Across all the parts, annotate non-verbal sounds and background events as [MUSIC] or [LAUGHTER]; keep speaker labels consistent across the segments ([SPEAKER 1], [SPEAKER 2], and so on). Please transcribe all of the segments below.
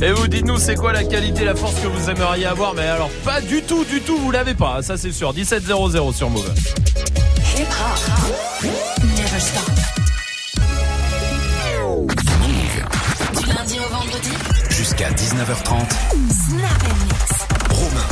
[SPEAKER 1] Et vous dites-nous c'est quoi la qualité, la force que vous aimeriez avoir Mais alors pas du tout, du tout, vous l'avez pas, ça c'est sûr. 1700 sur Move. Hip -hop. Never stop. Du lundi au vendredi. Jusqu'à 19h30. Snap Mix.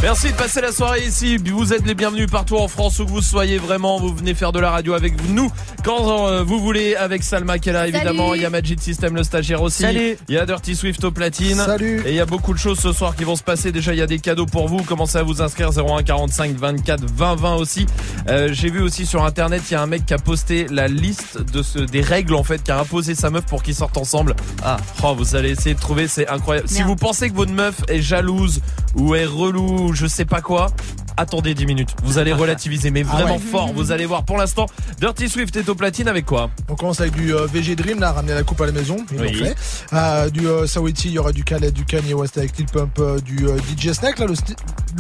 [SPEAKER 1] Merci de passer la soirée ici. Vous êtes les bienvenus partout en France où que vous soyez vraiment. Vous venez faire de la radio avec nous quand euh, vous voulez avec Salma qui est là évidemment. Il y a Magic System le stagiaire aussi.
[SPEAKER 2] Salut.
[SPEAKER 1] Il y a Dirty Swift au platine.
[SPEAKER 2] Salut.
[SPEAKER 1] Et il y a beaucoup de choses ce soir qui vont se passer. Déjà il y a des cadeaux pour vous. Commencez à vous inscrire 01 45 24 20 20 aussi. Euh, J'ai vu aussi sur internet il y a un mec qui a posté la liste de ce, des règles en fait qui a imposé sa meuf pour qu'ils sortent ensemble. Ah, oh, vous allez essayer de trouver c'est incroyable. Si vous pensez que votre meuf est jalouse ou est relou je sais pas quoi, attendez 10 minutes. Vous allez relativiser, mais ah vraiment fort. Vous allez voir. Pour l'instant, Dirty Swift est au platine avec quoi?
[SPEAKER 2] On commence avec du euh, VG Dream, là, ramener la coupe à la maison. Ils fait. Euh, du euh, Sawiti, il y aura du Khaled, du Kanye West avec Lil Pump, euh, du euh, DJ Snake. Là, le,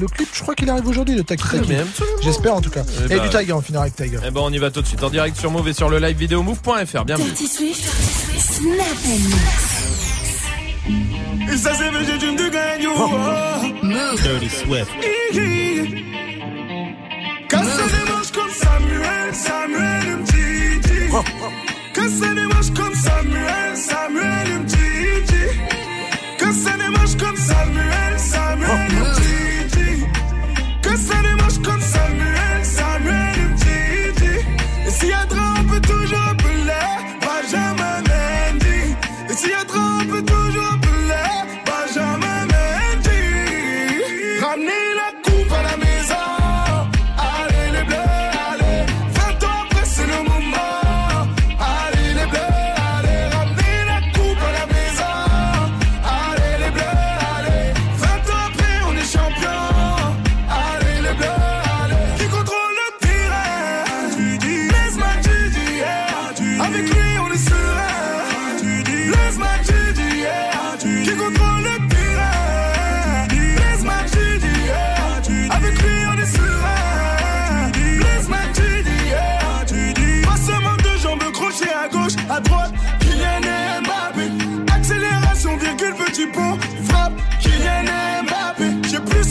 [SPEAKER 2] le, clip, je crois qu'il arrive aujourd'hui, le Taki J'espère en tout cas. Eh et, du bah, Tiger, on finira avec Tiger.
[SPEAKER 1] Et eh ben, on y va tout de suite en direct sur Move et sur le live vidéo move.fr. Bienvenue. Dirty Swift, Et ça c'est VG Dream du Move. Dirty Swift. Casse les manches comme Samuel, Samuel Mtiti. Casse les manches comme Samuel, Samuel Mtiti.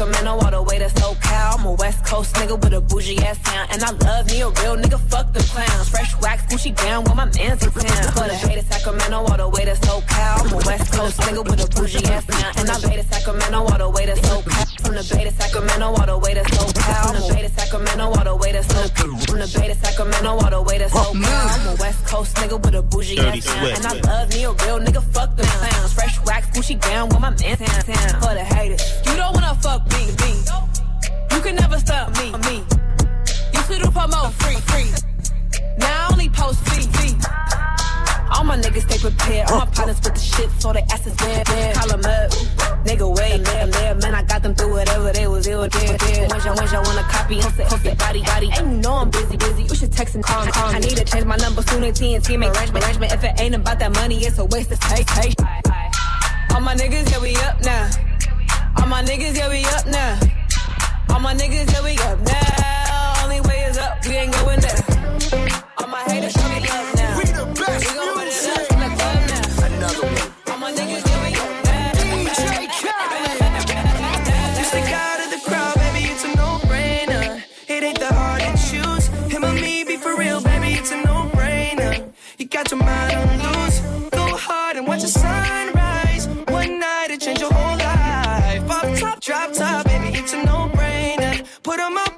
[SPEAKER 1] Sacramento all the way
[SPEAKER 3] Coast nigga with a bougie ass town. And I love me a real nigga, fuck the clowns. Fresh wax, Gucci down with my man's in town. For the Bay to Sacramento, all the way to SoCal. I'm a West Coast nigga with a bougie ass town. And I Bay to Sacramento, all the way to SoCal. From the Bay to Sacramento, all the way to SoCal. From the Bay to Sacramento, all the way to SoCal. From the Bay to Sacramento, all the way to SoCal. I'm a West Coast nigga with a bougie ass town. And I love me a real nigga, fuck the clowns. Fresh wax, Gucci down with my man's in town. For the haters, you don't wanna fuck me, me. You can never stop me, me. Used to do promo free, free. Now I only post fee, fee. All my niggas stay prepared. All my partners with the shit, so they asses bad, bad. Call them up. Nigga, wait, there, there. Man, I got them through whatever they was ill, there, there. When y'all, when y'all wanna copy, it, post it, body, body. And you know I'm busy, busy. You should text and call, call. I need to change my number soon as TNT make arrangement, arrangement. If it ain't about that money, it's a waste of space, space. All my niggas, yeah, we up now. All my niggas, yeah, we up now. All my niggas, yeah, we up now. Only way is up, we ain't going down. All my haters, show me love now. We the best we gon' music. Put it up, like love now. Another one. All my niggas, yeah, we up now. DJ Khaled. Just the god of the crowd, baby, it's a no-brainer. It ain't hard to choose. Him or me, be for real, baby, it's a no-brainer. You got your mind on loose. Go hard and watch the sunrise. One night, it change your whole life. Top, drop top. Put them up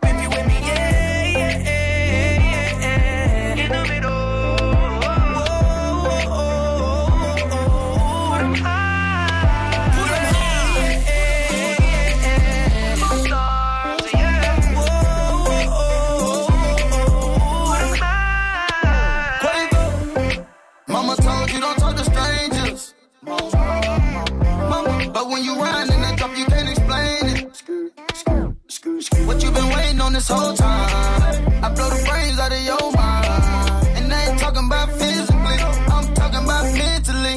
[SPEAKER 4] on this whole time. I blow the brains out of your mind. And I ain't talking about physically, I'm talking about mentally.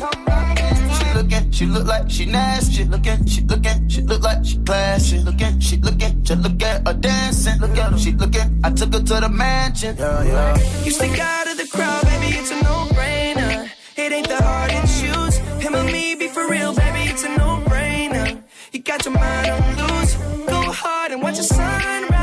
[SPEAKER 4] She looking, she look like she nasty. She looking, she looking, she look like she classy. She looking, she looking, just look at her dancing. Look at her, she looking. I took her to the mansion. Yeah, yeah.
[SPEAKER 5] You stick out of the crowd, baby, it's a no-brainer. It ain't the hard to choose. Him or me, be for real, baby, it's a no-brainer. You got your mind on loose. Go hard and watch your sunrise.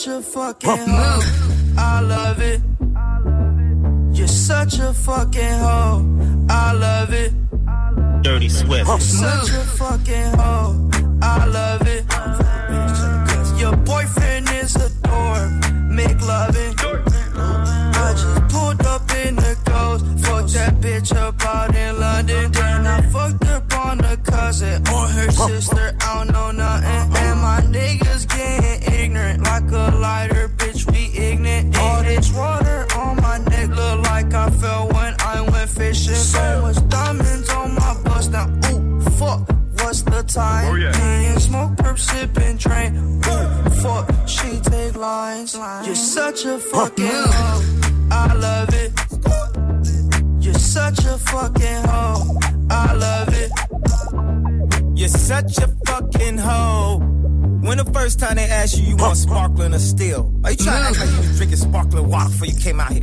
[SPEAKER 5] Such a fucking hoe. I love it. You're such a fucking hoe. I love it.
[SPEAKER 6] Dirty Swift.
[SPEAKER 5] You're such a fucking hoe. I love it. Your boyfriend is a dork. Make loving. I just pulled up in the ghost. Fucked that bitch up out in London. Then I fucked up on the cousin or her sister. So much diamonds on my bust now. Ooh, fuck. What's the time?
[SPEAKER 7] Oh, yeah.
[SPEAKER 5] Smoke, perp, sipping, train. Ooh, fuck. She take lines. You're such a fucking hoe. I love it. You're such a fucking hoe. I love it.
[SPEAKER 8] You're such a fucking hoe. When the first time they asked you, you want sparkling or still? Are you trying to act like you was drinking sparkling water before you came out here?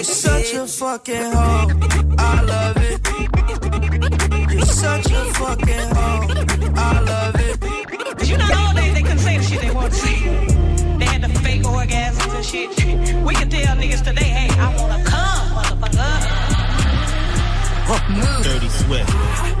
[SPEAKER 5] You're such a fucking hoe. I love it. You're such a fucking hoe. I love it.
[SPEAKER 9] Cause you know, nowadays they couldn't say the shit they want to say. They had the fake orgasms and shit. We can tell niggas today, hey, I wanna come, motherfucker.
[SPEAKER 6] Dirty Swift.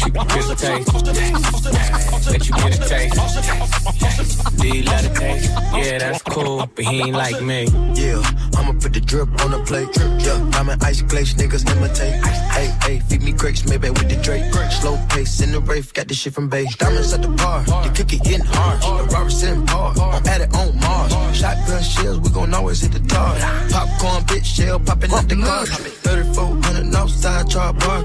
[SPEAKER 10] Taste, taste. She can get a taste. taste. Let you get a taste. Do you love the taste? Yeah, that's cool, but he ain't like me.
[SPEAKER 4] Yeah, I'ma put the drip on the plate. Yeah, diamond ice glaze, niggas imitate. Hey, hey, feed me grapes, maybe with the Drake. Slow pace in the rave, got this shit from base. Diamonds at the bar, the cookie getting hard. The Robert sitting par, I'm at it on Mars. Shotgun shells, we gon' always hit the tar. Popcorn, bitch, shell popping out the car. 3400 outside, char bar.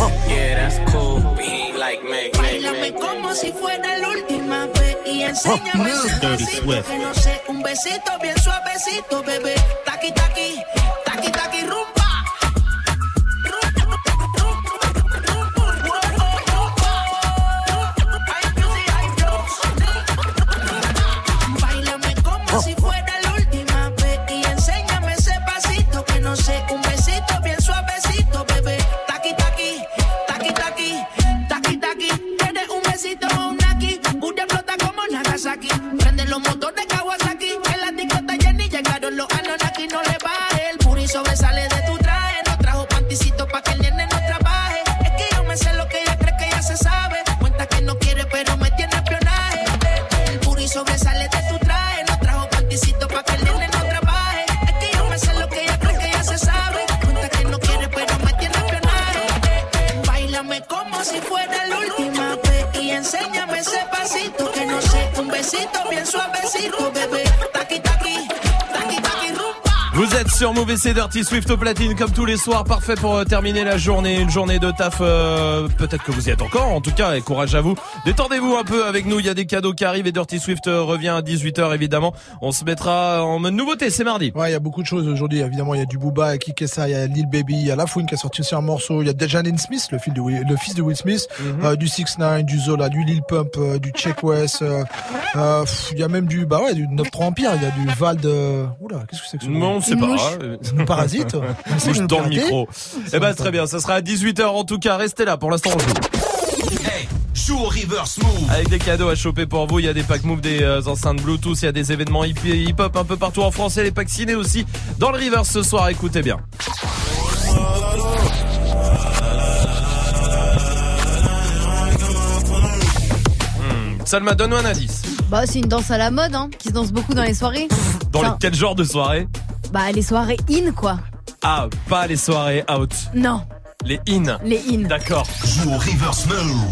[SPEAKER 10] Yeah, that's cool, ain't like me.
[SPEAKER 5] Bailame como si fuera la última vez y
[SPEAKER 11] enséñame ese pasito que no sé, un besito bien suavecito, bebé. Taqui, taqui, taqui, taqui, rumba.
[SPEAKER 1] Sur Move et c'est Dirty Swift au platine comme tous les soirs, parfait pour euh, terminer la journée, une journée de taf. euh, Peut-être que vous y êtes encore, en tout cas, et courage à vous. Détendez-vous un peu avec nous, il y a des cadeaux qui arrivent et Dirty Swift euh, revient à 18h évidemment. On se mettra en mode nouveauté, c'est mardi.
[SPEAKER 2] Ouais, il y a beaucoup de choses aujourd'hui. Évidemment, il y a du Booba, Kikessa, il y a Lil Baby, il y a La Fouine qui a sorti aussi un morceau, il y a Dejanine Smith, le, fils de Will, le fils de Will Smith,
[SPEAKER 1] Mhm.
[SPEAKER 2] euh, du 6 9 du Zola, du Lil Pump, euh, du Check West. euh, euh, il y a même du bah ouais, du 9-3 Empire. Il y a du Val de. Oula, qu'est-ce que c'est que ce
[SPEAKER 1] Non,
[SPEAKER 2] mot
[SPEAKER 1] c'est pas.
[SPEAKER 2] Mouche.
[SPEAKER 1] euh,
[SPEAKER 2] Nous parasite. [LAUGHS] De
[SPEAKER 1] Bouge
[SPEAKER 2] nous
[SPEAKER 1] dans le micro. Eh ben très bien, ça sera à 18h en tout cas. Restez là, pour l'instant on joue.
[SPEAKER 12] Hey, joue au reverse move.
[SPEAKER 1] Avec des cadeaux à choper pour vous, il y a des packs move, des euh, enceintes Bluetooth, il y a des événements hip- hip-hop un peu partout en France et les packs ciné aussi dans le River ce soir. Écoutez bien. Hmm, Salma, donne-nous un indice.
[SPEAKER 13] Bah, c'est une danse à la mode, hein, qui se danse beaucoup dans les soirées.
[SPEAKER 1] Dans les,
[SPEAKER 13] Tiens.
[SPEAKER 1] quel genre de soirée?
[SPEAKER 13] Bah, les soirées in, quoi.
[SPEAKER 1] Ah, pas les soirées out.
[SPEAKER 13] Non,
[SPEAKER 1] Les in.
[SPEAKER 13] les in.
[SPEAKER 1] D'accord.
[SPEAKER 12] Joue au reverse move.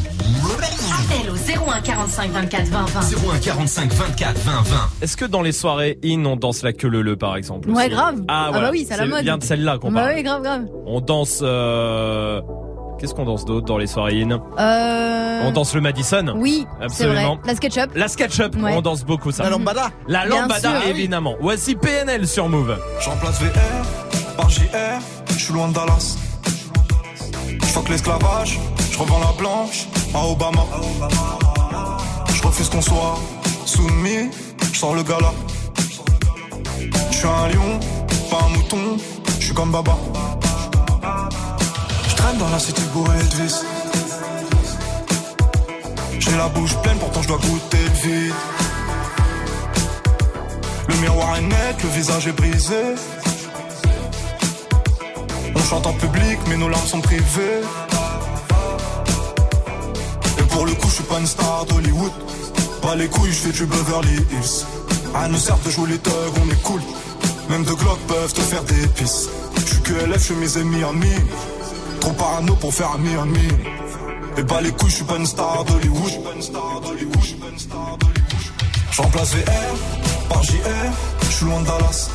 [SPEAKER 14] Appel au 01 45 24 20 20.
[SPEAKER 12] 01 45 24 20 20.
[SPEAKER 1] Est-ce que dans les soirées in, on danse la queue le le par exemple
[SPEAKER 13] Ouais, grave.
[SPEAKER 1] Ah,
[SPEAKER 13] Ah
[SPEAKER 1] voilà.
[SPEAKER 13] bah oui, c'est à la mode.
[SPEAKER 1] bien de celle-là qu'on
[SPEAKER 13] Bah
[SPEAKER 1] parle.
[SPEAKER 13] oui, grave, grave.
[SPEAKER 1] On danse. Euh... Qu'est-ce qu'on danse d'autre dans les soirées in
[SPEAKER 13] Euh...
[SPEAKER 1] On danse le Madison.
[SPEAKER 13] Oui, vrai.
[SPEAKER 1] Absolument.
[SPEAKER 13] La SketchUp.
[SPEAKER 1] La SketchUp,
[SPEAKER 13] Ouais.
[SPEAKER 1] on danse beaucoup ça.
[SPEAKER 2] La lambada.
[SPEAKER 1] La lambada,
[SPEAKER 13] sûr, oui.
[SPEAKER 1] évidemment. Voici PNL sur Move.
[SPEAKER 15] Je remplace VR par JR, je suis loin de Dallas. Je l'esclavage, je revends la blanche à Obama. Je refuse qu'on soit soumis, je sors le gala. Je suis un lion, pas un mouton, je suis comme Baba. Traîne dans la cité bourrée. J'ai la bouche pleine, pourtant je dois goûter le vide. Le miroir est net, le visage est brisé. On chante en public, mais nos larmes sont privées. Et pour le coup, je suis pas une star d'Hollywood. Pas les couilles, je fais du Beverly Hills. À nous sert de jouer les thugs, on est cool. Même deux Glock peuvent te faire des pisses. Je suis que LF, je suis mes amis amis. Trop parano pour faire ami ami. Et pas les couilles, je suis pas une star d'Hollywood. Je remplace VR par JR, je suis loin de Dallas.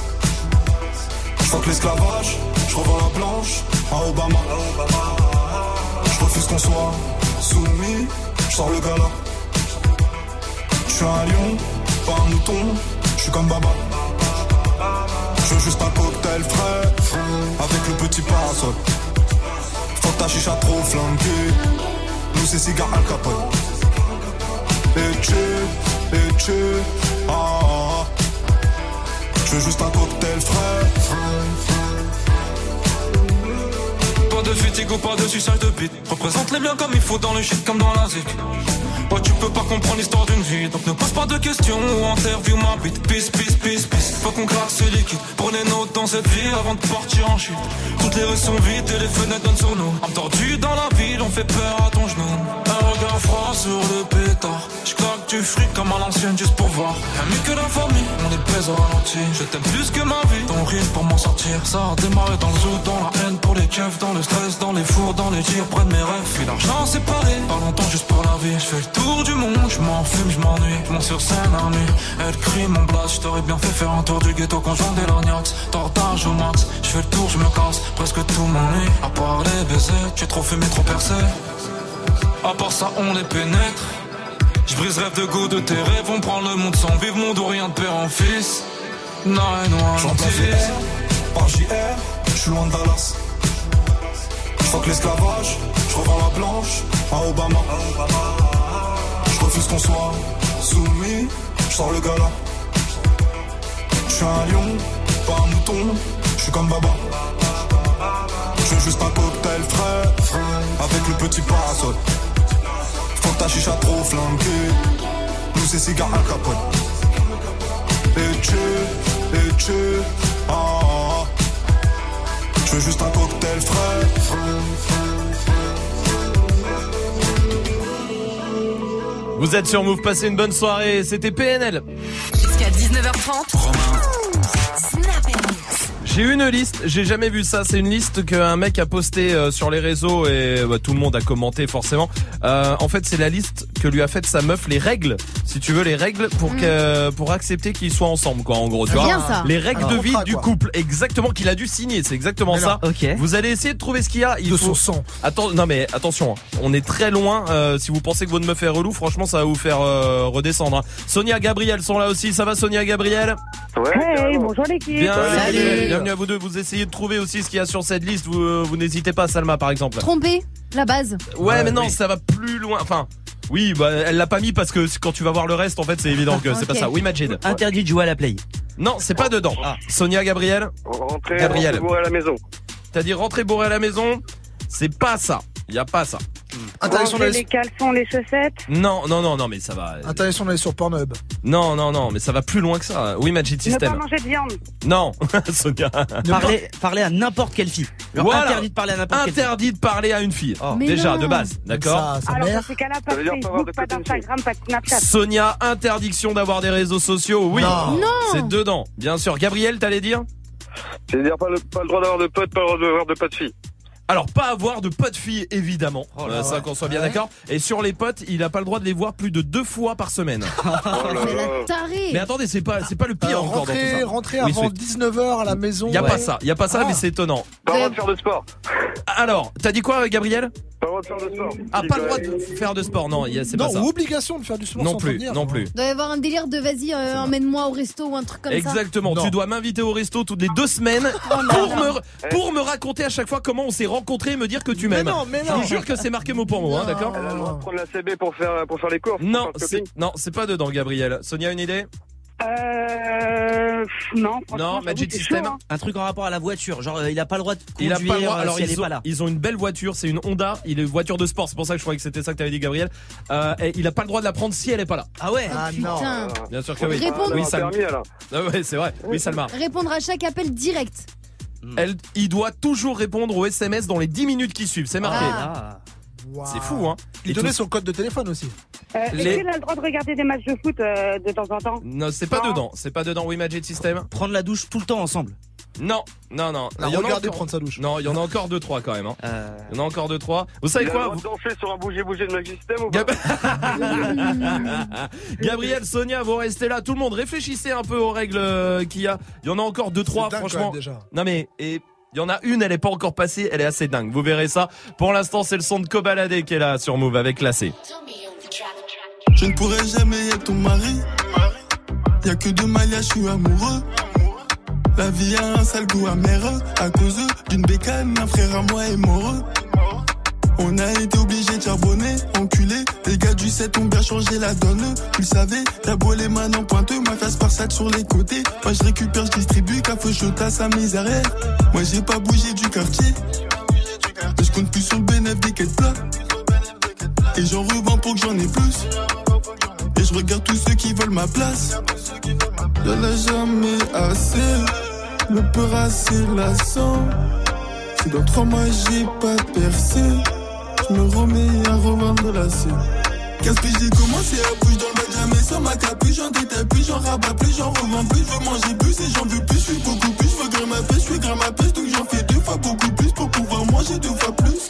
[SPEAKER 15] Je l'esclavage, je revends la planche à Obama. Je refuse qu'on soit soumis, je sors le gala. Je suis un lion, pas un mouton, je suis comme Baba. Je veux juste un cocktail frais, avec le petit parasol. Faut ta chicha trop flanquée, nous c'est cigare Al Capone. Et tu, et tu, ah, ah, ah. Je veux juste un cocktail frais.
[SPEAKER 16] De fatigue pas de suicide de bite. Représente les biens comme il faut dans le shit comme dans la zik. Ouais, tu peux pas comprendre l'histoire d'une vie. Donc ne pose pas de questions ou interview ma bite. Peace, peace, peace, peace. Faut qu'on claque ce liquide. Prenez note dans cette vie avant de partir en chute. Toutes les rues sont vides et les fenêtres donnent sur nous. Tordue dans la ville, on fait peur à ton genou. Un regard froid sur le pétard. Je claque du fric comme à l'ancienne juste pour voir. Rien mieux que la famille, on est pèse au ralenti. Je t'aime plus que ma vie. Ton rire pour m'en sortir. Ça a démarré dans le zoo, dans la haine pour les keufs, dans le stress, dans les fours, dans les tirs, près de mes rêves. Puis l'argent séparé, pas longtemps juste pour la vie. Je fais le tour du monde, je m'en fume, je m'ennuie. Je monte sur scène à nuit. Elle crie mon blast, je t'aurais bien fait faire un tour du ghetto quand j'en des lorgnax. Tortage au max, je fais le tour, je me casse. Presque tout m'ennuie. À part les baisers, tu es trop fumé, trop percé. À part ça, on les pénètre. Je brise rêve de go de tes rêves, on prend le monde sans vivre, monde ou rien de père en fils. Non, non,
[SPEAKER 17] Je remplace le R par JR, je suis loin de Dallas. Fuck l'esclavage, je revends la planche à Obama. Je refuse qu'on soit soumis, je sors le gala. Je suis un lion, pas un mouton, je suis comme Baba. Je juste un cocktail frais, avec le petit parasol. Faut que ta chicha trop flanquée, nous c'est cigare à capote. Et tu, et tu, ah, ah, ah. Je veux juste un cocktail frais.
[SPEAKER 1] Vous êtes sur Move, passez une bonne soirée. C'était PNL.
[SPEAKER 18] Jusqu'à 19h30. Snap and Mix.
[SPEAKER 1] J'ai une liste, j'ai jamais vu ça. C'est une liste qu'un mec a postée euh, sur les réseaux et bah, tout le monde a commenté forcément. Euh, en fait, c'est la liste que lui a faite sa meuf, les règles, si tu veux, les règles pour que, pour accepter qu'ils soient ensemble, quoi. En gros, tu
[SPEAKER 13] C'est
[SPEAKER 1] vois,
[SPEAKER 13] bien, ça.
[SPEAKER 1] les règles de vie
[SPEAKER 2] contrat,
[SPEAKER 1] du
[SPEAKER 2] quoi.
[SPEAKER 1] couple, exactement qu'il a dû signer. C'est exactement ça.
[SPEAKER 2] non.
[SPEAKER 19] Ok.
[SPEAKER 1] Vous allez essayer de trouver ce qu'il y a. Il
[SPEAKER 2] De
[SPEAKER 1] faut...
[SPEAKER 2] son sang.
[SPEAKER 1] Attends, non mais attention, on est très loin. euh, si vous pensez que votre meuf est relou, franchement, ça va vous faire euh, redescendre. hein. Sonia, Gabriel sont là aussi. Ça va, Sonia, Gabriel
[SPEAKER 20] Hey, bonjour l'équipe.
[SPEAKER 1] Bien,
[SPEAKER 13] Salut.
[SPEAKER 1] bienvenue à vous deux. Vous essayez de trouver aussi ce qu'il y a sur cette liste. Vous, euh, vous n'hésitez pas, Salma, par exemple.
[SPEAKER 13] Tromper, la base.
[SPEAKER 1] Ouais, mais non, ça va plus loin. Enfin, oui, bah, elle l'a pas mis parce que quand tu vas voir le reste, en fait, c'est évident que c'est pas ça. Oui, Majid.
[SPEAKER 19] Interdit de jouer à la play.
[SPEAKER 1] Non, c'est pas dedans.
[SPEAKER 19] Ah.
[SPEAKER 1] Sonia, Gabriel.
[SPEAKER 21] Rentrer,
[SPEAKER 1] Gabriel.
[SPEAKER 21] rentrer bourré à la maison.
[SPEAKER 1] T'as dit rentrer bourré à la maison. C'est pas ça. Y a pas ça.
[SPEAKER 2] Interdiction
[SPEAKER 20] Ranger
[SPEAKER 2] d'aller
[SPEAKER 20] les caleçons, les chaussettes.
[SPEAKER 1] Non, non, non, non, mais ça va.
[SPEAKER 2] Interdiction d'aller sur Pornhub.
[SPEAKER 1] Non, non, non, mais ça va plus loin que ça. Oui, Magic
[SPEAKER 20] Ne pas
[SPEAKER 1] System.
[SPEAKER 20] manger de viande.
[SPEAKER 1] Non, [LAUGHS] Sonia.
[SPEAKER 19] Parler, parler à n'importe quelle fille. Genre
[SPEAKER 1] Voilà.
[SPEAKER 19] interdit de parler à n'importe quelle fille.
[SPEAKER 1] Interdit de parler à une fille.
[SPEAKER 19] Oh.
[SPEAKER 1] Déjà,
[SPEAKER 13] non.
[SPEAKER 1] de base, d'accord
[SPEAKER 2] Ça,
[SPEAKER 20] Alors, dans ces cas-là, pas de Facebook, pas d'Instagram, pas de Snapchat.
[SPEAKER 1] Sonia, interdiction d'avoir des réseaux sociaux. Oui,
[SPEAKER 2] Non.
[SPEAKER 13] Non.
[SPEAKER 1] c'est dedans. Bien sûr. Gabriel, t'allais dire?
[SPEAKER 21] C'est-à-dire pas le, pas le droit d'avoir de potes, pas le droit d'avoir de pas de filles.
[SPEAKER 1] Alors, pas avoir de potes filles, évidemment.
[SPEAKER 19] Oh là
[SPEAKER 1] Euh,
[SPEAKER 19] là.
[SPEAKER 1] ça, qu'on soit bien
[SPEAKER 2] Ouais.
[SPEAKER 1] d'accord. Et sur les potes, il a pas le droit de les voir plus de deux fois par semaine. [LAUGHS]
[SPEAKER 21] Oh là
[SPEAKER 13] Mais
[SPEAKER 21] là.
[SPEAKER 13] la tarée.
[SPEAKER 1] Mais attendez, c'est pas, c'est pas le pire
[SPEAKER 2] Euh,
[SPEAKER 1] encore dans tout
[SPEAKER 2] rentrer,
[SPEAKER 1] ça.
[SPEAKER 2] rentrer
[SPEAKER 1] Oui,
[SPEAKER 2] avant
[SPEAKER 1] Swift.
[SPEAKER 2] 19h à la maison.
[SPEAKER 1] Y a
[SPEAKER 2] ouais.
[SPEAKER 1] pas ça, y a pas ça,
[SPEAKER 2] Ah.
[SPEAKER 1] mais c'est étonnant.
[SPEAKER 21] Pas le droit de faire de sport.
[SPEAKER 1] Alors, t'as dit quoi, Gabriel?
[SPEAKER 21] Pas le droit de faire de sport.
[SPEAKER 1] Ah, pas le droit de faire de sport, non, y a- c'est pas
[SPEAKER 2] Non,
[SPEAKER 1] ça.
[SPEAKER 2] ou obligation de faire du sport
[SPEAKER 1] Non
[SPEAKER 2] sans
[SPEAKER 1] plus, non plus.
[SPEAKER 13] Il doit y avoir un délire de vas-y, euh, emmène-moi au resto ou un truc comme ça.
[SPEAKER 1] Exactement,
[SPEAKER 2] Non.
[SPEAKER 1] tu dois m'inviter au resto toutes les deux semaines
[SPEAKER 13] Oh
[SPEAKER 1] pour me, pour me raconter à chaque fois comment on s'est rencontrés et me dire que tu
[SPEAKER 2] Mais
[SPEAKER 1] m'aimes.
[SPEAKER 2] non, mais
[SPEAKER 1] Je
[SPEAKER 2] non.
[SPEAKER 1] vous jure que c'est marqué mot pour mot, hein, d'accord
[SPEAKER 21] Elle a le droit de prendre la CB pour faire, pour faire les courses.
[SPEAKER 1] Non,
[SPEAKER 21] pour faire le
[SPEAKER 1] c'est, non, c'est pas dedans, Gabriel. Sonia, une idée?
[SPEAKER 20] Euh, non,
[SPEAKER 1] Non, Magic System
[SPEAKER 20] chaud, hein.
[SPEAKER 19] Un truc en rapport à la voiture. Genre, euh, il a pas le droit de
[SPEAKER 1] Il a
[SPEAKER 19] conduire
[SPEAKER 1] pas le droit.
[SPEAKER 19] euh,
[SPEAKER 1] Alors
[SPEAKER 19] si elle
[SPEAKER 1] ils
[SPEAKER 19] est
[SPEAKER 1] ont,
[SPEAKER 19] pas là.
[SPEAKER 1] ils ont une belle voiture, c'est une Honda. Il est une voiture de sport. C'est pour ça que je croyais que c'était ça que t'avais dit, Gabriel. Euh, et il a pas le droit de la prendre si elle est pas là.
[SPEAKER 19] Ah ouais?
[SPEAKER 2] Ah non.
[SPEAKER 13] Putain.
[SPEAKER 1] Bien sûr que oui.
[SPEAKER 13] Répondre-
[SPEAKER 1] Oui,
[SPEAKER 21] Ah,
[SPEAKER 1] Salma.
[SPEAKER 21] permis, alors.
[SPEAKER 1] Ah ouais, c'est vrai. Oui, Salma.
[SPEAKER 13] Répondre à chaque appel direct.
[SPEAKER 1] Elle, il doit toujours répondre au SMS dans les 10 minutes qui suivent. C'est marqué.
[SPEAKER 13] Ah.
[SPEAKER 2] Waouh.
[SPEAKER 1] C'est fou, hein.
[SPEAKER 2] Il
[SPEAKER 1] Et
[SPEAKER 2] donnait
[SPEAKER 1] tout-
[SPEAKER 2] son code de téléphone aussi.
[SPEAKER 20] Euh,
[SPEAKER 1] Les-
[SPEAKER 20] Est-ce qu'il a le droit de regarder des matchs de foot euh, de temps en temps?
[SPEAKER 1] Non, c'est pas
[SPEAKER 20] Non.
[SPEAKER 1] dedans. C'est pas dedans. Oui, Magic System.
[SPEAKER 19] Prendre la douche tout le temps ensemble.
[SPEAKER 1] Non, non, non. Il y en a encore-
[SPEAKER 2] prendre sa douche.
[SPEAKER 1] Non, il y en a encore deux, trois quand même. Hein.
[SPEAKER 19] Euh,
[SPEAKER 1] Il y en a encore deux, trois. Vous savez
[SPEAKER 21] Il a
[SPEAKER 1] quoi
[SPEAKER 21] de danser sur un bouger-bouger de Magic System ou pas
[SPEAKER 1] Gab- [LAUGHS] Gabriel, Sonia, vous restez là. Tout le monde, réfléchissez un peu aux règles euh, qu'il y a. Il y en a encore deux, trois, franchement.
[SPEAKER 2] même, déjà.
[SPEAKER 1] Non mais, et il y en a une, elle est pas encore passée, elle est assez dingue. Vous verrez ça. Pour l'instant, c'est le son de Kobalade qui est là sur Move avec Lacé.
[SPEAKER 17] Je ne pourrai jamais être ton mari. Y'a que deux malias, je suis amoureux. La vie a un sale goût amer à cause d'une bécane, un frère à moi est mort. On a été obligé de charbonner, enculé. Les gars du 7 ont bien changé la donne. Tu le savais, t'as beau les mains en pointeux, ma face parsate sur les côtés. Moi je récupère, je distribue, café à sa misère. Moi j'ai pas bougé du quartier. Je compte plus sur le bénéfice des quêtes plats. Et j'en revends pour que j'en ai plus. Et je regarde tous ceux qui veulent ma place. Y'en a jamais assez. Le peur assez lassant. Si dans trois mois j'ai pas percé, je me remets à revendre la scène. Qu'est-ce que j'ai commencé à bouger dans le jamais sans ma capuche, j'en détaille plus, j'en rabats plus, j'en revends plus, je veux manger plus et j'en veux plus, je suis beaucoup plus, je veux grimper ma pêche, je suis grimper ma donc j'en fais deux fois beaucoup plus pour pouvoir manger deux fois plus.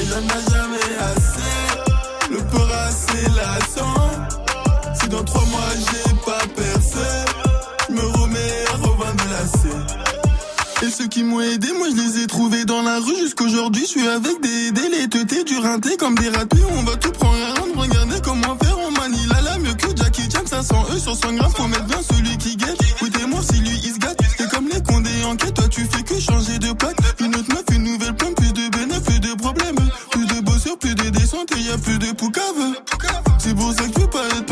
[SPEAKER 17] Et j'en ai jamais assez, le peur assez lassant. Si dans trois mois j'ai ceux qui m'ont aidé, moi je les ai trouvés dans la rue jusqu'aujourd'hui. Je suis avec des, les teutés, du rinté comme des ratés. On va tout prendre à rendre, regardez comment faire, on manie 500 E sur 100 grammes, faut mettre bien celui qui guette. Oui, t'es mort si lui il se gâte. T'es comme les condés en quête, toi tu fais que changer de plaque. Une autre meuf, une nouvelle plante, plus de bénéfices, plus de problèmes. Plus de bossures, plus de descente et y a plus de poucave. C'est pour ça que tu veux pas être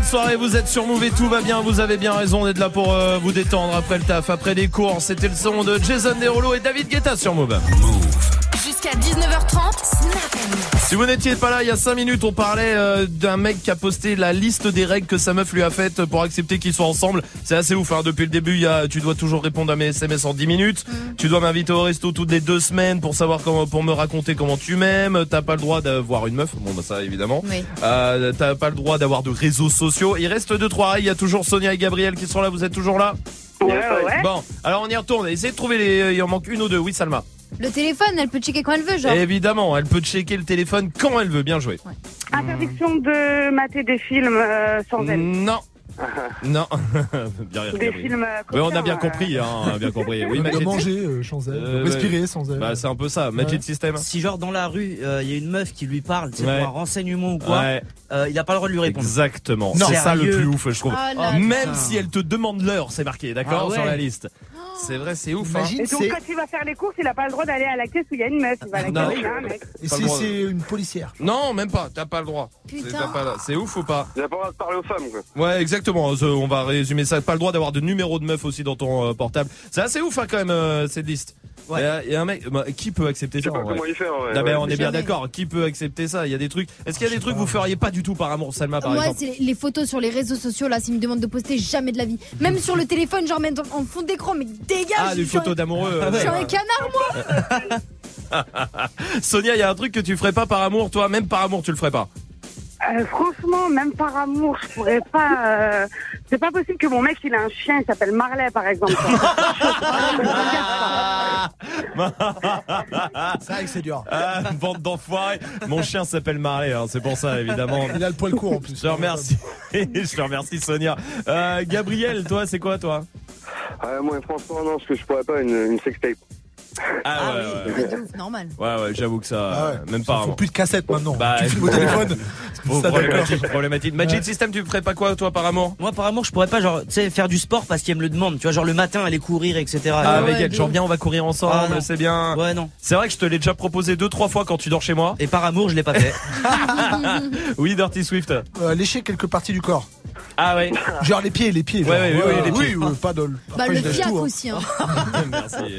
[SPEAKER 1] bonne soirée, vous êtes sur Move et tout va bien, vous avez bien raison d'être là pour euh, vous détendre après le taf, après les cours. C'était le son de Jason Derulo et David Guetta sur Move.
[SPEAKER 18] Jusqu'à 19h30, Snap Mix.
[SPEAKER 1] Si vous n'étiez pas là il y a 5 minutes, on parlait euh, d'un mec qui a posté la liste des règles que sa meuf lui a faites pour accepter qu'ils soient ensemble. C'est assez ouf. Hein. Depuis le début, il y a, tu dois toujours répondre à mes SMS en 10 minutes. Tu dois m'inviter au resto toutes les deux semaines pour savoir comment, pour me raconter comment tu m'aimes. T'as pas le droit d'avoir une meuf. Bon, bah ça évidemment.
[SPEAKER 13] Oui.
[SPEAKER 1] Euh, T'as pas le droit d'avoir de réseaux sociaux. Il reste deux trois règles. Il y a toujours Sonia et Gabriel qui sont là. Vous êtes toujours là?
[SPEAKER 20] Ouais, ouais.
[SPEAKER 1] Bon, alors on y retourne. Essayez de trouver les. Il en manque une ou deux. Oui, Salma.
[SPEAKER 13] Le téléphone, elle peut checker quand elle veut, genre.
[SPEAKER 1] Évidemment, elle peut checker le téléphone quand elle veut. Bien jouer.
[SPEAKER 20] Interdiction de mater des films euh, sans elle.
[SPEAKER 1] Non. [LAUGHS] Non. [LAUGHS] bien rire,
[SPEAKER 20] Des films. euh,
[SPEAKER 1] Ouais, on a bien
[SPEAKER 20] euh.
[SPEAKER 1] compris, hein, on a bien compris. [LAUGHS] Oui,
[SPEAKER 2] de
[SPEAKER 1] Magic
[SPEAKER 2] manger euh, sans elle,
[SPEAKER 1] Euh,
[SPEAKER 2] de respirer
[SPEAKER 1] ouais.
[SPEAKER 2] sans elle.
[SPEAKER 1] Bah, c'est un peu ça, Magic System.
[SPEAKER 19] Si genre dans la rue, euh, il y a une meuf qui lui parle, c'est
[SPEAKER 1] Ouais.
[SPEAKER 19] pour un renseignement ou quoi,
[SPEAKER 1] Ouais.
[SPEAKER 19] euh, il a pas le droit de lui répondre.
[SPEAKER 1] Exactement.
[SPEAKER 19] Non.
[SPEAKER 1] C'est ça le plus ouf, je trouve.
[SPEAKER 13] Oh là
[SPEAKER 1] Même si elle te demande l'heure, c'est marqué, d'accord,
[SPEAKER 19] Ah ouais.
[SPEAKER 1] sur la liste. C'est vrai, c'est ouf. hein.
[SPEAKER 2] Imagine,
[SPEAKER 20] Et donc, quand il va faire les courses, il a pas le droit d'aller à la caisse où il y a une meuf. Il va à la
[SPEAKER 1] Non.
[SPEAKER 20] caisse où il y a un mec.
[SPEAKER 2] et
[SPEAKER 1] le
[SPEAKER 2] c'est une policière.
[SPEAKER 1] Non, même pas. T'as pas le droit.
[SPEAKER 13] Putain.
[SPEAKER 1] C'est- ouf ou pas?
[SPEAKER 21] Il a pas le droit de parler aux femmes, quoi.
[SPEAKER 1] Ouais, exactement. Euh, On va résumer ça. Pas le droit d'avoir de numéro de meuf aussi dans ton euh, portable. C'est assez ouf hein, quand même euh, cette liste.
[SPEAKER 19] Ouais.
[SPEAKER 1] Et, euh, et un mec, bah, qui peut accepter ça
[SPEAKER 21] pas comment y faire, ouais.
[SPEAKER 1] Non, mais
[SPEAKER 21] ouais.
[SPEAKER 1] on est bien d'accord. Qui peut accepter ça? Il y a des trucs. Est-ce qu'il y a des trucs que vous feriez pas du tout par amour, Salma, par
[SPEAKER 13] Moi,
[SPEAKER 1] exemple?
[SPEAKER 13] c'est les photos sur les réseaux sociaux, là, s'ils me demandent de poster, jamais de la vie. Même sur le téléphone, genre, même en fond d'écran, mais dégage
[SPEAKER 1] Ah, des
[SPEAKER 13] je suis un-
[SPEAKER 1] photos d'amoureux.
[SPEAKER 13] Je suis un canard, moi [LAUGHS]
[SPEAKER 1] Sonia, il y a un truc que tu ferais pas par amour, toi, même par amour, tu le ferais pas?
[SPEAKER 20] Euh, franchement, même par amour, je pourrais pas. euh, C'est pas possible que mon mec il a un chien, il s'appelle Marley par exemple. [LAUGHS]
[SPEAKER 2] C'est vrai que c'est dur.
[SPEAKER 1] Ah, bande d'enfoirés. Mon chien s'appelle Marley, hein, c'est pour ça, évidemment.
[SPEAKER 2] Il a le poil court en plus.
[SPEAKER 1] Je te remercie. [LAUGHS] Je te remercie, Sonia. Euh, Gabriel, toi, c'est quoi, toi?
[SPEAKER 21] Ah, moi, franchement, non, parce que je pourrais pas une, une sextape.
[SPEAKER 1] Ah, ouais, ouais.
[SPEAKER 13] Ah, de ouf, normal.
[SPEAKER 1] Ouais, ouais, j'avoue que ça,
[SPEAKER 2] Ah ouais.
[SPEAKER 1] même
[SPEAKER 2] Il
[SPEAKER 1] pas.
[SPEAKER 2] faut plus de cassettes maintenant.
[SPEAKER 1] Bah,
[SPEAKER 2] tu [LAUGHS] filmes au téléphone. [LAUGHS]
[SPEAKER 1] Bon,
[SPEAKER 2] Ça,
[SPEAKER 1] problématique, problématique. Magic System, tu ferais pas quoi, toi, par amour?
[SPEAKER 19] Moi, par amour, je pourrais pas genre, tu sais, faire du sport parce qu'elle me le demande. Tu vois, genre le matin, aller courir, etc.
[SPEAKER 1] Ah,
[SPEAKER 13] ouais,
[SPEAKER 1] elle,
[SPEAKER 13] de
[SPEAKER 1] genre bien, on va courir ensemble,
[SPEAKER 19] Ah,
[SPEAKER 1] c'est bien.
[SPEAKER 19] Ouais, non.
[SPEAKER 1] C'est vrai que je te l'ai déjà proposé deux, trois fois quand tu dors chez moi.
[SPEAKER 19] Et par amour, je l'ai pas fait. [LAUGHS]
[SPEAKER 1] Oui, Dirty Swift.
[SPEAKER 2] Euh, lécher quelques parties du corps.
[SPEAKER 1] Ah ouais.
[SPEAKER 2] Genre les pieds, les pieds. genre.
[SPEAKER 1] Ouais, ouais, oui, oui, les pieds.
[SPEAKER 2] Oui, ouais, pas de.
[SPEAKER 13] Bah, le fiac
[SPEAKER 2] hein.
[SPEAKER 13] aussi, hein.
[SPEAKER 1] Merci.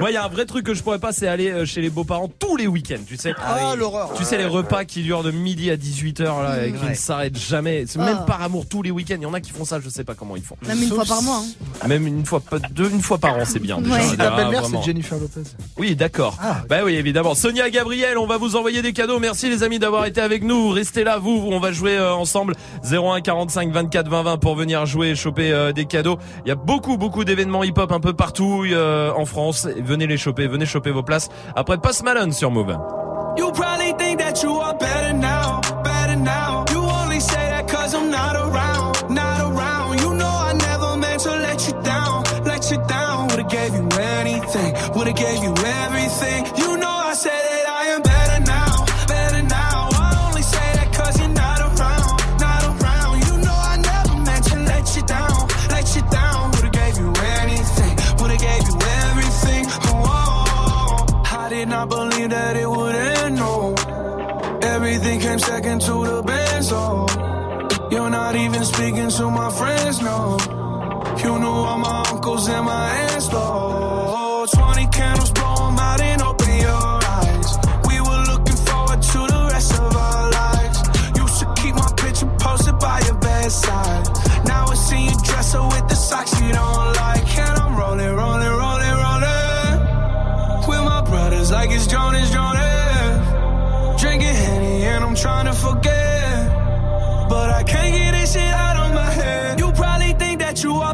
[SPEAKER 1] Moi, il y a un vrai truc que je pourrais pas, c'est aller euh, chez les beaux-parents tous les week-ends, tu sais.
[SPEAKER 2] Ah, l'horreur.
[SPEAKER 1] Tu sais, les repas qui durent de midi à 18h, là, et qui ne s'arrêtent jamais. C'est
[SPEAKER 13] Ah.
[SPEAKER 1] même par amour tous les week-ends. Il y en a qui font ça, je sais pas comment ils font.
[SPEAKER 13] Même une
[SPEAKER 2] Sauf
[SPEAKER 13] fois par mois. hein.
[SPEAKER 1] Même une fois, pas deux, une fois par an, c'est bien. déjà.
[SPEAKER 13] Ouais.
[SPEAKER 2] Ta
[SPEAKER 1] Ah,
[SPEAKER 2] belle-mère, c'est Jennifer Lopez.
[SPEAKER 1] Oui, d'accord.
[SPEAKER 2] Ah.
[SPEAKER 1] Bah oui, évidemment. Sonia Gabriel, on va vous envoyer des cadeaux. Merci les amis d'avoir été avec nous. Restez là, vous. On va jouer euh, ensemble 01 45 24 20 20 pour venir jouer et choper euh, des cadeaux. Il y a beaucoup, beaucoup d'événements hip-hop un peu partout euh, en France. Venez les choper, venez choper vos places. Après Post Malone sur Move.
[SPEAKER 17] You probably think that you are better now. Came second to the best, oh. You're not even speaking to my friends, no. You knew all my uncles and my aunts, though. 20 candles, shit out of my head. You probably think that you are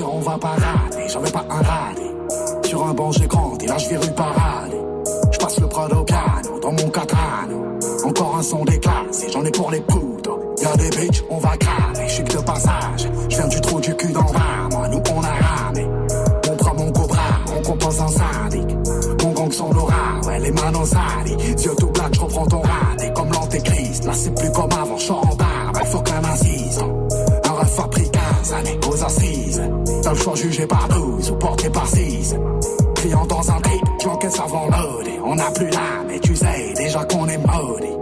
[SPEAKER 17] On
[SPEAKER 22] va j'en veux pas un raté. Sur un banc, j'ai grandi, là je virule parade. Je passe le Prado piano dans mon catano. Encore un son déclassé, j'en ai pour les poudres. Y'a des bitches, on va cramer, je suis que de passage. Choix jugé par 12 ou porté par 6. Client dans un trip, tu encaisses avant loadé. On n'a plus l'âme, mais tu sais déjà qu'on est maudit.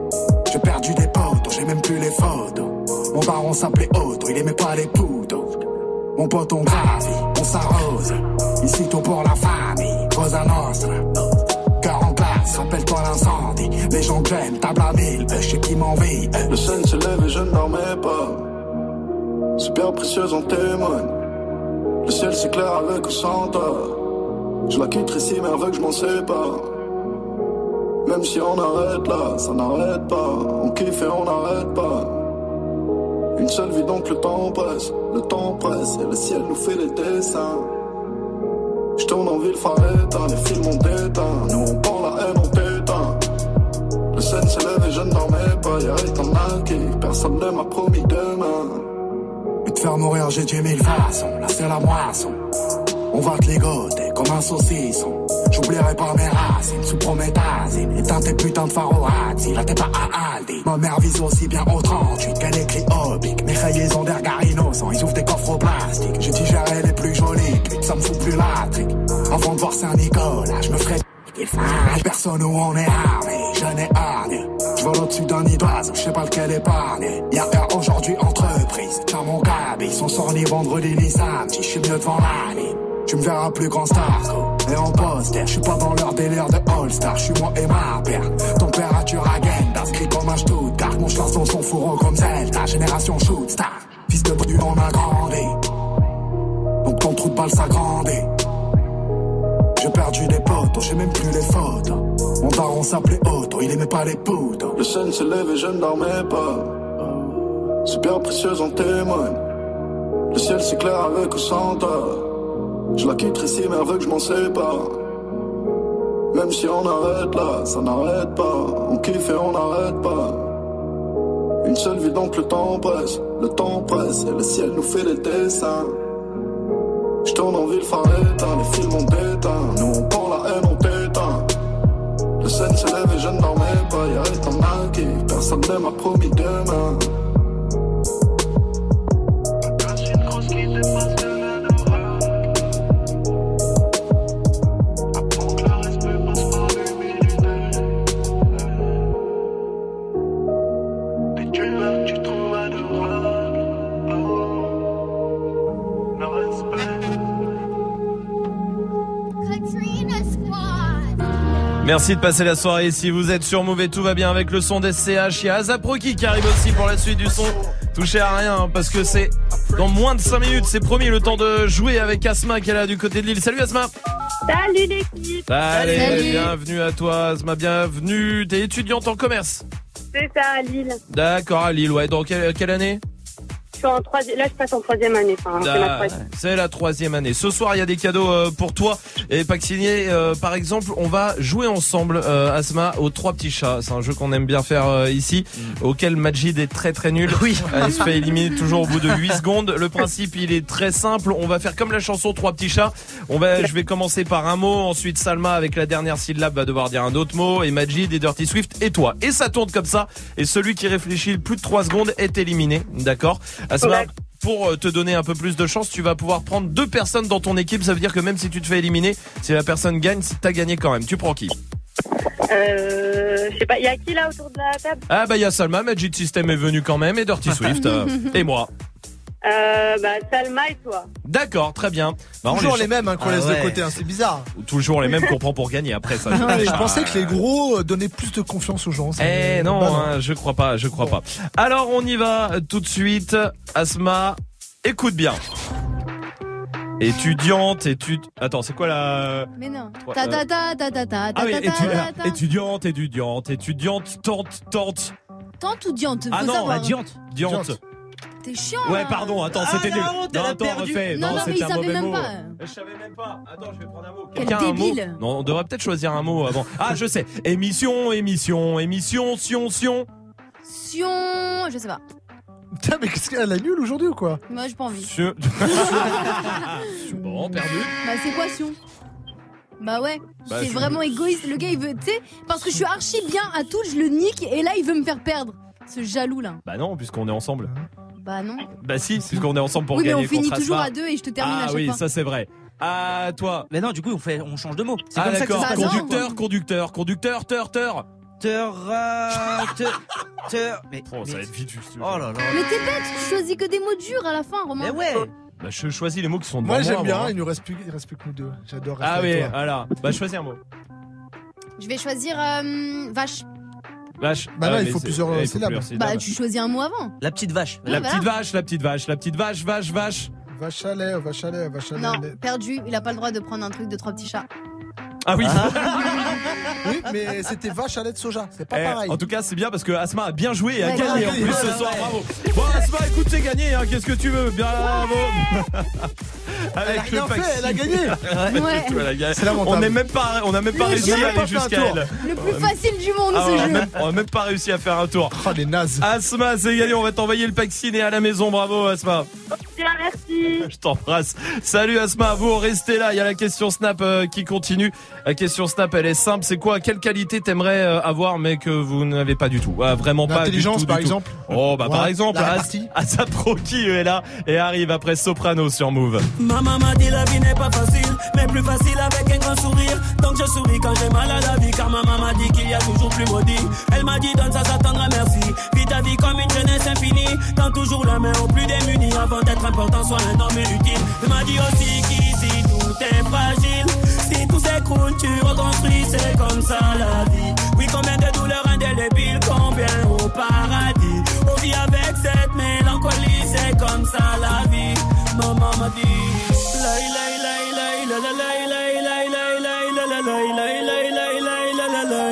[SPEAKER 22] J'ai perdu des potos, j'ai même plus les photos. Mon baron s'appelait Otto, il aimait pas les poudres. Mon pote on gravit, on s'arrose. Ici tout pour la famille, Cosa Nostra. Cœur en glace, rappelle-toi l'incendie. Les gens que j'aime, table à mille, eux, je sais qui m'envie. eux.
[SPEAKER 23] Le sun se lève et je ne dormais pas. Super précieuse en témoigne. Le ciel s'éclaire avec ou sans tort. Je la quitterai si mais que je m'en sépare. Même si on arrête là, ça n'arrête pas. On kiffe et on n'arrête pas. Une seule vie donc le temps presse. Le temps presse et le ciel nous fait des dessins. Je tourne en ville éteint, les films ont déteint. Nous on prend la haine, on t'éteint. Le sun se lève et je ne dormais pas. Y'a un marqué, personne ne m'a promis demain.
[SPEAKER 22] Te faire mourir, j'ai dix mille façons. Là, c'est la moisson. On va te ligoter comme un saucisson. J'oublierai pas mes racines sous prométhazine. Éteins tes putains de pharorazzi. Là, t'es pas à Aldi. Ma mère vise aussi bien au 38 qu'elle écrit Obic. Mes rayés ont des regards innocents. Ils ouvrent des coffres au plastique. J'ai digéré les plus jolies. Ça me fout plus la trique. Avant de voir Saint-Nicolas, je me ferai fâche personne où on est armé, je n'ai hargne. Je vole au-dessus d'un nid d'oiseau, je sais pas lequel épargne. Y'a heure aujourd'hui entreprise, tiens mon cabis, son sort ni vendredi ni samedi, je suis mieux devant la ligne. Tu me verras plus grand star, gros. Et en poster, je suis pas dans leur délire de All-Star, je suis moi et ma. Température agenda, inscrit comme un Stuttgart. Mon dans son fourreau comme Zelda, génération shoot star. Fils de du on a grandi. Donc ton trou de balle s'agrandit. J'ai perdu des potos, j'ai même plus les photos. Mon daron s'appelait Otto, il aimait pas les poudres.
[SPEAKER 23] Le sun se lève et je ne dormais pas. Super précieuse en témoigne. Le ciel s'éclaire avec ou sans. Je la quitterai si mais que je m'en sépare. Même si on arrête là, ça n'arrête pas. On kiffe et on n'arrête pas. Une seule vie donc le temps presse. Le temps presse et le ciel nous fait des dessins. Je tourne en ville phare éteint, les films ont déteint. Nous on prend la haine, on t'éteint. Le sun se lève et je ne dormais pas. Y'a un marqué, personne ne m'a promis demain.
[SPEAKER 1] Merci de passer la soirée si vous êtes sur Move et tout va bien avec le son des CH. Il y a Azaproki qui arrive aussi pour la suite du son. Touchez à rien hein, parce que c'est dans moins de 5 minutes. C'est promis, le temps de jouer avec Asma qui est là du côté de l'île. Salut Asma
[SPEAKER 20] Salut l'équipe
[SPEAKER 1] Allez,
[SPEAKER 20] Salut.
[SPEAKER 1] bienvenue à toi Asma, bienvenue. T'es étudiante en commerce
[SPEAKER 20] C'est ça, à Lille.
[SPEAKER 1] D'accord, à Lille, ouais. Dans quelle, quelle année?
[SPEAKER 20] En troisième, là je passe en troisième année. Enfin, c'est ma
[SPEAKER 1] Ah,
[SPEAKER 20] troisième.
[SPEAKER 1] C'est la troisième année. Ce soir, il y a des cadeaux euh, pour toi. Et Paxinier, euh, par exemple, on va jouer ensemble, euh, Asma, aux trois petits chats. C'est un jeu qu'on aime bien faire euh, ici, auquel Majid est très très nul. Oui. il se fait éliminer toujours au bout de 8 secondes. Le principe, il est très simple. On va faire comme la chanson Trois petits chats. On va, je vais commencer par un mot. Ensuite, Salma, avec la dernière syllabe, va devoir dire un autre mot. Et Majid et Dirty Swift et toi. Et ça tourne comme ça. Et celui qui réfléchit plus de 3 secondes est éliminé. D'accord? Asma, pour euh, te donner un peu plus de chance, tu vas pouvoir prendre deux personnes dans ton équipe. Ça veut dire que même si tu te fais éliminer, si la personne gagne, t'as gagné quand même. Tu prends qui?
[SPEAKER 20] Euh, je sais pas, il y a qui là autour de la table?
[SPEAKER 1] Ah bah il y a Salma, Magic System est venu quand même et Dirty Swift euh, [LAUGHS] et moi.
[SPEAKER 20] Euh, Bah, Salma et toi.
[SPEAKER 1] D'accord, très bien. Bah,
[SPEAKER 2] Toujours
[SPEAKER 1] les-
[SPEAKER 2] les mêmes hein, qu'on
[SPEAKER 1] Ah
[SPEAKER 2] laisse
[SPEAKER 1] ouais.
[SPEAKER 2] de côté, hein, c'est bizarre.
[SPEAKER 1] Toujours les mêmes [LAUGHS] qu'on prend pour gagner après ça.
[SPEAKER 2] Ah, je pensais que les gros euh, donnaient plus de confiance aux gens.
[SPEAKER 1] Eh
[SPEAKER 2] me-
[SPEAKER 1] non,
[SPEAKER 2] bah
[SPEAKER 1] hein, je crois pas, je crois pas. Alors on y va euh, tout de suite. Asma, écoute bien. Étudiante, étude. Attends, c'est quoi la.
[SPEAKER 13] Mais non. Ta ta ta ta ta ta
[SPEAKER 1] Ah oui, [LAUGHS] étudiante, étudiante, étudiante, tante, tante,
[SPEAKER 13] Tante ou diante
[SPEAKER 1] Ah non, la diante. diante.
[SPEAKER 13] T'es chiant.
[SPEAKER 1] Ouais,
[SPEAKER 13] là.
[SPEAKER 1] pardon, attends,
[SPEAKER 13] Ah,
[SPEAKER 1] c'était nul. Non,
[SPEAKER 13] a
[SPEAKER 1] attends, refais.
[SPEAKER 13] Non, non, mais
[SPEAKER 1] c'était
[SPEAKER 13] il
[SPEAKER 1] un
[SPEAKER 13] savait
[SPEAKER 1] mauvais
[SPEAKER 13] même
[SPEAKER 1] mot.
[SPEAKER 13] pas.
[SPEAKER 1] Je savais même pas. Attends, je vais prendre un mot.
[SPEAKER 13] Quel
[SPEAKER 1] Quelqu'un a un mot
[SPEAKER 13] débile.
[SPEAKER 1] Non, on devrait peut-être choisir un mot avant. Ah, je sais. Émission, émission, émission, sion, sion.
[SPEAKER 13] Sion, je sais pas.
[SPEAKER 2] Putain, mais qu'est-ce qu'elle a nulle aujourd'hui ou quoi
[SPEAKER 13] Moi, j'ai pas envie.
[SPEAKER 1] Sion. [LAUGHS] bon, perdu.
[SPEAKER 13] Bah, c'est quoi Sion? Bah ouais,
[SPEAKER 1] Bah,
[SPEAKER 13] c'est vraiment égoïste. Le gars, il veut, tu sais, parce que je suis archi bien à tout, je le nique et là, il veut me faire perdre. Ce jaloux là.
[SPEAKER 1] Bah non, puisqu'on est ensemble.
[SPEAKER 13] Bah non.
[SPEAKER 1] Bah si, puisqu'on est ensemble pour
[SPEAKER 13] oui, mais
[SPEAKER 1] gagner
[SPEAKER 13] on finit toujours à deux et je te termine
[SPEAKER 1] ah
[SPEAKER 13] à chaque
[SPEAKER 1] oui,
[SPEAKER 13] fois.
[SPEAKER 1] ça c'est vrai. À toi.
[SPEAKER 19] Mais non, du coup, on fait, on change de mot. C'est
[SPEAKER 1] Ah
[SPEAKER 19] comme ça que ça.
[SPEAKER 1] Conducteur, conducteur, conducteur, teur, teur.
[SPEAKER 19] Teur, teur, teur. Mais,
[SPEAKER 1] Oh, ça va être vite juste.
[SPEAKER 19] Oh là là.
[SPEAKER 13] Mais t'es bête, tu choisis que des mots durs à la fin, Romain.
[SPEAKER 19] Mais ouais.
[SPEAKER 1] Bah je choisis les mots qui sont devant
[SPEAKER 2] Moi
[SPEAKER 1] moi.
[SPEAKER 2] j'aime bien,
[SPEAKER 1] moi.
[SPEAKER 2] il nous reste plus, il reste plus que nous deux. J'adore.
[SPEAKER 1] Ah oui, voilà. Bah choisis un mot.
[SPEAKER 13] Je vais choisir euh, vache.
[SPEAKER 1] Vache.
[SPEAKER 2] Bah non,
[SPEAKER 1] Ah,
[SPEAKER 2] il faut plusieurs, euh,
[SPEAKER 1] il faut
[SPEAKER 2] syllabes.
[SPEAKER 1] plusieurs
[SPEAKER 13] Bah,
[SPEAKER 1] syllabes.
[SPEAKER 13] tu choisis un mot avant.
[SPEAKER 19] La petite vache.
[SPEAKER 1] La petite vache, la petite vache, la petite vache, vache, vache.
[SPEAKER 2] Vache à lait, vache à lait, vache à lait.
[SPEAKER 13] Non, perdu, il a pas le droit de prendre un truc de trois petits chats.
[SPEAKER 1] Ah oui. [LAUGHS]
[SPEAKER 2] Oui, mais c'était vache à lait de soja, c'est pas
[SPEAKER 1] Eh,
[SPEAKER 2] pareil.
[SPEAKER 1] en tout cas, c'est bien parce que Asma a bien joué et a
[SPEAKER 13] Ouais,
[SPEAKER 1] gagné en plus ce soir. Bravo. Bon, Asma, écoute, c'est gagné. Hein. Qu'est-ce que tu veux? Bravo.
[SPEAKER 2] Elle a
[SPEAKER 1] Avec le
[SPEAKER 2] rien fait,
[SPEAKER 1] Paxi.
[SPEAKER 2] elle a gagné.
[SPEAKER 13] Ouais. [LAUGHS]
[SPEAKER 1] tout, elle a gagné.
[SPEAKER 2] C'est lamentable.
[SPEAKER 1] On n'est même pas, on n'a même pas
[SPEAKER 13] Le
[SPEAKER 1] réussi
[SPEAKER 13] jeu,
[SPEAKER 1] à
[SPEAKER 2] on a
[SPEAKER 1] aller
[SPEAKER 2] pas fait un
[SPEAKER 1] jusqu'à
[SPEAKER 2] tour.
[SPEAKER 1] elle.
[SPEAKER 13] Le plus facile du monde,
[SPEAKER 1] Ah,
[SPEAKER 13] ce
[SPEAKER 1] on, a
[SPEAKER 13] jeu.
[SPEAKER 1] même, on a même pas réussi à faire un tour.
[SPEAKER 2] Oh, les nazes.
[SPEAKER 1] Asma, c'est gagné. On va t'envoyer le pack ciné à la maison. Bravo, Asma.
[SPEAKER 20] Bien, merci. [LAUGHS]
[SPEAKER 1] Je t'embrasse. Salut Asma, vous restez là. Il y a la question Snap euh, qui continue. La question Snap, elle est simple. C'est quoi Quelle qualité t'aimerais euh, avoir mais que vous n'avez pas du tout? Ah, Vraiment pas. du
[SPEAKER 2] L'intelligence, par
[SPEAKER 1] du tout.
[SPEAKER 2] exemple?
[SPEAKER 1] Oh bah par exemple,
[SPEAKER 2] la
[SPEAKER 1] As-
[SPEAKER 2] répartie.
[SPEAKER 1] Asap Rocky est là et arrive après Soprano sur Move.
[SPEAKER 24] Maman m'a dit la vie n'est pas facile, mais plus facile avec un grand sourire. Donc je souris quand j'ai mal à la vie, car maman m'a dit qu'il y a toujours plus maudit. Elle m'a dit donne ça, t'attendra merci. Vis ta vie comme une jeunesse infinie, tends toujours la main aux plus démunis avant d'être important, sois un homme utile. Elle m'a dit aussi qu'ici tout est fragile. Si tout s'écroule, tu reconstruis, c'est comme ça la vie. Oui, combien de douleurs indélébiles, combien au avec cette mélancolie, c'est comme ça la vie. Maman m'a dit. La, la, la, la, la, la.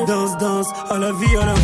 [SPEAKER 24] Danse, danse, à la vie, à l'amour.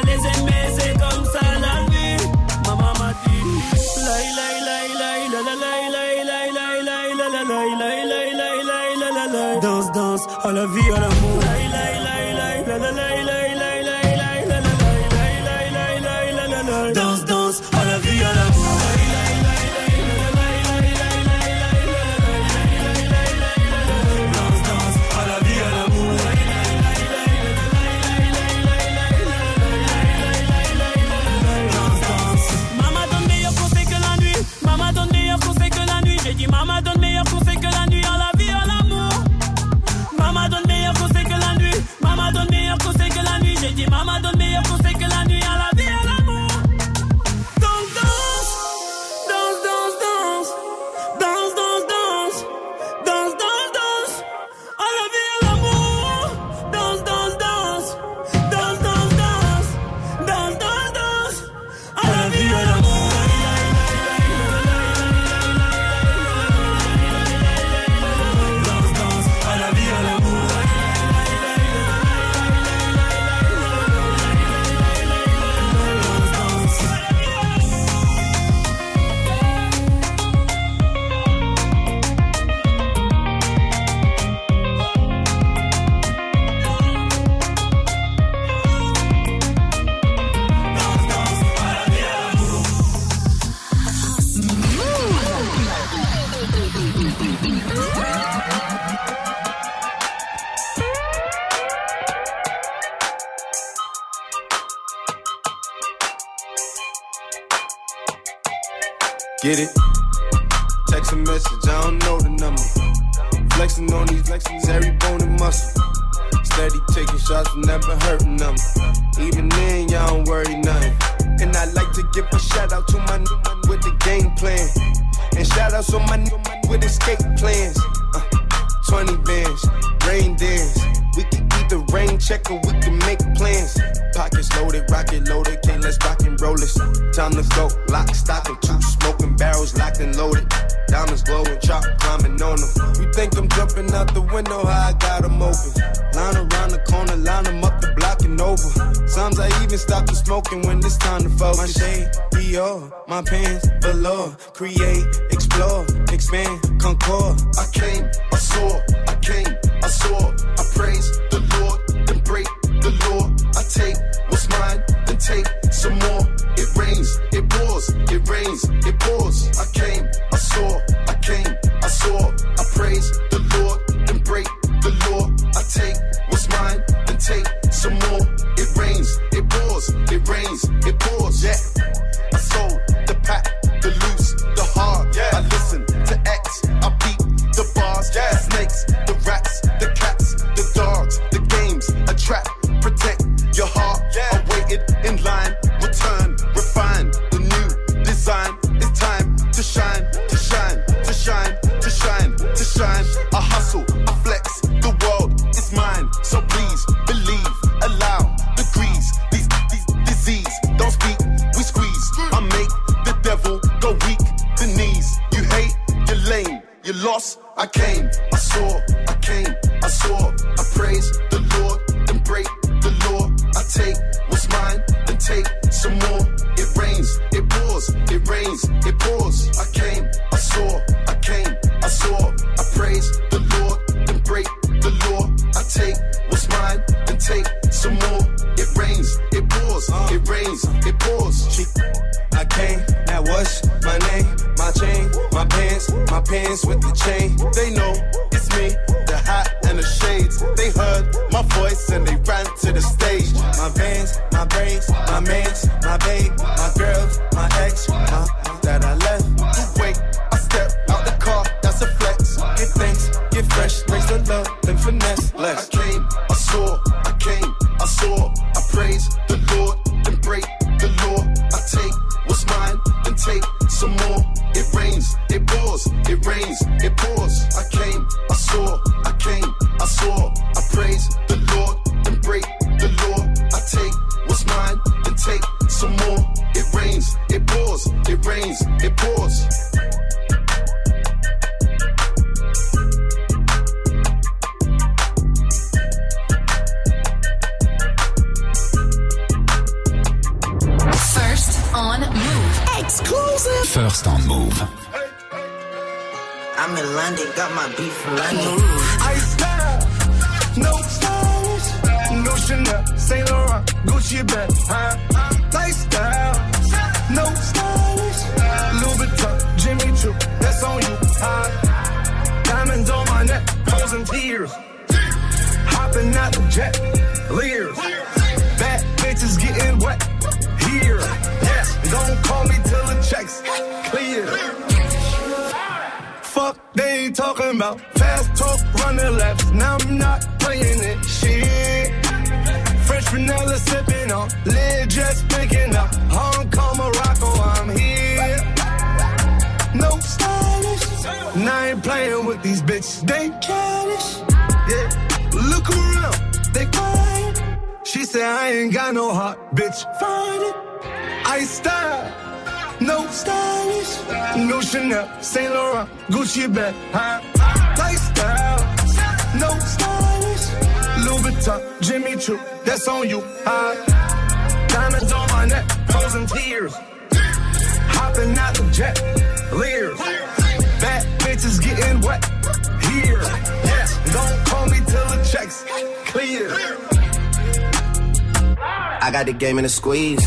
[SPEAKER 25] squeeze.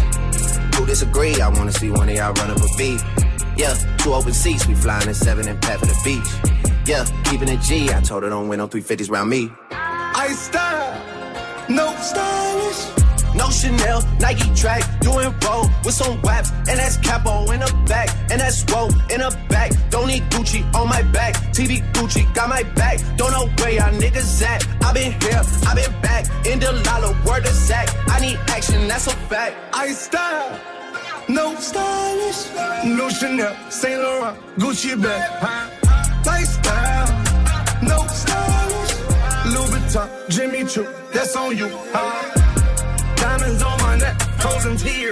[SPEAKER 26] Who disagree? I wanna see one of y'all run up a beat. Yeah, two open seats, we flying in seven and pat for the beach. Yeah, keeping it G. I told her don't win no 350s round me.
[SPEAKER 17] I style, no stylish.
[SPEAKER 26] No Chanel, Nike track, doing roll with some waps, and that's capo in the back, and that's roll in the back. Don't need Gucci on my back, TV Gucci got my back. Don't know where y'all niggas at. I been here, I been back, in the lala, word of Zach. I need action, that's a fact.
[SPEAKER 17] I style, no stylish. No Chanel, Saint Laurent, Gucci bag. High lifestyle, no stylish. Louis Vuitton, Jimmy Choo, that's on you. High diamonds on my neck, frozen tears.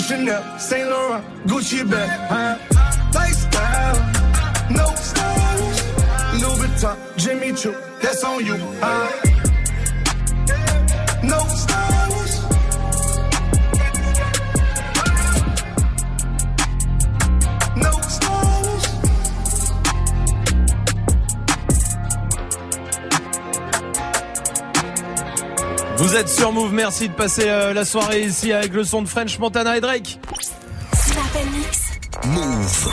[SPEAKER 17] Chanel, Saint Laurent, Gucci bag. Huh? Lifestyle, no stylish. Louis Vuitton, Jimmy Choo, that's on you. Huh?
[SPEAKER 1] Vous êtes sur Move, merci de passer euh, la soirée ici avec le son de French Montana et Drake.
[SPEAKER 12] Move.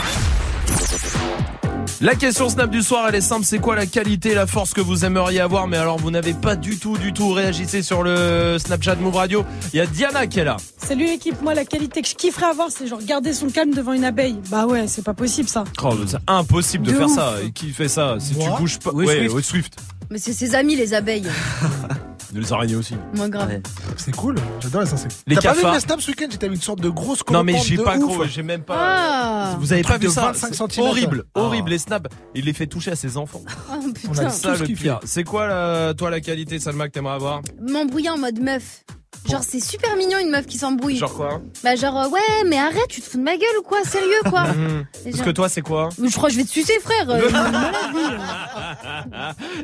[SPEAKER 1] La question Snap du soir, elle est simple, c'est quoi la qualité, la force que vous aimeriez avoir? Mais alors vous n'avez pas du tout, du tout réagissé sur le Snapchat Move Radio. Il y a Diana qui est là.
[SPEAKER 27] Salut l'équipe, moi la qualité que je kifferais avoir c'est genre garder son calme devant une abeille. Bah ouais, c'est pas possible ça.
[SPEAKER 1] Oh, c'est impossible de,
[SPEAKER 27] De
[SPEAKER 1] faire
[SPEAKER 27] ouf.
[SPEAKER 1] ça. Et qui fait ça? Si tu bouges pas.
[SPEAKER 13] Oui,
[SPEAKER 1] ouais,
[SPEAKER 13] Swift.
[SPEAKER 1] ouais, Swift.
[SPEAKER 13] Mais c'est ses amis, les abeilles. [LAUGHS]
[SPEAKER 1] Les araignées aussi.
[SPEAKER 13] Moins grave.
[SPEAKER 2] C'est cool, j'adore les insectes.
[SPEAKER 1] Les
[SPEAKER 2] T'as pas vu
[SPEAKER 1] cafards.
[SPEAKER 2] mes snaps ce week-end J'étais avec une sorte de grosse
[SPEAKER 1] Non mais j'ai
[SPEAKER 2] de
[SPEAKER 1] pas
[SPEAKER 2] ouf.
[SPEAKER 1] gros, j'ai même pas.
[SPEAKER 13] Ah.
[SPEAKER 1] Vous avez
[SPEAKER 2] Un
[SPEAKER 1] pas
[SPEAKER 2] truc
[SPEAKER 1] vu
[SPEAKER 2] de
[SPEAKER 1] ça
[SPEAKER 2] 25
[SPEAKER 1] C'est
[SPEAKER 2] centimètres.
[SPEAKER 1] Horrible,
[SPEAKER 2] Ah.
[SPEAKER 1] horrible les snaps. Il les fait toucher à ses enfants. [LAUGHS]
[SPEAKER 13] Oh
[SPEAKER 1] On
[SPEAKER 13] putain.
[SPEAKER 1] a ça le pire. C'est quoi la- toi la qualité Salma que t'aimerais avoir?
[SPEAKER 13] M'embrouiller en mode meuf. Genre c'est super mignon une meuf qui s'embrouille.
[SPEAKER 1] Genre quoi
[SPEAKER 13] Bah genre euh, ouais mais arrête tu te fous de ma gueule ou quoi Sérieux quoi
[SPEAKER 1] Mhm. Parce
[SPEAKER 13] genre-
[SPEAKER 1] que toi c'est quoi
[SPEAKER 13] Je crois que je vais te sucer frère. euh. [LAUGHS]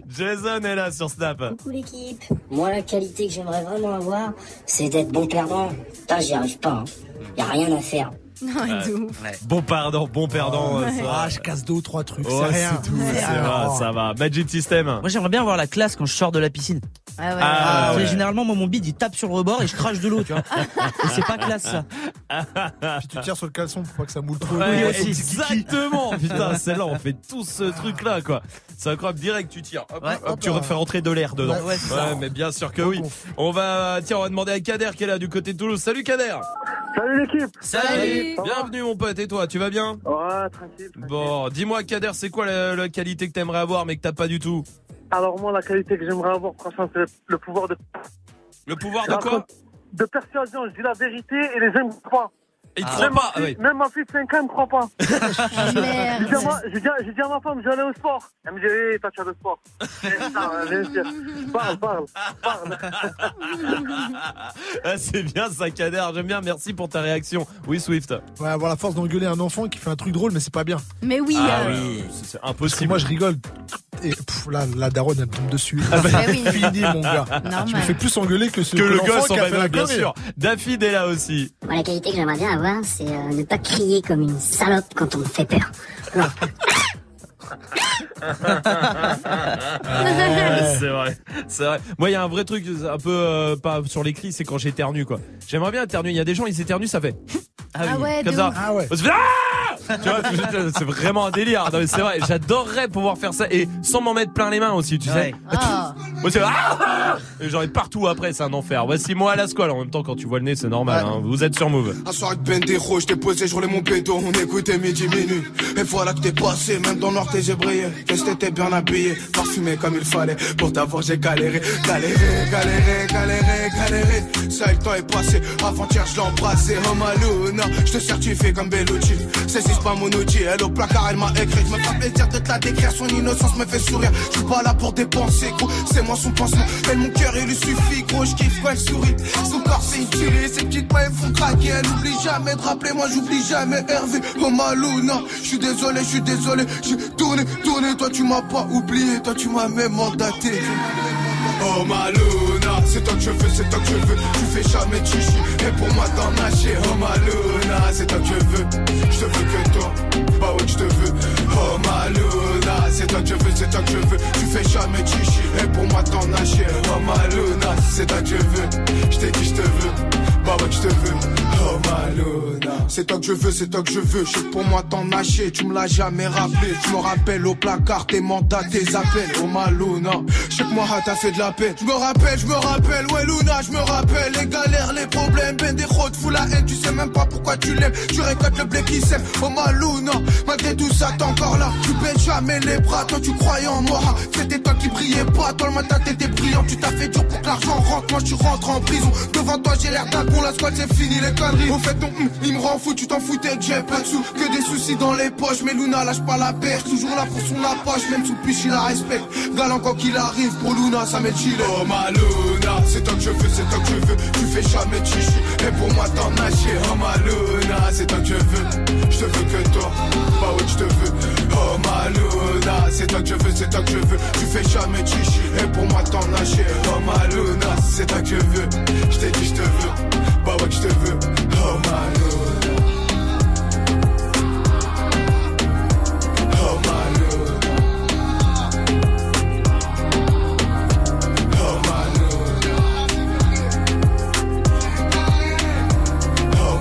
[SPEAKER 1] Jason est là sur Snap.
[SPEAKER 28] Coucou l'équipe. Moi, la qualité que j'aimerais vraiment avoir, c'est d'être bon perdant. Putain, j'y arrive pas. Hein. Y a rien à faire.
[SPEAKER 13] Ouais, de ouf.
[SPEAKER 1] Bon pardon, bon perdant.
[SPEAKER 2] Ouais.
[SPEAKER 1] euh, ça.
[SPEAKER 2] Ah, je casse deux ou trois trucs,
[SPEAKER 1] Oh,
[SPEAKER 2] c'est rien.
[SPEAKER 1] c'est tout,
[SPEAKER 2] C'est
[SPEAKER 1] c'est
[SPEAKER 2] rien.
[SPEAKER 1] va, ça va. Magic System.
[SPEAKER 19] Moi j'aimerais bien avoir la classe quand je sors de la piscine.
[SPEAKER 13] Ah ouais.
[SPEAKER 1] Ah,
[SPEAKER 19] Tu
[SPEAKER 1] ouais.
[SPEAKER 19] Généralement moi mon bide il tape sur le rebord et je crache de l'eau tu vois. et c'est pas classe ça. [LAUGHS]
[SPEAKER 2] Puis tu tires sur le caleçon pour pas que ça moule trop.
[SPEAKER 1] Ouais,
[SPEAKER 2] Oui, aussi.
[SPEAKER 1] exactement. [LAUGHS] Putain, celle-là, on fait tout ce truc-là, quoi. C'est incroyable. Direct, tu tires. Hop,
[SPEAKER 19] Ouais.
[SPEAKER 1] hop, tu refais rentrer de l'air dedans.
[SPEAKER 19] Ouais, ouais, c'est ça.
[SPEAKER 1] mais bien sûr que oui. On va, tiens, on va demander à Kader qui est là du côté de Toulouse. Salut Kader.
[SPEAKER 21] Salut l'équipe
[SPEAKER 1] Salut. Bienvenue mon pote. Et toi, tu vas bien
[SPEAKER 21] Ouais, tranquille.
[SPEAKER 1] Bon, dis-moi Kader, c'est quoi la, la qualité que t'aimerais avoir mais que t'as pas du tout
[SPEAKER 21] Alors moi, la qualité que j'aimerais avoir, franchement, c'est le pouvoir de...
[SPEAKER 1] Le pouvoir de quoi
[SPEAKER 21] De persuasion, je dis la vérité et les gens pas.
[SPEAKER 1] Il croit pas. Ah.
[SPEAKER 21] Même ma fille de 5 ans ne croit pas. [LAUGHS] J'ai dit, à ma- femme, je vais aller au sport. Elle me dit, oui, toi tu as le sport. [LAUGHS] Eh, sûr. Parle, parle, parle. [LAUGHS]
[SPEAKER 1] Ah, c'est bien ça Kader. J'aime bien. Merci pour ta réaction. Oui Swift.
[SPEAKER 2] Ouais, avoir la force d'engueuler un enfant qui fait un truc drôle, mais c'est pas bien.
[SPEAKER 13] Mais oui.
[SPEAKER 1] Ah
[SPEAKER 13] euh,
[SPEAKER 1] oui, c'est- impossible.
[SPEAKER 2] moi, je rigole. Et pff, là, la daronne, elle me tombe dessus.
[SPEAKER 1] Ah bah,
[SPEAKER 13] oui.
[SPEAKER 2] Fini, mon gars.
[SPEAKER 13] Normal.
[SPEAKER 2] Me fais plus engueuler que ce
[SPEAKER 1] que le gosse,
[SPEAKER 2] qui a fait la
[SPEAKER 1] bien sûr. David est là aussi.
[SPEAKER 28] Moi, la qualité que j'aimerais bien avoir, c'est euh, ne pas crier comme une salope quand on me fait peur. [LAUGHS] [LAUGHS]
[SPEAKER 1] C'est vrai, c'est vrai. Moi, il y a un vrai truc un peu euh, pas sur l'écrit, c'est quand j'éternue quoi. J'aimerais bien éternuer. Il y a des gens, ils éternuent, ça fait.
[SPEAKER 13] Ah ouais,
[SPEAKER 1] comme
[SPEAKER 13] de
[SPEAKER 1] ça.
[SPEAKER 2] Ah ouais.
[SPEAKER 1] Ah tu vois, c'est vraiment un délire. Non, mais c'est vrai, j'adorerais pouvoir faire ça et sans m'en mettre plein les mains aussi, tu sais.
[SPEAKER 29] Ouais.
[SPEAKER 13] Ah. [LAUGHS]
[SPEAKER 1] Moi, c'est ah Et J'en ai partout après, c'est un enfer. Voici moi à la squale. En même temps, quand tu vois le nez, c'est normal. hein. Vous êtes sur Move.
[SPEAKER 17] Un soir avec Bendero, je t'ai posé, je roulais mon pédo, on écoutait midi minuit. Et voilà que t'es passé, même dans j'ai brillé. Qu'est-ce que bien habillé, parfumé comme il fallait. Pour t'avoir j'ai galéré, galéré, galéré, galéré, galéré. Ça le temps est passé, avant-hier je l'ai embrassé. Oh Maluna, je te certifie comme Bellucci. Saisis pas mon outil, elle au placard elle m'a écrit. Je me fais plaisir de te la décrire, son innocence me fait sourire. Je suis pas là pour dépenser, gros, c'est moi son pansement. Elle mon cœur il lui suffit, gros, je kiffe elle sourit. Son corps c'est une ses petites mains elles font craquer. Elle oublie jamais de rappeler, moi j'oublie jamais Hervé. Oh Maluna, je suis désolé, je suis désolé. J'ai tourné, tourné, toi tu m'as pas oublié, toi tu m'as même mandaté. Oh Maluna, c'est toi que je veux, c'est toi que je veux. Tu fais jamais de chichi, et pour moi t'en nager. Oh Maluna, c'est toi que je veux. Je te veux que toi, bah ouais, je te veux. Oh Maluna, c'est toi que je veux, c'est toi que je veux. Tu fais jamais de chichi, et pour moi t'en nager. Oh Maluna, c'est toi que je veux. Je t'ai dit, je te veux. Oh c'est toi que je veux, c'est toi que je veux. Je pour moi t'en nager, tu me l'as jamais rappelé. Tu me rappelles au placard tes mandats, tes appels. Oh Maluna, je sais que moi t'as fait de la peine. Je me rappelle, je me rappelle, ouais Luna, je me rappelle. Les galères, les problèmes, ben des routes, fous la haine. Tu sais même pas pourquoi tu l'aimes. Tu récoltes le blé qui sème. Oh Maluna, malgré tout ça t'es encore là. Tu baisses jamais les bras, toi tu croyais en moi. C'était toi qui brillais pas, toi le matin t'étais brillant. Tu t'as fait dur pour que l'argent rentre, moi je rentre en prison. Devant toi j'ai l'air d'un con, la squad c'est fini les conneries. Au fait ton hum, il me rend fou, tu t'en foutais j'ai pas de sous. Que des soucis dans les poches, mais Luna lâche pas la perche. Toujours là pour son approche, même sous piche il la respecte. Galant quoi qu'il arrive, pour Luna ça m'est chill. Oh ma Luna, c'est toi que je veux, c'est toi que je veux. Tu fais jamais chichi, et pour moi t'en nager. Oh ma Luna, c'est toi que je veux. Je te veux que toi, bah ouais je te veux. Oh ma Luna, c'est toi que je veux, c'est toi que je veux. Tu fais jamais chichi, et pour moi t'en nager. Oh ma Luna, c'est toi que je veux. Je t'ai dit je te veux, bah ouais je te veux. Oh. Oh. Oh ma Luna. Oh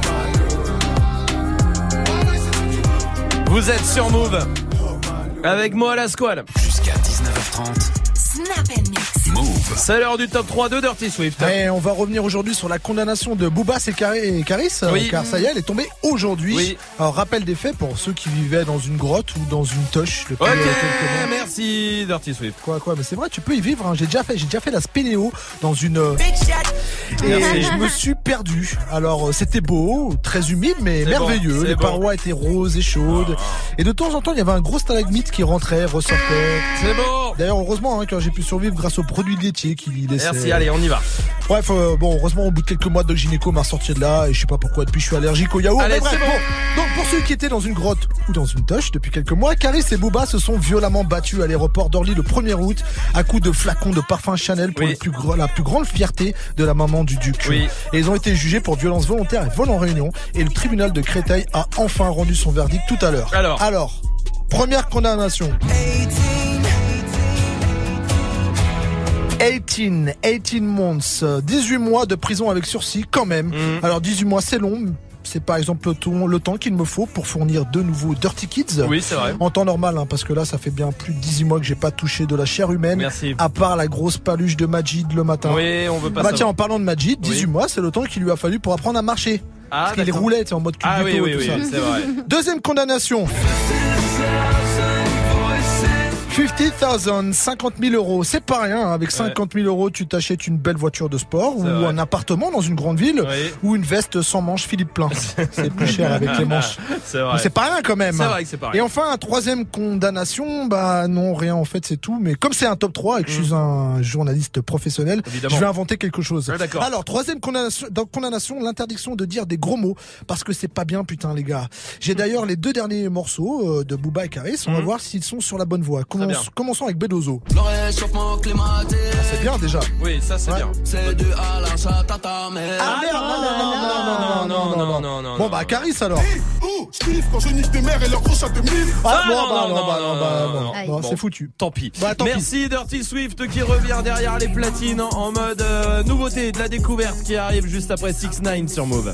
[SPEAKER 17] ma
[SPEAKER 1] Vous êtes sur Move. Avec moi à la squale.
[SPEAKER 30] Jusqu'à 19h30.
[SPEAKER 31] Snap and mix.
[SPEAKER 30] Move.
[SPEAKER 1] C'est l'heure du top 3 de Dirty Swift.
[SPEAKER 2] Et on va revenir aujourd'hui sur la condamnation de Booba et Cari- et Caris, euh,
[SPEAKER 1] Oui.
[SPEAKER 2] car ça y est, elle est tombée aujourd'hui.
[SPEAKER 1] Oui.
[SPEAKER 2] Alors rappel des faits pour ceux qui vivaient dans une grotte ou dans une toche. depuis,
[SPEAKER 1] Ok, merci Dirty Swift.
[SPEAKER 2] Quoi, quoi, mais c'est vrai, tu peux y vivre. hein. J'ai déjà fait, j'ai déjà fait la spéléo dans une. euh, Et
[SPEAKER 1] Merci.
[SPEAKER 2] je me suis perdu. Alors euh, c'était beau, très humide, mais merveilleux.
[SPEAKER 1] bon,
[SPEAKER 2] Les
[SPEAKER 1] bon.
[SPEAKER 2] parois étaient roses et chaudes. Et de temps en temps, il y avait un gros stalagmite qui rentrait, ressortait.
[SPEAKER 1] C'est bon.
[SPEAKER 2] D'ailleurs, heureusement hein, que j'ai pu survivre grâce aux produits laitiers qu'il laissait.
[SPEAKER 1] Merci, allez, on y va.
[SPEAKER 2] Bref, euh, bon, heureusement, au bout de quelques mois, Doc Gynéco m'a sorti de là, et je sais pas pourquoi, depuis, je suis allergique au yaourt.
[SPEAKER 1] Allez,
[SPEAKER 2] mais bref,
[SPEAKER 1] c'est bon.
[SPEAKER 2] Donc, pour ceux qui étaient dans une grotte ou dans une toche depuis quelques mois, Caris et Booba se sont violemment battus à l'aéroport d'Orly le 1er août, à coups de flacons de parfum Chanel pour
[SPEAKER 1] Oui.
[SPEAKER 2] plus la plus grande fierté de la maman du duc.
[SPEAKER 1] Oui.
[SPEAKER 2] Et ils ont été jugés pour violence volontaire et vol en réunion, et le tribunal de Créteil a enfin rendu son verdict tout à l'heure.
[SPEAKER 1] Alors.
[SPEAKER 2] Alors, première condamnation. 18, 18 months, euh, 18 mois de prison avec sursis quand même.
[SPEAKER 1] Mhm.
[SPEAKER 2] Alors 18 mois c'est long, c'est par exemple le temps, le temps qu'il me faut pour fournir de nouveaux Dirty Kids.
[SPEAKER 1] Oui, c'est vrai.
[SPEAKER 2] En temps normal, hein, parce que là ça fait bien plus de 18 mois que j'ai pas touché de la chair humaine.
[SPEAKER 1] Merci.
[SPEAKER 2] À part la grosse paluche de Majid le matin.
[SPEAKER 1] Oui, on veut pas
[SPEAKER 2] Ah bah
[SPEAKER 1] savoir.
[SPEAKER 2] tiens, en parlant de Majid, 18
[SPEAKER 1] Oui.
[SPEAKER 2] mois c'est le temps qu'il lui a fallu pour apprendre à marcher.
[SPEAKER 1] Ah,
[SPEAKER 2] parce qu'il roulait en mode
[SPEAKER 1] Ah oui,
[SPEAKER 2] et tout
[SPEAKER 1] oui,
[SPEAKER 2] ça.
[SPEAKER 1] c'est vrai.
[SPEAKER 2] Deuxième condamnation. 50 000, 50 000 euros, c'est pas rien. hein. Avec 50 000 euros, tu t'achètes une belle voiture de sport ou
[SPEAKER 1] vrai.
[SPEAKER 2] un appartement dans une grande ville
[SPEAKER 1] Oui.
[SPEAKER 2] ou une veste sans manches Philippe Plein. [LAUGHS] C'est plus cher avec les manches.
[SPEAKER 1] C'est
[SPEAKER 2] pas rien quand même.
[SPEAKER 1] Vrai que pas rien.
[SPEAKER 2] Et enfin, troisième condamnation, bah non, rien en fait, c'est tout. Mais comme c'est un top 3 et que je suis un journaliste professionnel,
[SPEAKER 1] Mm. Évidemment.
[SPEAKER 2] je vais inventer quelque chose. Alors, troisième condamnation, condamnation, l'interdiction de dire des gros mots parce que c'est pas bien, putain, les gars. J'ai d'ailleurs les deux derniers morceaux euh, de Booba et Caris. On va
[SPEAKER 1] Mhm.
[SPEAKER 2] voir s'ils sont sur la bonne voie. Commence-
[SPEAKER 1] bien.
[SPEAKER 2] commençons avec Bedozo.
[SPEAKER 32] Le réchauffement climatique,
[SPEAKER 2] Ah, c'est bien déjà.
[SPEAKER 1] Oui, ça c'est
[SPEAKER 2] Ouais.
[SPEAKER 1] bien.
[SPEAKER 32] c'est dû à la chatte à ta mère.
[SPEAKER 2] Ah, merde, non, non, non, non, non, non, non, non,
[SPEAKER 1] non, non,
[SPEAKER 2] Bon bah. Caris alors.
[SPEAKER 17] Quand je nique des mères et gros.
[SPEAKER 2] Ah,
[SPEAKER 1] Ah,
[SPEAKER 2] bon, bah,
[SPEAKER 1] non,
[SPEAKER 2] non,
[SPEAKER 1] non,
[SPEAKER 2] bah,
[SPEAKER 1] non,
[SPEAKER 2] bah, c'est foutu.
[SPEAKER 1] Tant pis.
[SPEAKER 2] Bah, tant pis.
[SPEAKER 1] Merci Dirty Swift qui revient derrière les platines en mode euh, nouveauté de la découverte qui arrive juste après 6 9 sur Move.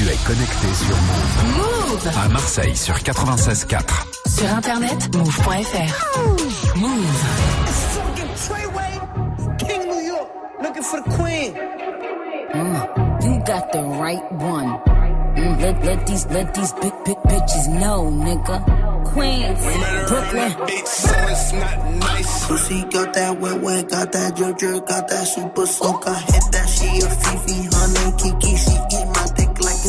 [SPEAKER 30] Tu es connecté sur Move.
[SPEAKER 31] Move.
[SPEAKER 30] À Marseille sur 96.4.
[SPEAKER 31] Sur internet, move.fr. Move.
[SPEAKER 33] King New York, looking for the queen.
[SPEAKER 34] Mm, you got the right one. Mm, let, let these let these big big bitches know, nigga. Queens, Brooklyn.
[SPEAKER 33] So it's not nice. Pussy got that wet wet, got that drip drip, got that super soak. I hit that she a Fifi, honey Kiki. She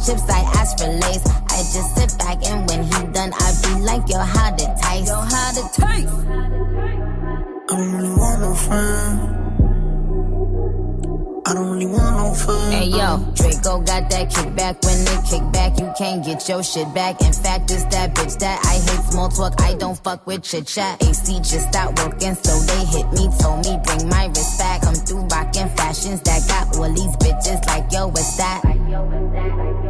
[SPEAKER 34] I chips, I ask for lace. I just sit back and when he done, I be like, yo, how to taste? Yo, how to taste?
[SPEAKER 33] I don't really want no friends. I don't really want no friends.
[SPEAKER 34] Hey yo, Draco got that kickback. When they kick back, you can't get your shit back. In fact, it's that bitch that I hate small talk. I don't fuck with chit chat. AC just stopped working, so they hit me. Told me bring my wrist back. Come through rockin' fashions that got all these bitches like yo, what's that?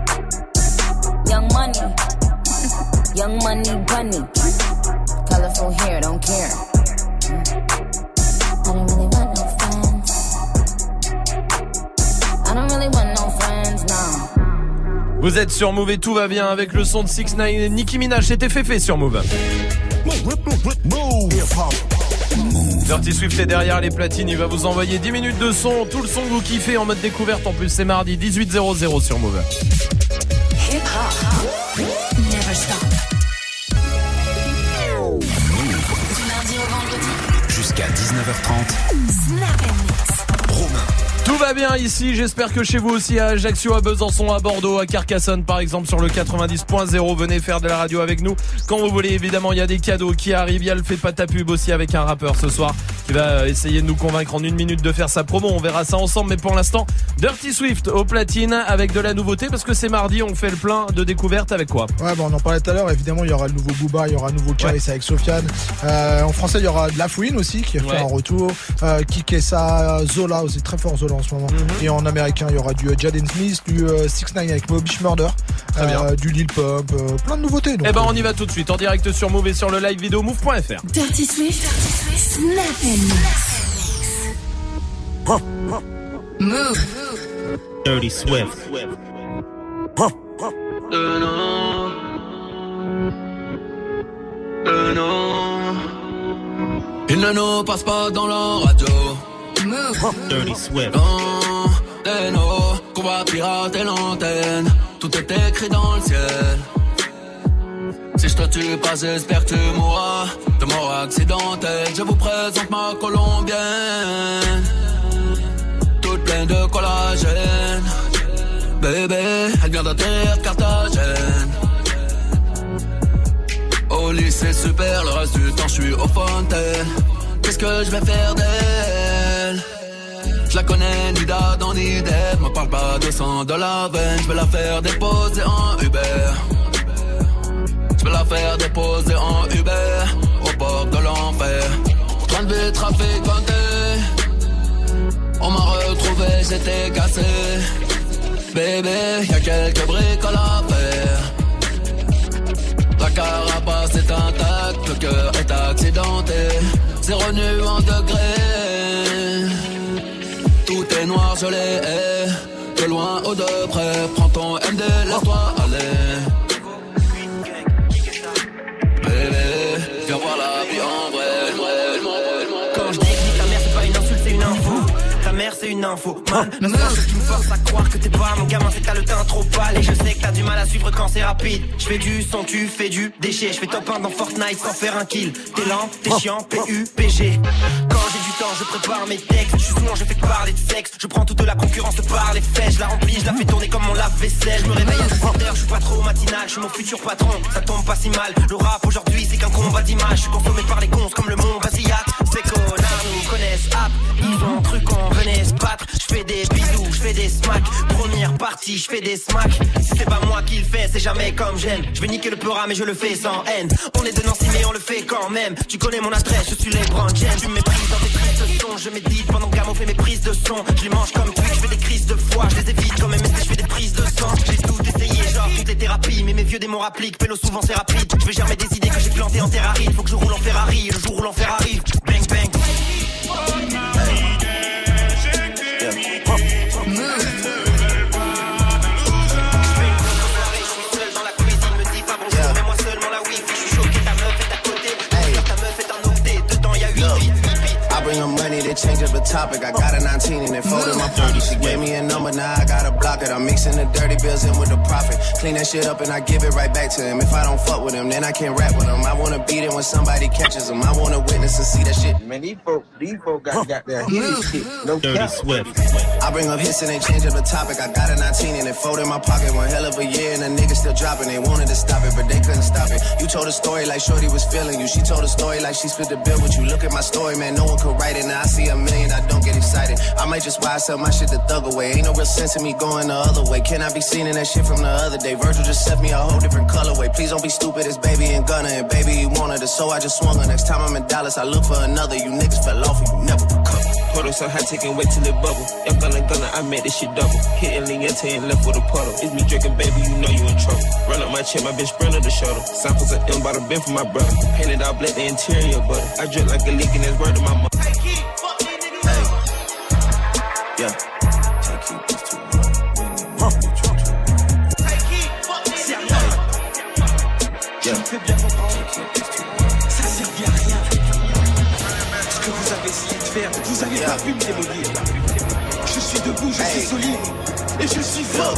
[SPEAKER 34] Young money, young money bunny. Colorful hair, don't care. I don't really want no friends. I don't really want no friends, no.
[SPEAKER 1] Vous êtes sur Move et tout va bien avec le son de 6 9 et Nicki Minaj. C'était Féfé sur Move. Dirty Swift est derrière les platines, il va vous envoyer 10 minutes de son, tout le son que vous kiffez en mode découverte en plus c'est mardi 18.00 sur Move.
[SPEAKER 30] 19h30.
[SPEAKER 1] Tout va bien ici, j'espère que chez vous aussi à Ajaccio, à Besançon, à Bordeaux, à Carcassonne par exemple sur le 90.0, venez faire de la radio avec nous quand vous voulez évidemment, il y a des cadeaux qui arrivent, il y a le fait pas ta pub aussi avec un rappeur ce soir qui va essayer de nous convaincre en une minute de faire sa promo, on verra ça ensemble mais pour l'instant Dirty Swift au platine avec de la nouveauté parce que c'est mardi, on fait le plein de découvertes avec quoi?
[SPEAKER 2] Ouais, on en parlait tout à l'heure. Évidemment, il y aura le nouveau Booba, il y aura un nouveau Karis avec Sofiane. Euh, en français, il y aura de la Fouine aussi qui a fait
[SPEAKER 1] Ouais.
[SPEAKER 2] un retour. Euh, Kikessa, Zola aussi, très fort Zola en ce moment.
[SPEAKER 1] Mhm.
[SPEAKER 2] Et en américain, il y aura du euh, Jaden Smith, du 6 9 avec Mobish Murder,
[SPEAKER 1] Très bien.
[SPEAKER 2] du Lil Pump, euh, plein de nouveautés. Donc,
[SPEAKER 1] Eh ben on y va tout de suite en direct sur Move et sur le live vidéo move.fr.
[SPEAKER 31] Dirty Swift. Snap and mix. Move.
[SPEAKER 6] Dirty Swift.
[SPEAKER 33] Euh. Euh.
[SPEAKER 25] Une nano passe pas dans la radio.
[SPEAKER 35] Dirty Swift.
[SPEAKER 25] Dans nos qu'on l'antenne. Tout est écrit dans le ciel. Si je te tue pas, j'espère que tu mourras de mort accidentelle. Je vous présente ma colombienne, toute pleine de collagène. Bébé, elle vient d'atterrir Carthagène. Au lycée super, le reste du temps je suis au fontaine. Qu'est-ce que je vais faire d'elle? Je la connais ni d'Adam ni d'Ève. Me parle pas de sang de la veine, je vais la faire déposer en Uber. Je vais la faire déposer en Uber au bord de l'enfer. Train de vie trafiquanté. On m'a retrouvé, j'étais cassé. Bébé, y a quelques briques à la faire. La carapace est intacte, le cœur est accidenté. Zéro nuance de gré. Tout est noir, je l'ai. De loin ou de près, prends ton MD, laisse-toi aller. Bébé, viens voir la vie en vrai.
[SPEAKER 36] Quand je dis Ta mère c'est une info. Man, qui me force à croire que t'es pas mon gamin, c'est que t'as le teint trop pâle. Et je sais que t'as du mal à suivre quand c'est rapide. Je fais du son, tu fais du déchet. Je fais top 1 dans Fortnite sans faire un kill. T'es lent, t'es chiant, PUPG. Quand j'ai du temps, je prépare mes textes. Je suis souvent, je fais parler de sexe. Je prends toute la concurrence par les fesses. Je la remplis, je la fais tourner comme mon lave-vaisselle. Je me réveille à 17h, je suis pas trop matinal. Je suis mon futur patron, ça tombe pas si mal. Le rap aujourd'hui, c'est qu'un combat d'image. Je suis consommé par les cons comme le mont Basillac. Ces connards nous connaissent app. Ils ont cru qu'on venait se battre. Je fais des bisous, je fais des smacks. Première partie, je fais des smacks. Si c'est pas moi qui le fais, c'est jamais comme j'aime. Je vais niquer le peura, mais je le fais sans haine. On est de Nancy, mais on le fait quand même. Tu connais mon adresse, je suis les James. Tu méprises dans tes prises de son. Je médite pendant que fait mes prises de son. Je les mange comme Twitch, je fais des crises de foi. Je les évite comme MST, je fais des prises de sang. J'ai tout essayé, genre toutes les thérapies. Mais mes vieux démons rappliquent, pélo souvent c'est rapide. Je vais germer des idées que j'ai plantées en Terrari. Faut que je roule en Ferrari, le jour où l'enfer arrive. Bang bang.
[SPEAKER 26] I bring they change up the topic. I got a 19 and they folded my 30. She gave me a number, now I gotta block it. I'm mixing the dirty bills in with the profit. Clean that shit up and I give it right back to him. If I don't fuck with him, then I can't rap with him. I wanna beat it when somebody catches him. I wanna witness and see that shit.
[SPEAKER 37] Man, these folk, these folk got, got that hit shit. No
[SPEAKER 35] Dirty
[SPEAKER 37] cap.
[SPEAKER 35] Swift.
[SPEAKER 26] I bring up hits and they change up the topic. I got a 19 and it folded in my pocket. One hell of a year and the nigga still dropping. They wanted to stop it, but they couldn't stop it. You told a story like Shorty was feeling you. She told a story like she split the bill with you. Look at my story, man. No one could write it. Now I see a million, I don't get excited. I might just why sell my shit to thug away. Ain't no real sense in me going the other way. Can I be seen in that shit from the other day? Virgil just sent me a whole different colorway. Please don't be stupid, it's baby and gunner. And baby, wanted it, so I just swung her. Next time I'm in Dallas, I look for another. You niggas fell off and you never
[SPEAKER 6] Puddle so high, taking wait till it bubble. If gunna gunna, I made this shit double. Hitting Leonte and left with a puddle. It's me drinking, baby, you know you in trouble. Run up my chin, my bitch sprinter the shuttle. Samples of M by the bin for my brother. Painted all black, the interior butter. I drip like a leak and it's word to my mother.
[SPEAKER 26] Hey,
[SPEAKER 38] keep fucking niggas hey. Yeah. Take it, it's too much. Je me fais bien comprendre. Ça de faire, vous avez pas pu me démolir. Je suis debout, je suis solide. Et je suis fort.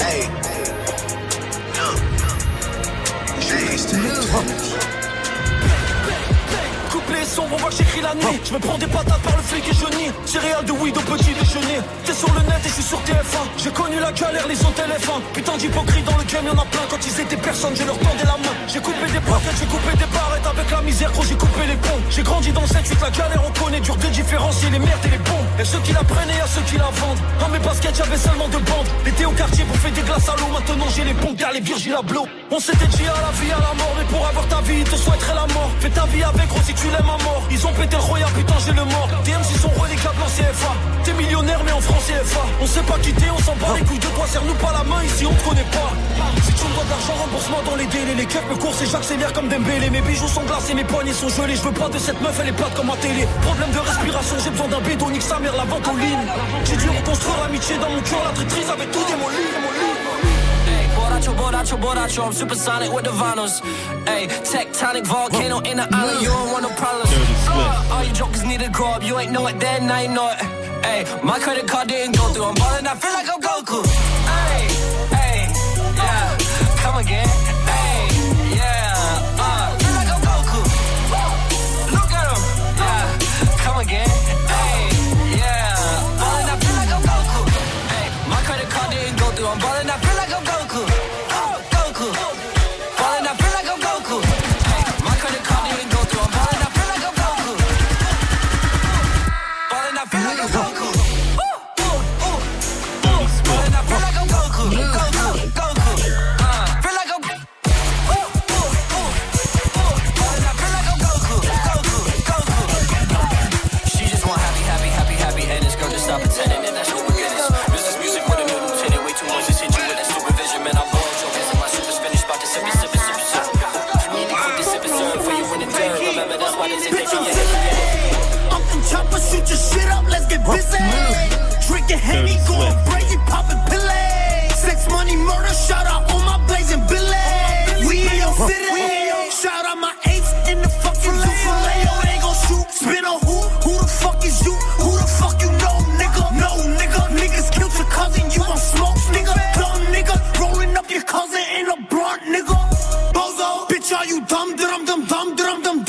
[SPEAKER 26] Hey.
[SPEAKER 38] Couplet on voit que j'écris la nuit. Je me prends des patates par le flic et je nie. Céréales de weed au petit déjeuner. T'es sur le net et je suis sur TF1. J'ai connu la galère, les autres téléphone. Putain d'hypocrite dans le game, y'en a plein. Quand ils étaient personne, je leur tendais la main. J'ai coupé des plaquettes, j'ai coupé des barrettes. Avec la misère, gros, j'ai coupé les ponts. J'ai grandi dans le 7-8, la galère, on connaît. Dur de différencier les merdes et les bons. Et ceux qui la prennent et à ceux qui la vendent. Dans mes baskets, j'avais seulement deux bandes. L'été au quartier pour faire des glaces à l'eau. Maintenant, j'ai les bons gars, les Virgil Abloh. On s'était dit à la vie, à la mort. Mais pour avoir ta vie, te souhaiteraient la mort. Fais ta vie avec, gros, si tu l'aimes Ils ont pété royal, putain, j'ai le mort. TMC sont relégables en CFA. T'es millionnaire, mais en France CFA. On sait pas quitter, on s'en bat les couilles de toi. Serre-nous pas la main ici, on te connaît pas. Si tu me dois de l'argent, rembourse-moi dans les délais. Les keufs me courent et j'accélère comme Dembélé. Mes bijoux sont glacés, mes poignets sont gelés. Je veux pas de cette meuf, elle est plate comme ma télé. Problème de respiration, j'ai besoin d'un bédo, nique sa mère, la vente. J'ai dû reconstruire l'amitié dans mon cœur, la traîtrise avait tout démoli.
[SPEAKER 39] Borracho, borracho
[SPEAKER 6] borracho, borracho. I'm supersonic with the vinyls. Ayy, tectonic volcano in the island. You don't want no problems. Uh, all you jokers need to grow up. You ain't know it then, now you know it. Ayy, my credit card didn't go through. I'm ballin', I feel like I'm Goku. Remember I'm they say they can get
[SPEAKER 34] Up chopper, shoot your shit up, let's get busy. Drinking Henny, going crazy, popping pillay. Sex, money, murder, shout out all my blazing billy. We in your city. Shout out my apes in the fucking zoo filet. Oh, they gon' shoot. Spin on who? Who the fuck is you? Who the fuck you know, nigga? No, nigga. Niggas killed your cousin, you gon' smoke, nigga. Dumb nigga. Rolling up your cousin in a blunt, nigga. Bozo. Bitch, are you dumb? Drum, dum, dum, drum, dum,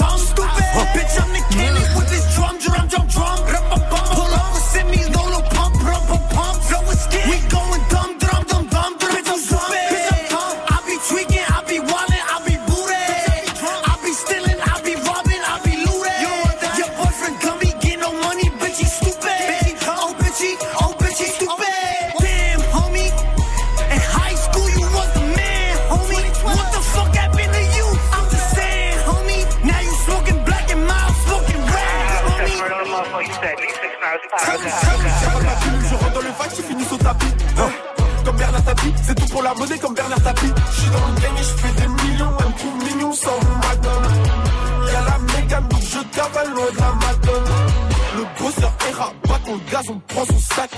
[SPEAKER 17] on prend son sac.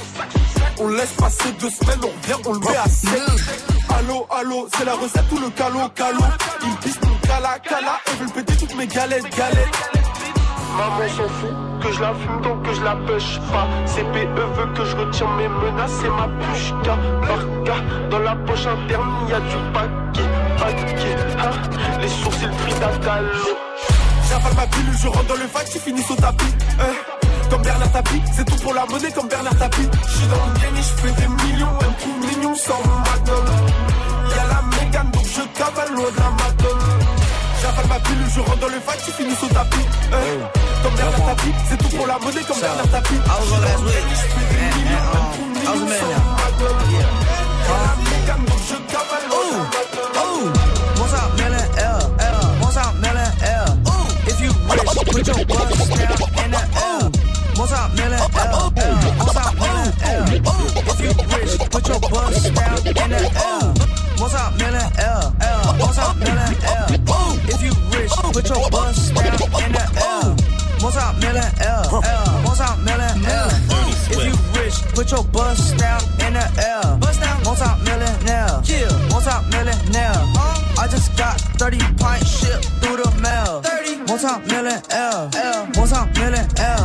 [SPEAKER 17] On laisse passer deux semaines, on revient, on le met à sec. Allô, allô, c'est la recette ou le calo, calo. Ils pissent mon cala, cala, et veulent péter toutes mes galettes, galettes. Maman s'en fout que je la fume donc que je la pêche pas. CPE veut que je retire mes menaces, c'est ma pushka. Barca dans la poche interne, y a du paquet. Paquet, ah, les sourcils fritatalo. J'avale ma pilule, je rentre dans le fight, j'ai fini au tapis. Comme Bernard Tapie, c'est tout pour la monnaie comme Bernard Tapie. J'suis dans le game et j'fais des millions, un coup mignon sans mon madone. Y'a la mégane donc je cavale loin de la madone. J'avale ma pilule, je rentre dans le fight, j'ai fini au tapis. Eh, Comme Bernard Tapie, c'est tout pour la monnaie comme Bernard Tapie.
[SPEAKER 40] I was on last week, I was a man now. Ooh, ooh, what's up, million L, L, what's up, million L? Ooh, if you rich, put your bust down. in the L. What's up, million L, L, what's up, million L? If you rich, put your bust down in the L. What's up, million L, L, what's up, million L? If you rich, put your bust down in the L. What's up, million L, L, what's up, million L? If you rich, put your bust down in the L. Bust down, multi-millionaire. Yeah, multi-millionaire. I just got 30 pint shipped through the mail. 30 multi-million L, L, multi-million L.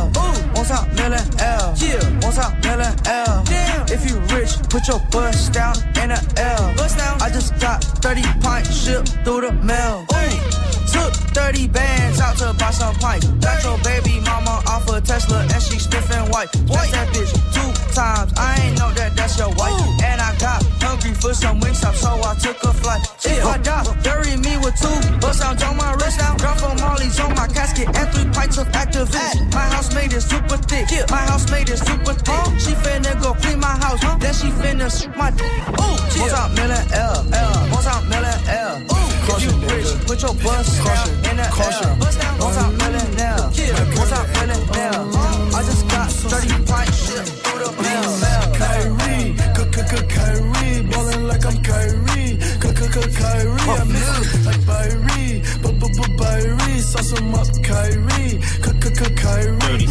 [SPEAKER 40] Ooh, multi-million L. Yeah, multi-million L. Damn, if you rich, put your bust down in the L. Bust down. I just got 30 pints shipped through the mail. Ooh. Took 30 bands out to buy some pipes. Got your baby mama off a Tesla and she sniffing white. Touch that bitch two times. I ain't know that that's your wife. And I got hungry for some wings up, so I took a flight. If I die, bury me with two. Bust out on my wrist now. Drop from Molly's on my casket and three pints of activist. My housemate is super thick. My housemate is super thick. She finna go clean my house. Then she finna shoot my dick. Ooh, what's up, million L? L. What's up, million L? Ooh, if you rich, put your bust down in the L. What's up, millionaire? What's up, millionaire? I just got 30 pint shit. Through the mail.
[SPEAKER 41] Kyrie, Kyrie, ballin' like I'm Kyrie, Kyrie, I miss it like Kyrie, Kyrie, sauce 'em up, Kyrie, Kyrie,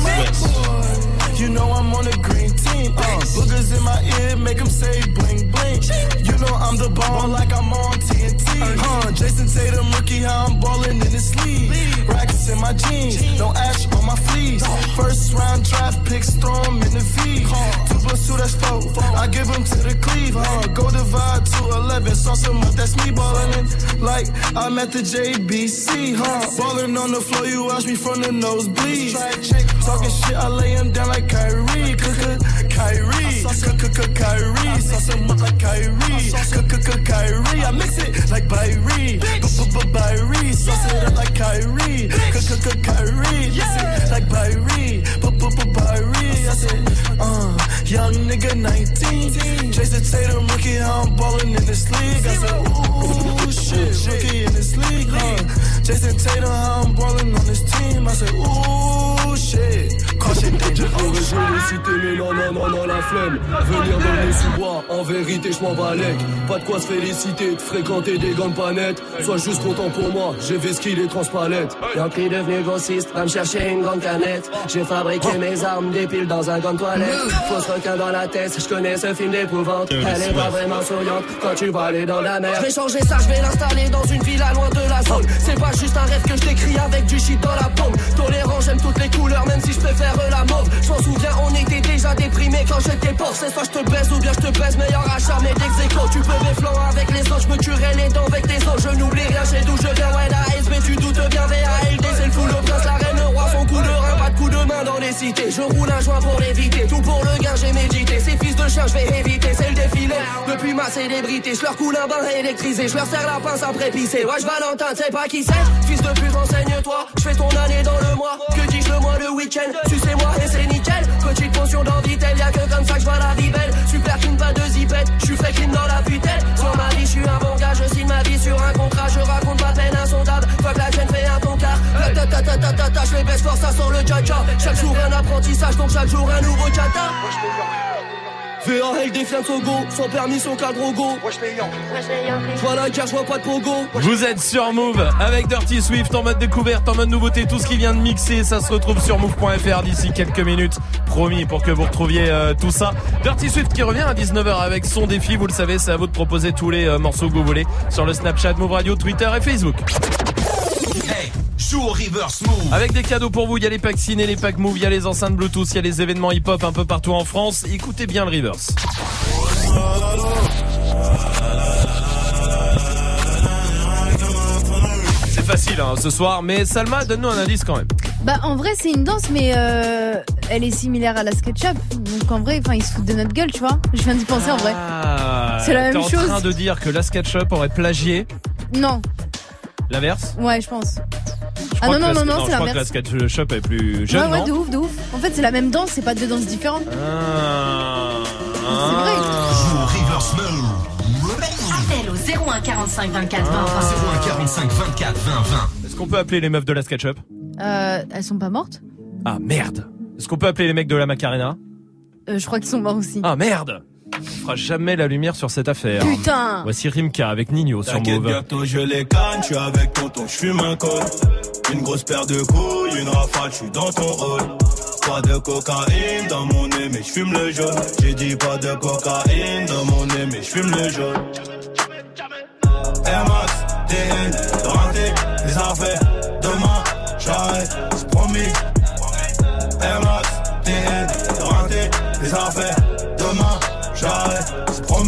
[SPEAKER 41] You know I'm on a green team, uh, boogers in my ear make 'em say bling bling know I'm the bomb like I'm on TNT. Uh, Jason Tatum, rookie, how I'm ballin' in the sleeve. Rack my jeans. Don't ash on my fleas. First round draft picks, throw 'em in the V. Two plus two, that's four. I give 'em to the cleave, huh? Go divide to 11. Saw some up, that's me ballin' in. Like I'm at the JBC, huh? Ballin' on the floor, you watch me from the nosebleed. Talking shit, I lay him down like Kyrie. Kyrie, Kyrie. Saw some up like Kyrie. Kyrie, I mix it like Kyrie. Kyrie, sauce it up like Kyrie. Kyrie, it like Kyrie. Kyrie, I said, uh, young nigga 19. Jason Tatum, rookie, how I'm ballin' in this league. I said, ooh, shit, rookie in this league, huh? Jason Tatum, how I'm ballin' on this team. I said, ooh. Caution danger.
[SPEAKER 42] J'aurais félicité mais non non non non la flemme. Venir dans le sous-bois, en vérité je m'en balèque Pas de quoi se féliciter, de fréquenter des gants pas nets. Sois juste content pour moi, j'ai vu ce qu'il est transpalette.
[SPEAKER 6] Yankee devenu grossiste, va me chercher une grande canette. J'ai fabriqué mes armes, des piles dans un gant de toilette. Fausse requin dans la tête, je connais ce film d'épouvante. Elle est pas vraiment souriante quand tu vas aller dans la mer. Je vais changer ça, je vais l'installer dans une villa loin de la zone. C'est pas juste un rêve que je t'écris avec du shit dans la paume. Tolérant, j'aime toutes les couleurs même si je préfère la mauve Je m'en souviens, on était déjà déprimé quand j'étais pauvre C'est soit je te baise ou bien je te baise, meilleur achat mais d'exéco Tu peux mes avec les autres, je me tuerai les dents avec tes os. Je n'oublie rien, j'ai d'où je viens, ouais la S Mais tu doutes bien VALD, c'est le fou, le prince, la Son coup de rein, pas de coup de main dans les cités. Je roule un joint pour l'éviter, tout pour le gain j'ai médité. Ces fils de je vais éviter, c'est le défilé. Depuis ma célébrité, je leur coule un bain électrisé. Je leur serre la pince après pisser, ouais je Valentin, sais pas qui c'est. Fils de pute, renseigne-toi, je fais ton année dans le mois. Que dis-je le mois le week-end, tu sais moi et c'est nickel. Petite potion d'envitel, y'a que comme ça que je vois la vie belle. Super clean, pas de zipette, je suis frais clean dans la putelle. Sur ma vie, je suis un bon gars, je signe ma vie sur un contrat. Je raconte ma peine insondable, fuck la chaîne fait un ton quart Ta ta ta ta ta ta, je les baisse fort, ça sent le jaja Chaque jour un apprentissage, donc chaque jour un nouveau chata VAL des Togo, sans permis, son cadre au go. Je vois la guerre, je vois pas de pogo.
[SPEAKER 1] Vous êtes sur Move avec Dirty Swift en mode découverte, en mode nouveauté, tout ce qui vient de mixer, ça se retrouve sur move.fr d'ici quelques minutes. Promis pour que vous retrouviez euh, tout ça. Dirty Swift qui revient à 19h avec son défi, vous le savez, c'est à vous de proposer tous les euh, morceaux que vous voulez sur le Snapchat Move Radio, Twitter et Facebook.
[SPEAKER 43] Hey, joue au reverse move.
[SPEAKER 1] Avec des cadeaux pour vous, il y a les packs ciné, les packs move, il y a les enceintes Bluetooth, il y a les événements hip-hop un peu partout en France. Écoutez bien le reverse. C'est facile hein, ce soir, mais Salma, donne-nous un indice quand même.
[SPEAKER 13] Bah en vrai c'est une danse mais euh, elle est similaire à la SketchUp donc en vrai enfin ils se foutent de notre gueule tu vois je viens d'y penser en vrai
[SPEAKER 1] Ah,
[SPEAKER 13] C'est la même
[SPEAKER 1] t'es
[SPEAKER 13] chose.
[SPEAKER 1] en train de dire que la SketchUp aurait plagié
[SPEAKER 13] non
[SPEAKER 1] l'inverse
[SPEAKER 13] ouais je pense.
[SPEAKER 1] Je
[SPEAKER 13] ah non non
[SPEAKER 1] la-
[SPEAKER 13] non non
[SPEAKER 1] je
[SPEAKER 13] c'est
[SPEAKER 1] crois que la
[SPEAKER 13] l'inverse
[SPEAKER 1] SketchUp est plus jeune,
[SPEAKER 13] ouais ouais
[SPEAKER 1] non
[SPEAKER 13] de ouf de ouf. En fait c'est la même danse c'est pas deux danses différentes.
[SPEAKER 1] Ah.
[SPEAKER 13] c'est vrai.
[SPEAKER 44] Appel au 01 45 24 20 20.
[SPEAKER 43] 01 45 24 20 20.
[SPEAKER 1] Est-ce qu'on peut appeler les meufs de la SketchUp
[SPEAKER 13] euh, elles sont pas mortes?
[SPEAKER 1] Ah merde. Est-ce qu'on peut appeler les mecs de la Macarena?
[SPEAKER 13] Euh, je crois qu'ils sont morts aussi.
[SPEAKER 1] Ah merde On fera jamais la lumière sur cette affaire.
[SPEAKER 13] Putain
[SPEAKER 1] Voici Rimka avec Nino sur Move.
[SPEAKER 45] bientôt je les canne, je suis avec tonton, je fume un col. Une grosse paire de couilles, une rafale, je suis dans ton hall. Pas de cocaïne dans mon nez, mais je fume le jaune. J'ai dit pas de cocaïne dans mon nez, mais je fume le jaune. Air Max, TN, rentré, les affaires. Demain, j'arrête, c'est promis. Air Max, TN, rentré, les affaires.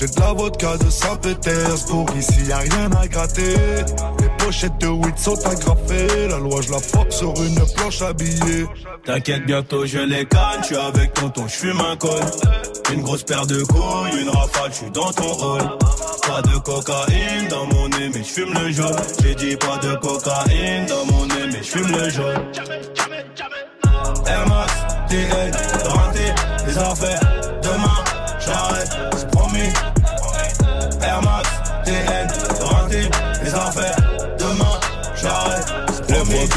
[SPEAKER 15] J'ai de la vodka de Saint-Pétersbourg. Ici, y a rien à gratter. Les pochettes de weed sont agrafées. La loi, je la force sur une planche habillée.
[SPEAKER 45] T'inquiète, bientôt je les canne, je avec tonton, je fume un col. Une grosse paire de couilles, une rafale, je suis dans ton hall. Pas de cocaïne dans mon nez, mais je fume le jaune. J'ai dit pas de cocaïne dans mon nez, mais je fume le jaune. Air Max, TN, les affaires.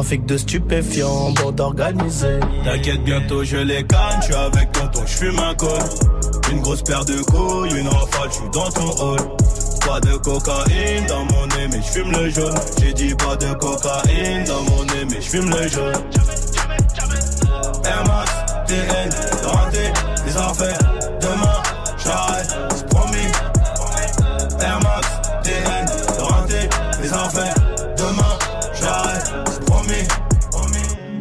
[SPEAKER 45] Trafic de stupéfiants, bande organisée. T'inquiète, bientôt je les gagne, je avec tonton, je fume un col. Une grosse paire de couilles, une rafale, je suis dans ton hall. Pas de cocaïne dans mon nez, mais je fume le jaune. J'ai dit pas de cocaïne dans mon nez, mais je fume le jaune. Air Max, TN, les affaires. Demain, j'arrête,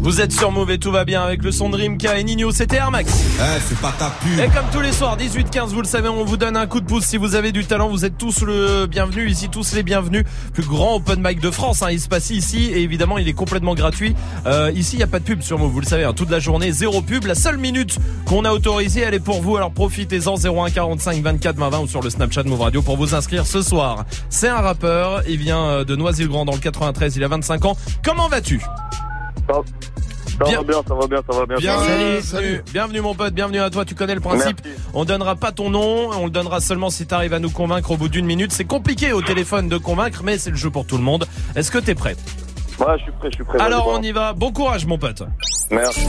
[SPEAKER 1] Vous êtes sur et tout va bien avec le son de Rimka et Nino, c'était Air Max.
[SPEAKER 46] Eh, c'est pas ta pub.
[SPEAKER 1] Et comme tous les soirs, 18-15, vous le savez, on vous donne un coup de pouce. Si vous avez du talent, vous êtes tous le bienvenu ici, tous les bienvenus. Plus grand open mic de France, hein, il se passe ici et évidemment, il est complètement gratuit. Euh, ici, il n'y a pas de pub sur Move, vous le savez, hein, toute la journée, zéro pub. La seule minute qu'on a autorisée, elle est pour vous. Alors profitez-en, 01 45 24 20 20 ou sur le Snapchat Move Radio pour vous inscrire ce soir. C'est un rappeur, il vient euh, de Noisy-le-Grand dans le 93, il a 25 ans. Comment vas-tu?
[SPEAKER 47] Ça va bien, ça va bien, ça va bien.
[SPEAKER 1] Bien,
[SPEAKER 47] ça va bien.
[SPEAKER 1] salut, Bienvenue mon pote, bienvenue à toi. Tu connais le principe.
[SPEAKER 47] Merci.
[SPEAKER 1] On donnera pas ton nom, on le donnera seulement si tu arrives à nous convaincre au bout d'une minute. C'est compliqué au téléphone de convaincre, mais c'est le jeu pour tout le monde. Est-ce que t'es prêt?
[SPEAKER 47] Ouais, je suis prêt, je suis prêt.
[SPEAKER 1] Alors on y va. Bon courage mon pote.
[SPEAKER 47] Merci.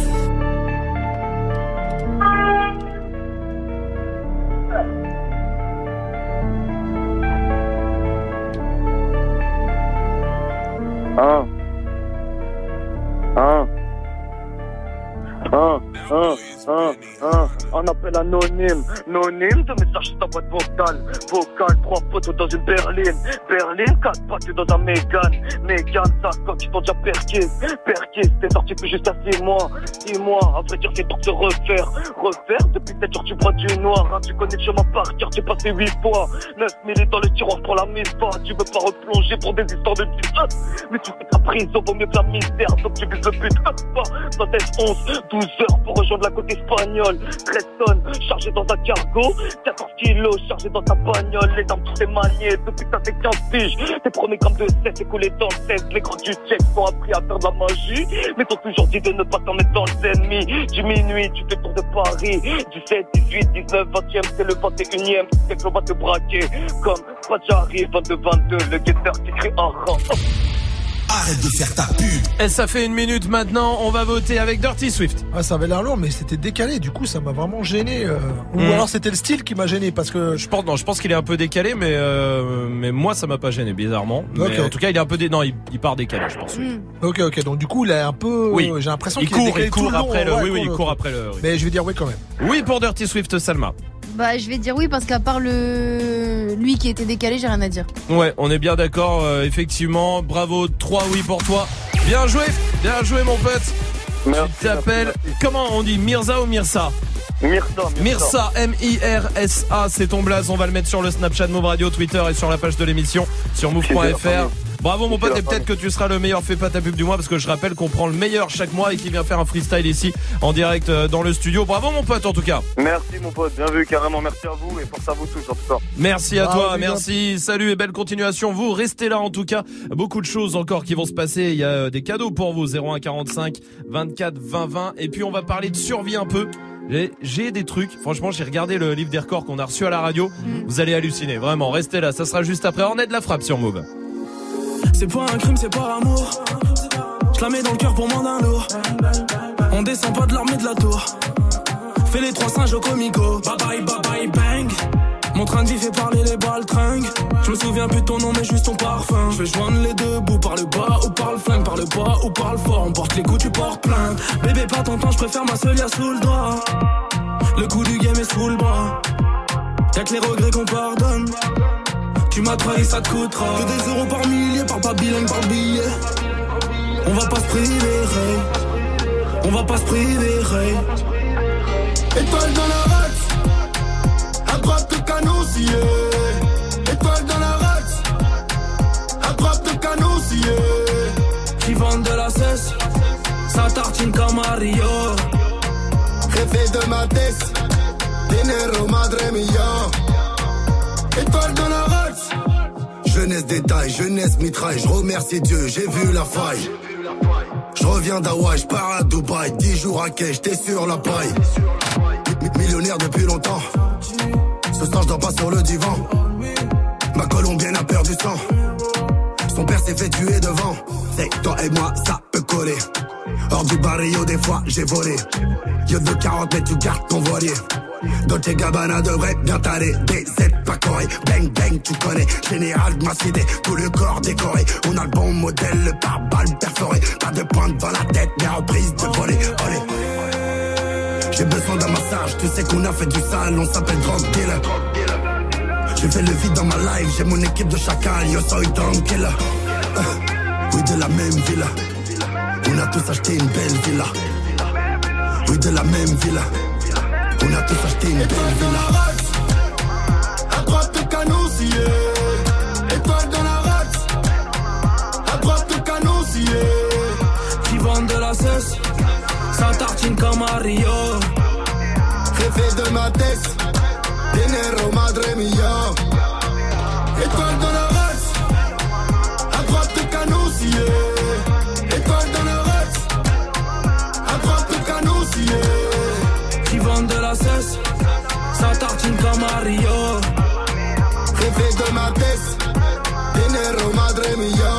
[SPEAKER 47] Un. Un. Un. Un. Un. Un. Un appel anonyme. Anonyme de message sur ta boîte vocale. Vocale, trois photos dans une berline. Berline, quatre pattes dans un Mégane. Mégane, ça coque, ils t'ont déjà perqué. Perqué, t'es sorti plus juste à six mois. Six mois, à vrai dire, c'est pour se refaire. Refaire, depuis sept jours, tu bois du noir. hein. Tu connais le chemin par cœur, tu passé huit fois. Neuf minutes dans le tiroir pour la mise pas. Tu veux pas replonger pour des histoires de dix Mais tu fais ta prison, vaut mieux que la misère. Donc tu vises le but, pas. Dans tes 11, 12 heures pour rejoindre la côte espagnole. 13 tonnes chargées dans un cargo. 14 kilos chargés dans ta bagnole. Les armes, tout est manié depuis que t'as fait 15 piges. Tes premiers grammes de cesse écoulés dans le 16. Les grands du check sont appris à faire de la magie. Mais t'ont toujours dit de ne pas t'en mettre dans les ennemis. Du minuit, tu fais le tour de Paris. Du 7, 18, 19, 20e, c'est le 21e. C'est que l'on va te braquer. Comme quoi j'arrive, 22, 22. Le guetteur qui crie en rang.
[SPEAKER 46] Arrête de faire ta pub.
[SPEAKER 1] Et ça fait une minute maintenant. On va voter avec Dirty Swift.
[SPEAKER 48] Ah, ça avait l'air lourd, mais c'était décalé. Du coup, ça m'a vraiment gêné. euh. Ou
[SPEAKER 1] Mm.
[SPEAKER 48] alors c'était le style qui m'a gêné parce que.
[SPEAKER 1] Je pense, non, je pense qu'il est un peu décalé, mais euh, mais moi ça m'a pas gêné bizarrement. Mais en tout cas, il est un peu dé... non, il, il part décalé, je pense. oui.
[SPEAKER 48] Ok, ok. Donc du coup, il est un peu.
[SPEAKER 1] Oui.
[SPEAKER 48] J'ai l'impression
[SPEAKER 1] Il
[SPEAKER 48] qu'il est
[SPEAKER 1] court,
[SPEAKER 48] décalé
[SPEAKER 1] il court après le-
[SPEAKER 48] Ouais,
[SPEAKER 1] oui, oui, il court après le-.
[SPEAKER 48] Mais je vais dire oui quand même.
[SPEAKER 1] Oui pour Dirty Swift, Salma.
[SPEAKER 13] Bah, je vais dire oui parce qu'à part le lui qui était décalé, j'ai rien à dire.
[SPEAKER 1] Ouais, on est bien d'accord, euh, effectivement. Bravo, 3 oui pour toi. Bien joué, bien joué mon pote. tu t'appelles, comment on dit, Mirza ou Mirsa
[SPEAKER 47] Mirsa,
[SPEAKER 1] Mirsa, M-I-R-S-A, c'est ton blaze. On va le mettre sur le Snapchat Move Radio, Twitter et sur la page de l'émission sur move.fr. Bravo mon pote et peut-être que tu seras le meilleur fais pas ta pub du mois parce que je rappelle qu'on prend le meilleur chaque mois et qu'il vient faire un freestyle ici en direct euh, dans le studio. Bravo mon pote en tout cas.
[SPEAKER 47] Merci mon pote, bien vu, carrément. Merci à vous et force à vous tous en tout cas.
[SPEAKER 1] Merci à
[SPEAKER 47] Bravo,
[SPEAKER 1] toi, merci, salut et belle continuation. Vous restez là en tout cas. Beaucoup de choses encore qui vont se passer. Il y a euh, des cadeaux pour vous. 01 45 24 20 20. Et puis on va parler de survie un peu. J'ai- J'ai des trucs. Franchement, j'ai regardé le livre des records qu'on a reçu à la radio. Vous allez halluciner. Vraiment, restez là. Ça sera juste après. On est de la frappe sur Move.
[SPEAKER 38] C'est pas un crime, c'est par amour. Je la mets dans le cœur pour moins d'un lourd. On descend pas de l'armée de la tour. Fais les trois singes au comico. Bye bye, bye bye, bang. Mon train de vie fait parler les balles tringues. Je me souviens plus de ton nom, mais juste ton parfum. Je vais joindre les deux bouts par le bas ou par le flingue, par le
[SPEAKER 41] pas ou parle fort, on porte les coups, tu portes plainte. Bébé, pas ton temps, je préfère ma seule sous le drap. Le coup du game est sous le bras. Y'a que les regrets qu'on pardonne. Tu m'as trahi, ça te coûtera. Que des euros par millier, par pas par billet. On va pas se priver. On va pas se priver.
[SPEAKER 49] Étoile dans la race, droite le canot scié. Étoile dans la race, droite le canot scié.
[SPEAKER 41] Qui vendent de la cesse, ça tartine comme Mario.
[SPEAKER 49] De ma tête, dinero madre mia. Étoile dans la race,
[SPEAKER 22] Jeunesse détail, jeunesse mitraille, je remercie Dieu, j'ai vu la faille. Je reviens d'Hawaï, je pars à Dubaï, 10 jours à quai, j'étais sur la paille. Mi- Millionnaire depuis longtemps, ce soir je dors pas sur le divan. Ma colombienne a perdu sang, son père s'est fait tuer devant. C'est toi et moi, ça peut coller. Hors du barrio, des fois j'ai volé. Yo de 40 mètres, tu gardes ton voilier. Dolce Gabbana devrait bien t'aller. DZ pas coré, bang bang, tu connais. Général de ma cité, tout le corps décoré. On a le bon modèle, le pare-balles perforé. Pas de pointe dans la tête, mais reprise de voler. J'ai besoin d'un massage, tu sais qu'on a fait du sale, on s'appelle drug dealer. J'ai fait le vide dans ma life, j'ai mon équipe de chacal, yo soy tranquille. Euh, oui, de la même villa. On a tous acheté une belle villa. Oui, de la même villa. On a tous acheté une belle villa.
[SPEAKER 49] à droite le canot scié. Étoile dans la race, à droite le canot scié.
[SPEAKER 41] Qui vendent de la cesse, ça tartine comme Mario.
[SPEAKER 49] Jefe de ma tête, dinero madre mia. Étoile dans la race, à droite le canot scié.
[SPEAKER 41] Mario.
[SPEAKER 49] Jefe de ma tête, dinero madre mia.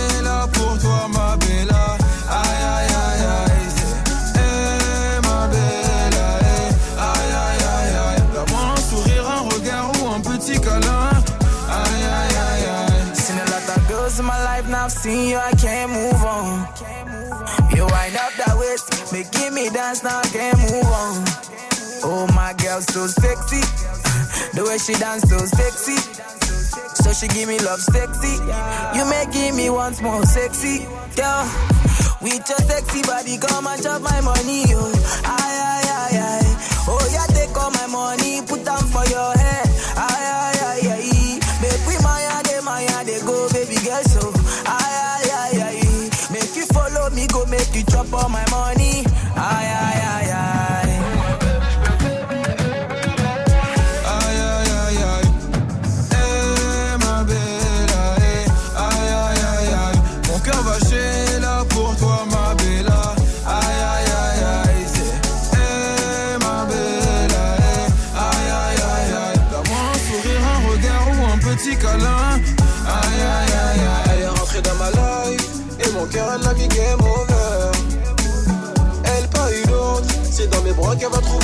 [SPEAKER 5] seen you, I can't move on. You wind up that waist, making me dance, now I can't move on. Oh, my girl, so sexy. The way she dance, so sexy. So she give me love sexy. You making me once more sexy. Girl, with your sexy body, come and chop my money, yo. Aye, aye, aye, aye. Oh, yeah, take all my money, put them for your head. Aye,
[SPEAKER 50] dans mes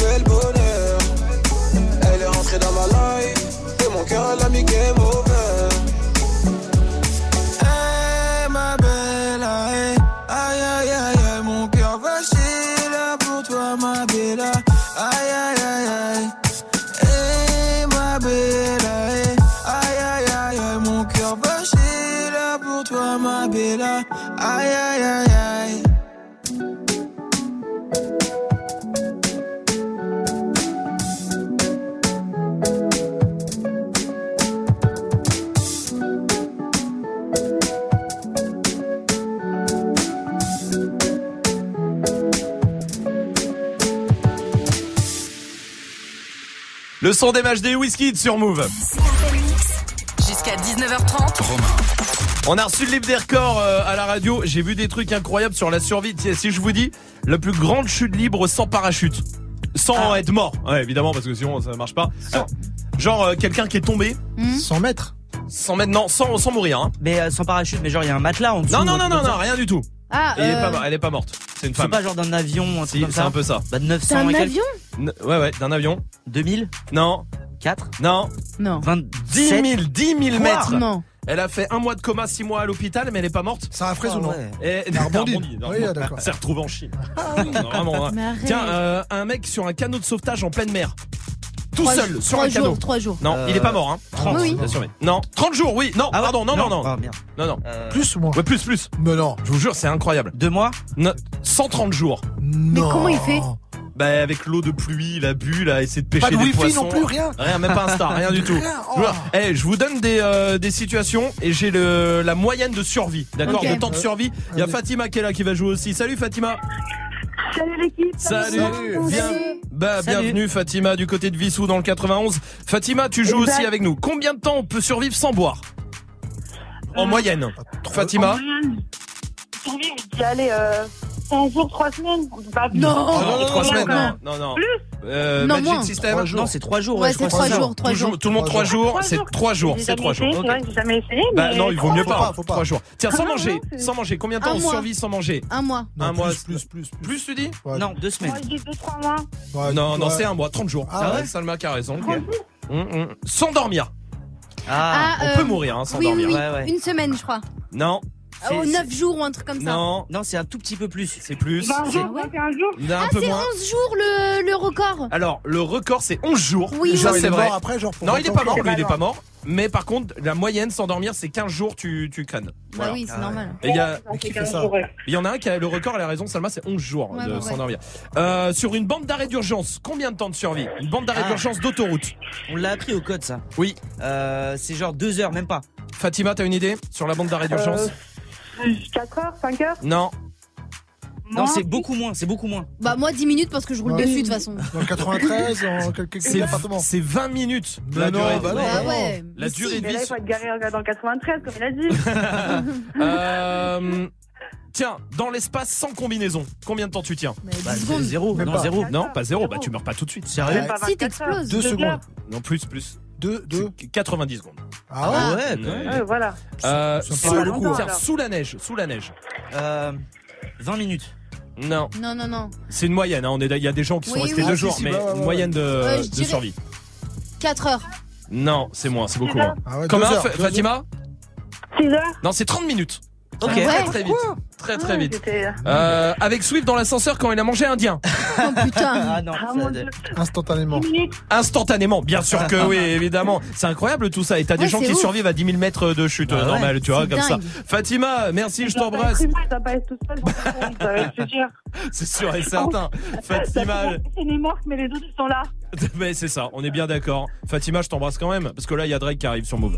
[SPEAKER 50] Le
[SPEAKER 1] son des matchs des whisky sur Move.
[SPEAKER 30] Jusqu'à 19h30.
[SPEAKER 1] On a reçu le livre des records euh, à la radio. J'ai vu des trucs incroyables sur la survie. Si je vous dis la plus grande chute libre sans parachute, sans être mort, ouais, évidemment parce que sinon ça marche pas. Genre euh, quelqu'un qui est tombé.
[SPEAKER 2] 100 mètres.
[SPEAKER 1] 100 mètres, non, sans, sans mourir. Hein.
[SPEAKER 29] Mais euh, sans parachute, mais genre il y a un matelas en dessous.
[SPEAKER 1] Non, non, non, non, non, rien du tout.
[SPEAKER 13] Ah,
[SPEAKER 1] Elle, est
[SPEAKER 13] euh,
[SPEAKER 1] pas, elle est pas morte. C'est une
[SPEAKER 29] C'est
[SPEAKER 1] femme.
[SPEAKER 29] pas genre d'un avion, un truc
[SPEAKER 1] Si,
[SPEAKER 29] comme
[SPEAKER 1] c'est
[SPEAKER 29] ça.
[SPEAKER 1] un peu ça.
[SPEAKER 29] Bah, de 900
[SPEAKER 13] C'est un
[SPEAKER 29] et quelques.
[SPEAKER 13] avion
[SPEAKER 1] N- Ouais, ouais, d'un avion.
[SPEAKER 29] 2000
[SPEAKER 1] Non.
[SPEAKER 29] 4
[SPEAKER 1] Non.
[SPEAKER 13] Non.
[SPEAKER 29] 20
[SPEAKER 1] 10 000, 10 000
[SPEAKER 29] Quoi
[SPEAKER 1] mètres.
[SPEAKER 13] Non.
[SPEAKER 1] Elle a fait un mois de coma, 6 mois à l'hôpital, mais elle est pas morte.
[SPEAKER 2] Ça a fraise ou non
[SPEAKER 1] Et,
[SPEAKER 2] Elle a rebondi.
[SPEAKER 1] non,
[SPEAKER 2] Oui,
[SPEAKER 1] non.
[SPEAKER 2] ah, d'accord. [LAUGHS]
[SPEAKER 1] Elle s'est retrouvée en Chine. Non, vraiment, hein.
[SPEAKER 13] Mais arrête.
[SPEAKER 1] Tiens, euh, un mec sur un canot de sauvetage en pleine mer. Tout
[SPEAKER 13] Trois-
[SPEAKER 1] seul, sur un canot.
[SPEAKER 13] jours, trois jours.
[SPEAKER 1] Non,
[SPEAKER 29] Euh,
[SPEAKER 1] il est pas mort, hein.
[SPEAKER 29] 30.
[SPEAKER 13] Oui, oui.
[SPEAKER 1] Bien sûr, mais- Non, 30 jours, oui. Non,
[SPEAKER 29] Ah ouais
[SPEAKER 1] pardon, non, non, non.
[SPEAKER 29] Ah.
[SPEAKER 1] Non, non.
[SPEAKER 29] Euh,
[SPEAKER 2] Plus ou moins
[SPEAKER 1] Ouais, plus, plus.
[SPEAKER 2] Mais non.
[SPEAKER 1] Je vous jure, c'est incroyable.
[SPEAKER 29] Deux mois
[SPEAKER 1] No- 130 jours.
[SPEAKER 13] Mais comment il fait
[SPEAKER 1] Bah, avec l'eau de pluie, il a bu, il a essayé de pêcher
[SPEAKER 2] Pas de
[SPEAKER 1] des
[SPEAKER 2] wifi
[SPEAKER 1] poissons.
[SPEAKER 2] non plus, rien.
[SPEAKER 1] Rien, même pas un star, rien du tout.
[SPEAKER 2] Rien, oh.
[SPEAKER 1] Je, vous- eh, je vous donne des, euh, des situations et j'ai le, la moyenne de survie. D'accord
[SPEAKER 13] Ok.
[SPEAKER 1] De temps de survie. Il y a. Fatima qui est là qui va jouer aussi. Salut Fatima.
[SPEAKER 51] Salut l'équipe.
[SPEAKER 1] Salut. Bien, bah,
[SPEAKER 29] Salut.
[SPEAKER 1] bienvenue Fatima du côté de Vissou dans le 91. Fatima, tu joues
[SPEAKER 51] Exact.
[SPEAKER 1] aussi avec nous. Combien de temps on peut survivre sans boire? En moyenne. Fatima?
[SPEAKER 51] euh, 100 jours, 3 semaines. Bah,
[SPEAKER 13] Non.
[SPEAKER 2] Non, non,
[SPEAKER 1] trois
[SPEAKER 2] non,
[SPEAKER 1] semaines,
[SPEAKER 2] non.
[SPEAKER 1] non, non, non.
[SPEAKER 51] Plus
[SPEAKER 1] Euh,
[SPEAKER 13] Non,
[SPEAKER 1] Magic
[SPEAKER 13] moins.
[SPEAKER 1] System.
[SPEAKER 29] Non, c'est 3 jours.
[SPEAKER 13] Ouais, c'est
[SPEAKER 29] crois.
[SPEAKER 13] trois
[SPEAKER 2] trois
[SPEAKER 13] jours, trois
[SPEAKER 1] Toujours-
[SPEAKER 13] jours.
[SPEAKER 1] tout le monde trois jours,
[SPEAKER 51] Trois
[SPEAKER 1] c'est
[SPEAKER 51] jours.
[SPEAKER 1] trois jours,
[SPEAKER 51] J'ai
[SPEAKER 1] c'est
[SPEAKER 51] jamais
[SPEAKER 1] trois jours.
[SPEAKER 51] j'ai jamais essayé.
[SPEAKER 1] Bah
[SPEAKER 51] mais
[SPEAKER 1] non, il vaut mieux
[SPEAKER 2] Faut
[SPEAKER 1] pas.
[SPEAKER 2] pas, faut pas.
[SPEAKER 1] Trois jours. Tiens, sans
[SPEAKER 51] Ah,
[SPEAKER 1] manger, sans manger. Combien de temps on survit sans manger
[SPEAKER 13] Un mois.
[SPEAKER 2] Non,
[SPEAKER 1] Un mois,
[SPEAKER 2] plus, plus, plus,
[SPEAKER 1] tu dis
[SPEAKER 2] Ouais.
[SPEAKER 29] Non, deux semaines.
[SPEAKER 51] Moi, je dis 2-3 mois.
[SPEAKER 2] Ouais,
[SPEAKER 1] Non, non, c'est un mois, 30 jours.
[SPEAKER 2] Ah ouais
[SPEAKER 1] Salma qui a raison. Hum, hum. Sans dormir.
[SPEAKER 29] Ah,
[SPEAKER 13] Ah,
[SPEAKER 1] On
[SPEAKER 13] euh,
[SPEAKER 1] peut mourir hein, sans
[SPEAKER 13] oui, oui,
[SPEAKER 1] dormir.
[SPEAKER 13] Une semaine, je crois.
[SPEAKER 1] Non,
[SPEAKER 13] Ah, Au 9 jours ou un truc comme ça.
[SPEAKER 1] non,
[SPEAKER 29] non, c'est un tout petit peu plus.
[SPEAKER 1] c'est plus.
[SPEAKER 51] 20
[SPEAKER 1] C'est
[SPEAKER 51] jours, 21 jours.
[SPEAKER 1] un
[SPEAKER 13] Ah,
[SPEAKER 1] peu
[SPEAKER 13] c'est
[SPEAKER 1] moins.
[SPEAKER 13] 11 jours le, le record.
[SPEAKER 1] Alors, le record c'est 11 jours.
[SPEAKER 13] Oui,
[SPEAKER 1] ça
[SPEAKER 13] oui.
[SPEAKER 2] il
[SPEAKER 1] c'est
[SPEAKER 2] est
[SPEAKER 1] vrai.
[SPEAKER 2] mort après, genre, pour
[SPEAKER 1] Non,
[SPEAKER 2] 20
[SPEAKER 1] il est pas mort, lui, il est pas mort. Mais par contre, la moyenne sans dormir, c'est 15 jours, tu, tu crânes.
[SPEAKER 13] Bah oui, c'est normal.
[SPEAKER 1] Et il y, a-
[SPEAKER 2] Mais qui fait
[SPEAKER 51] 15
[SPEAKER 2] ça
[SPEAKER 51] jours, ouais.
[SPEAKER 1] il y en a un qui a le record, elle a raison, Salma, c'est 11 jours
[SPEAKER 13] Ouais,
[SPEAKER 1] de,
[SPEAKER 13] ouais,
[SPEAKER 1] sans
[SPEAKER 13] ouais.
[SPEAKER 1] dormir. Euh, sur une bande d'arrêt d'urgence, combien de temps de survie? Une bande d'arrêt
[SPEAKER 29] Ah.
[SPEAKER 1] d'urgence d'autoroute.
[SPEAKER 29] On l'a appris au code, ça.
[SPEAKER 1] Oui.
[SPEAKER 29] Euh, c'est genre 2 heures, même pas.
[SPEAKER 1] Fatima, t'as une idée sur la bande d'arrêt d'urgence?
[SPEAKER 51] 4 heures, 5 heures
[SPEAKER 1] Non.
[SPEAKER 29] Non, c'est beaucoup moins, c'est beaucoup moins.
[SPEAKER 13] Bah moi 10 minutes parce que je roule
[SPEAKER 2] Ouais.
[SPEAKER 13] dessus de toute façon.
[SPEAKER 2] Dans le 93, en quelques
[SPEAKER 1] C'est
[SPEAKER 2] appartements.
[SPEAKER 1] c'est 20 minutes
[SPEAKER 2] Mais
[SPEAKER 1] la
[SPEAKER 2] non,
[SPEAKER 1] durée.
[SPEAKER 2] bah non.
[SPEAKER 13] Ah ouais.
[SPEAKER 1] La durée
[SPEAKER 13] si.
[SPEAKER 1] de
[SPEAKER 51] Mais là,
[SPEAKER 1] vie.
[SPEAKER 51] il faut être garé dans le 93, comme il a dit. [LAUGHS]
[SPEAKER 1] Euh, tiens, dans l'espace sans combinaison, combien de temps tu tiens
[SPEAKER 13] Mais 10
[SPEAKER 29] Bah, zéro, non,
[SPEAKER 2] pas.
[SPEAKER 29] zéro.
[SPEAKER 1] Non, pas zéro, bah tu meurs pas tout de suite.
[SPEAKER 29] Sérieux
[SPEAKER 13] Si
[SPEAKER 51] 24 heures.
[SPEAKER 13] t'exploses.
[SPEAKER 2] Deux secondes.
[SPEAKER 51] heures.
[SPEAKER 1] Non, plus, plus.
[SPEAKER 2] Deux, deux.
[SPEAKER 1] 90 secondes.
[SPEAKER 2] Ah ouais
[SPEAKER 29] Ah ouais,
[SPEAKER 1] Ouais.
[SPEAKER 51] voilà.
[SPEAKER 1] Euh, sous, tiens,
[SPEAKER 51] alors.
[SPEAKER 1] sous la neige, sous la neige.
[SPEAKER 29] Euh, 20 minutes.
[SPEAKER 1] Non,
[SPEAKER 13] Non, non, non.
[SPEAKER 1] c'est une moyenne. Hein. On est, il y a des gens qui sont restés
[SPEAKER 13] oui.
[SPEAKER 1] deux jours,
[SPEAKER 2] si,
[SPEAKER 1] mais
[SPEAKER 2] bah, ouais,
[SPEAKER 1] une moyenne de,
[SPEAKER 13] Euh,
[SPEAKER 1] de survie.
[SPEAKER 13] 4 heures.
[SPEAKER 1] Non, c'est moins, c'est beaucoup moins.
[SPEAKER 2] Ah deux heures,
[SPEAKER 1] Fatima
[SPEAKER 51] 6 heures.
[SPEAKER 1] Non, c'est 30 minutes.
[SPEAKER 29] Ok.
[SPEAKER 1] Très
[SPEAKER 13] Ouais.
[SPEAKER 1] très vite. Très très vite.
[SPEAKER 51] c'était-
[SPEAKER 1] Euh, avec Swift dans l'ascenseur quand il a mangé indien. [LAUGHS]
[SPEAKER 13] Oh putain.
[SPEAKER 29] Ah non,
[SPEAKER 51] Ah,
[SPEAKER 29] ça-
[SPEAKER 51] mon Dieu.
[SPEAKER 2] Instantanément.
[SPEAKER 51] 10 minutes.
[SPEAKER 1] Instantanément, bien sûr que oui, [LAUGHS] évidemment. C'est incroyable tout ça. Et t'as des gens qui
[SPEAKER 13] ouf.
[SPEAKER 1] survivent à 10 000 mètres de chute
[SPEAKER 29] Bah
[SPEAKER 1] euh,
[SPEAKER 29] ouais.
[SPEAKER 1] normale, tu vois,
[SPEAKER 13] C'est
[SPEAKER 1] comme ça. Fatima, merci, je t'embrasse. C'est sûr et certain. Fatima,
[SPEAKER 51] C'est les morts, mais les autres sont là. [LAUGHS]
[SPEAKER 1] mais c'est ça, on est bien d'accord. Fatima, je t'embrasse quand même, parce que là, il y a Drake qui arrive sur Move.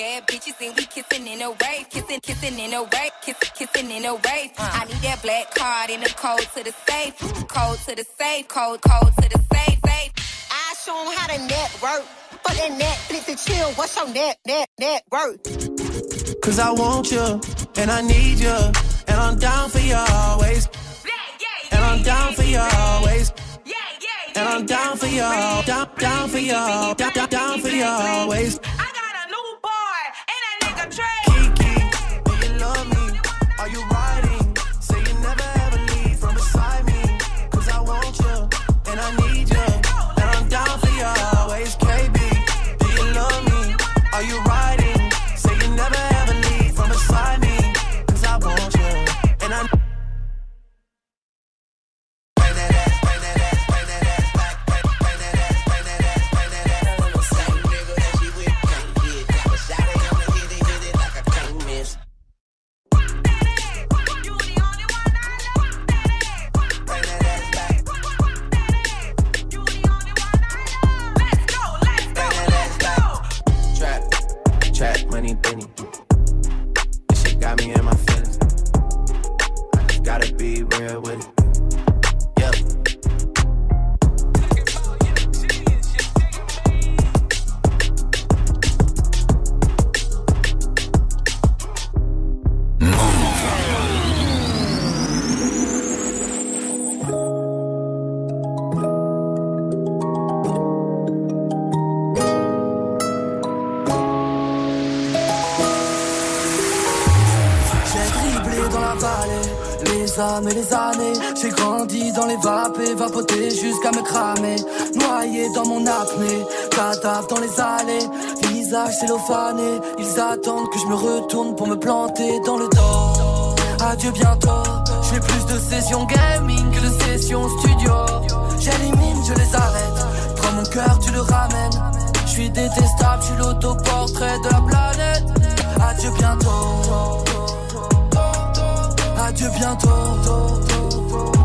[SPEAKER 52] bad bitches and we kissing in a wave, kissing, kissing in a wave, kissing, kissing in a wave. Uh. I need that black card in the code to the safe, code to the safe, code, code to the safe, safe.
[SPEAKER 34] I show 'em how to network. Fuck that Netflix and chill. What's your net, net, net worth?
[SPEAKER 17] Cause I want you, and I need you, and I'm down for you always. And I'm down for you always. And I'm down for you, down, down for you, down, down, down for you always.
[SPEAKER 53] Dans les allées. Visage cellophané, ils attendent que je me retourne pour me planter dans le dos. Adieu bientôt, je fais plus de sessions gaming que de sessions studio. J'élimine, je les arrête. Prends mon cœur, tu le ramènes. Je suis détestable, je suis l'autoportrait de la planète. Adieu bientôt. Adieu bientôt.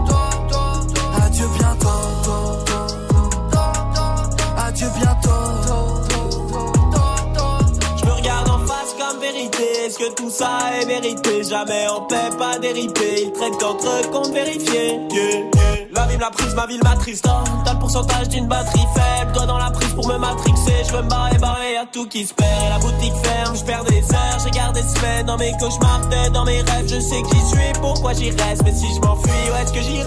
[SPEAKER 54] Est-ce que tout ça est vérité Jamais en paix, pas dérité. Ils traitent entre comptes vérifiés. Yeah. La vie l'a prise, ma ville m'attriste. Oh, T'as le pourcentage d'une batterie faible. Toi dans la prise pour me matrixer. Je veux me barrer, barrer, y'a tout qui se perd. La boutique ferme, je perds des heures. J'ai gardé semaines dans mes cauchemars, tête dans mes rêves. Je sais que j'y suis, pourquoi j'y reste? Mais si je m'enfuis, où est-ce que j'irai?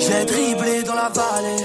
[SPEAKER 53] J'ai dribblé dans la vallée,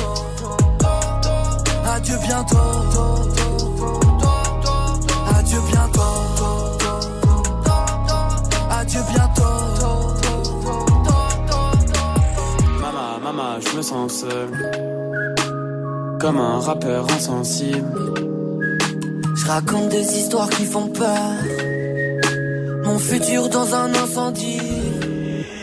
[SPEAKER 53] Adieu bientôt. Adieu bientôt. Adieu bientôt.
[SPEAKER 54] Maman, maman, je me sens seul. Comme un rappeur insensible.
[SPEAKER 53] Je raconte des histoires qui font peur. Mon futur dans un incendie.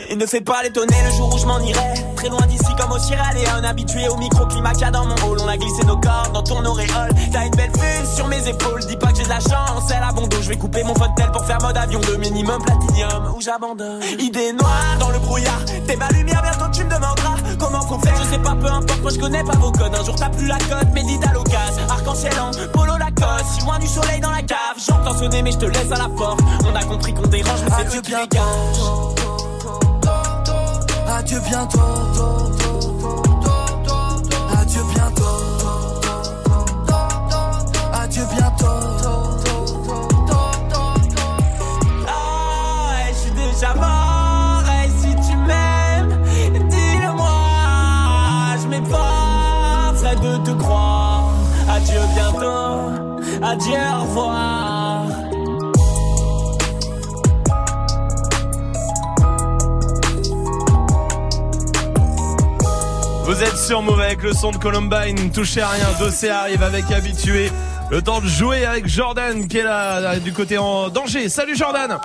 [SPEAKER 54] Et ne fais pas l'étonner le jour où je m'en irai Très loin d'ici au Sierra Habitué au microclimat qu'il y a dans mon hall. On a glissé nos corps dans ton auréole. T'as une belle vue sur mes épaules. Dis pas que j'ai de la chance, c'est la bondo Je vais couper mon fauteuil pour faire mode avion De minimum platinium. Où j'abandonne Idée noire dans le brouillard. T'es ma lumière, bientôt tu me demanderas Comment qu'on fait, je sais pas, peu importe Moi je connais pas vos codes. Un jour t'as plus la cote, médite à l'occasion. Arc-en-ciel en polo Lacoste Si loin du soleil dans la cave. J'entends sonner mais je te laisse à la porte. On a compris qu'on dérange mais c'est Dieu qui dégage.
[SPEAKER 53] Adieu bientôt.
[SPEAKER 1] Vous êtes sur Move avec le son de Columbine, touchez à rien, Dossé arrive avec habitué. Le temps de jouer avec Jordan qui est là, là, du côté en danger. Salut Jordan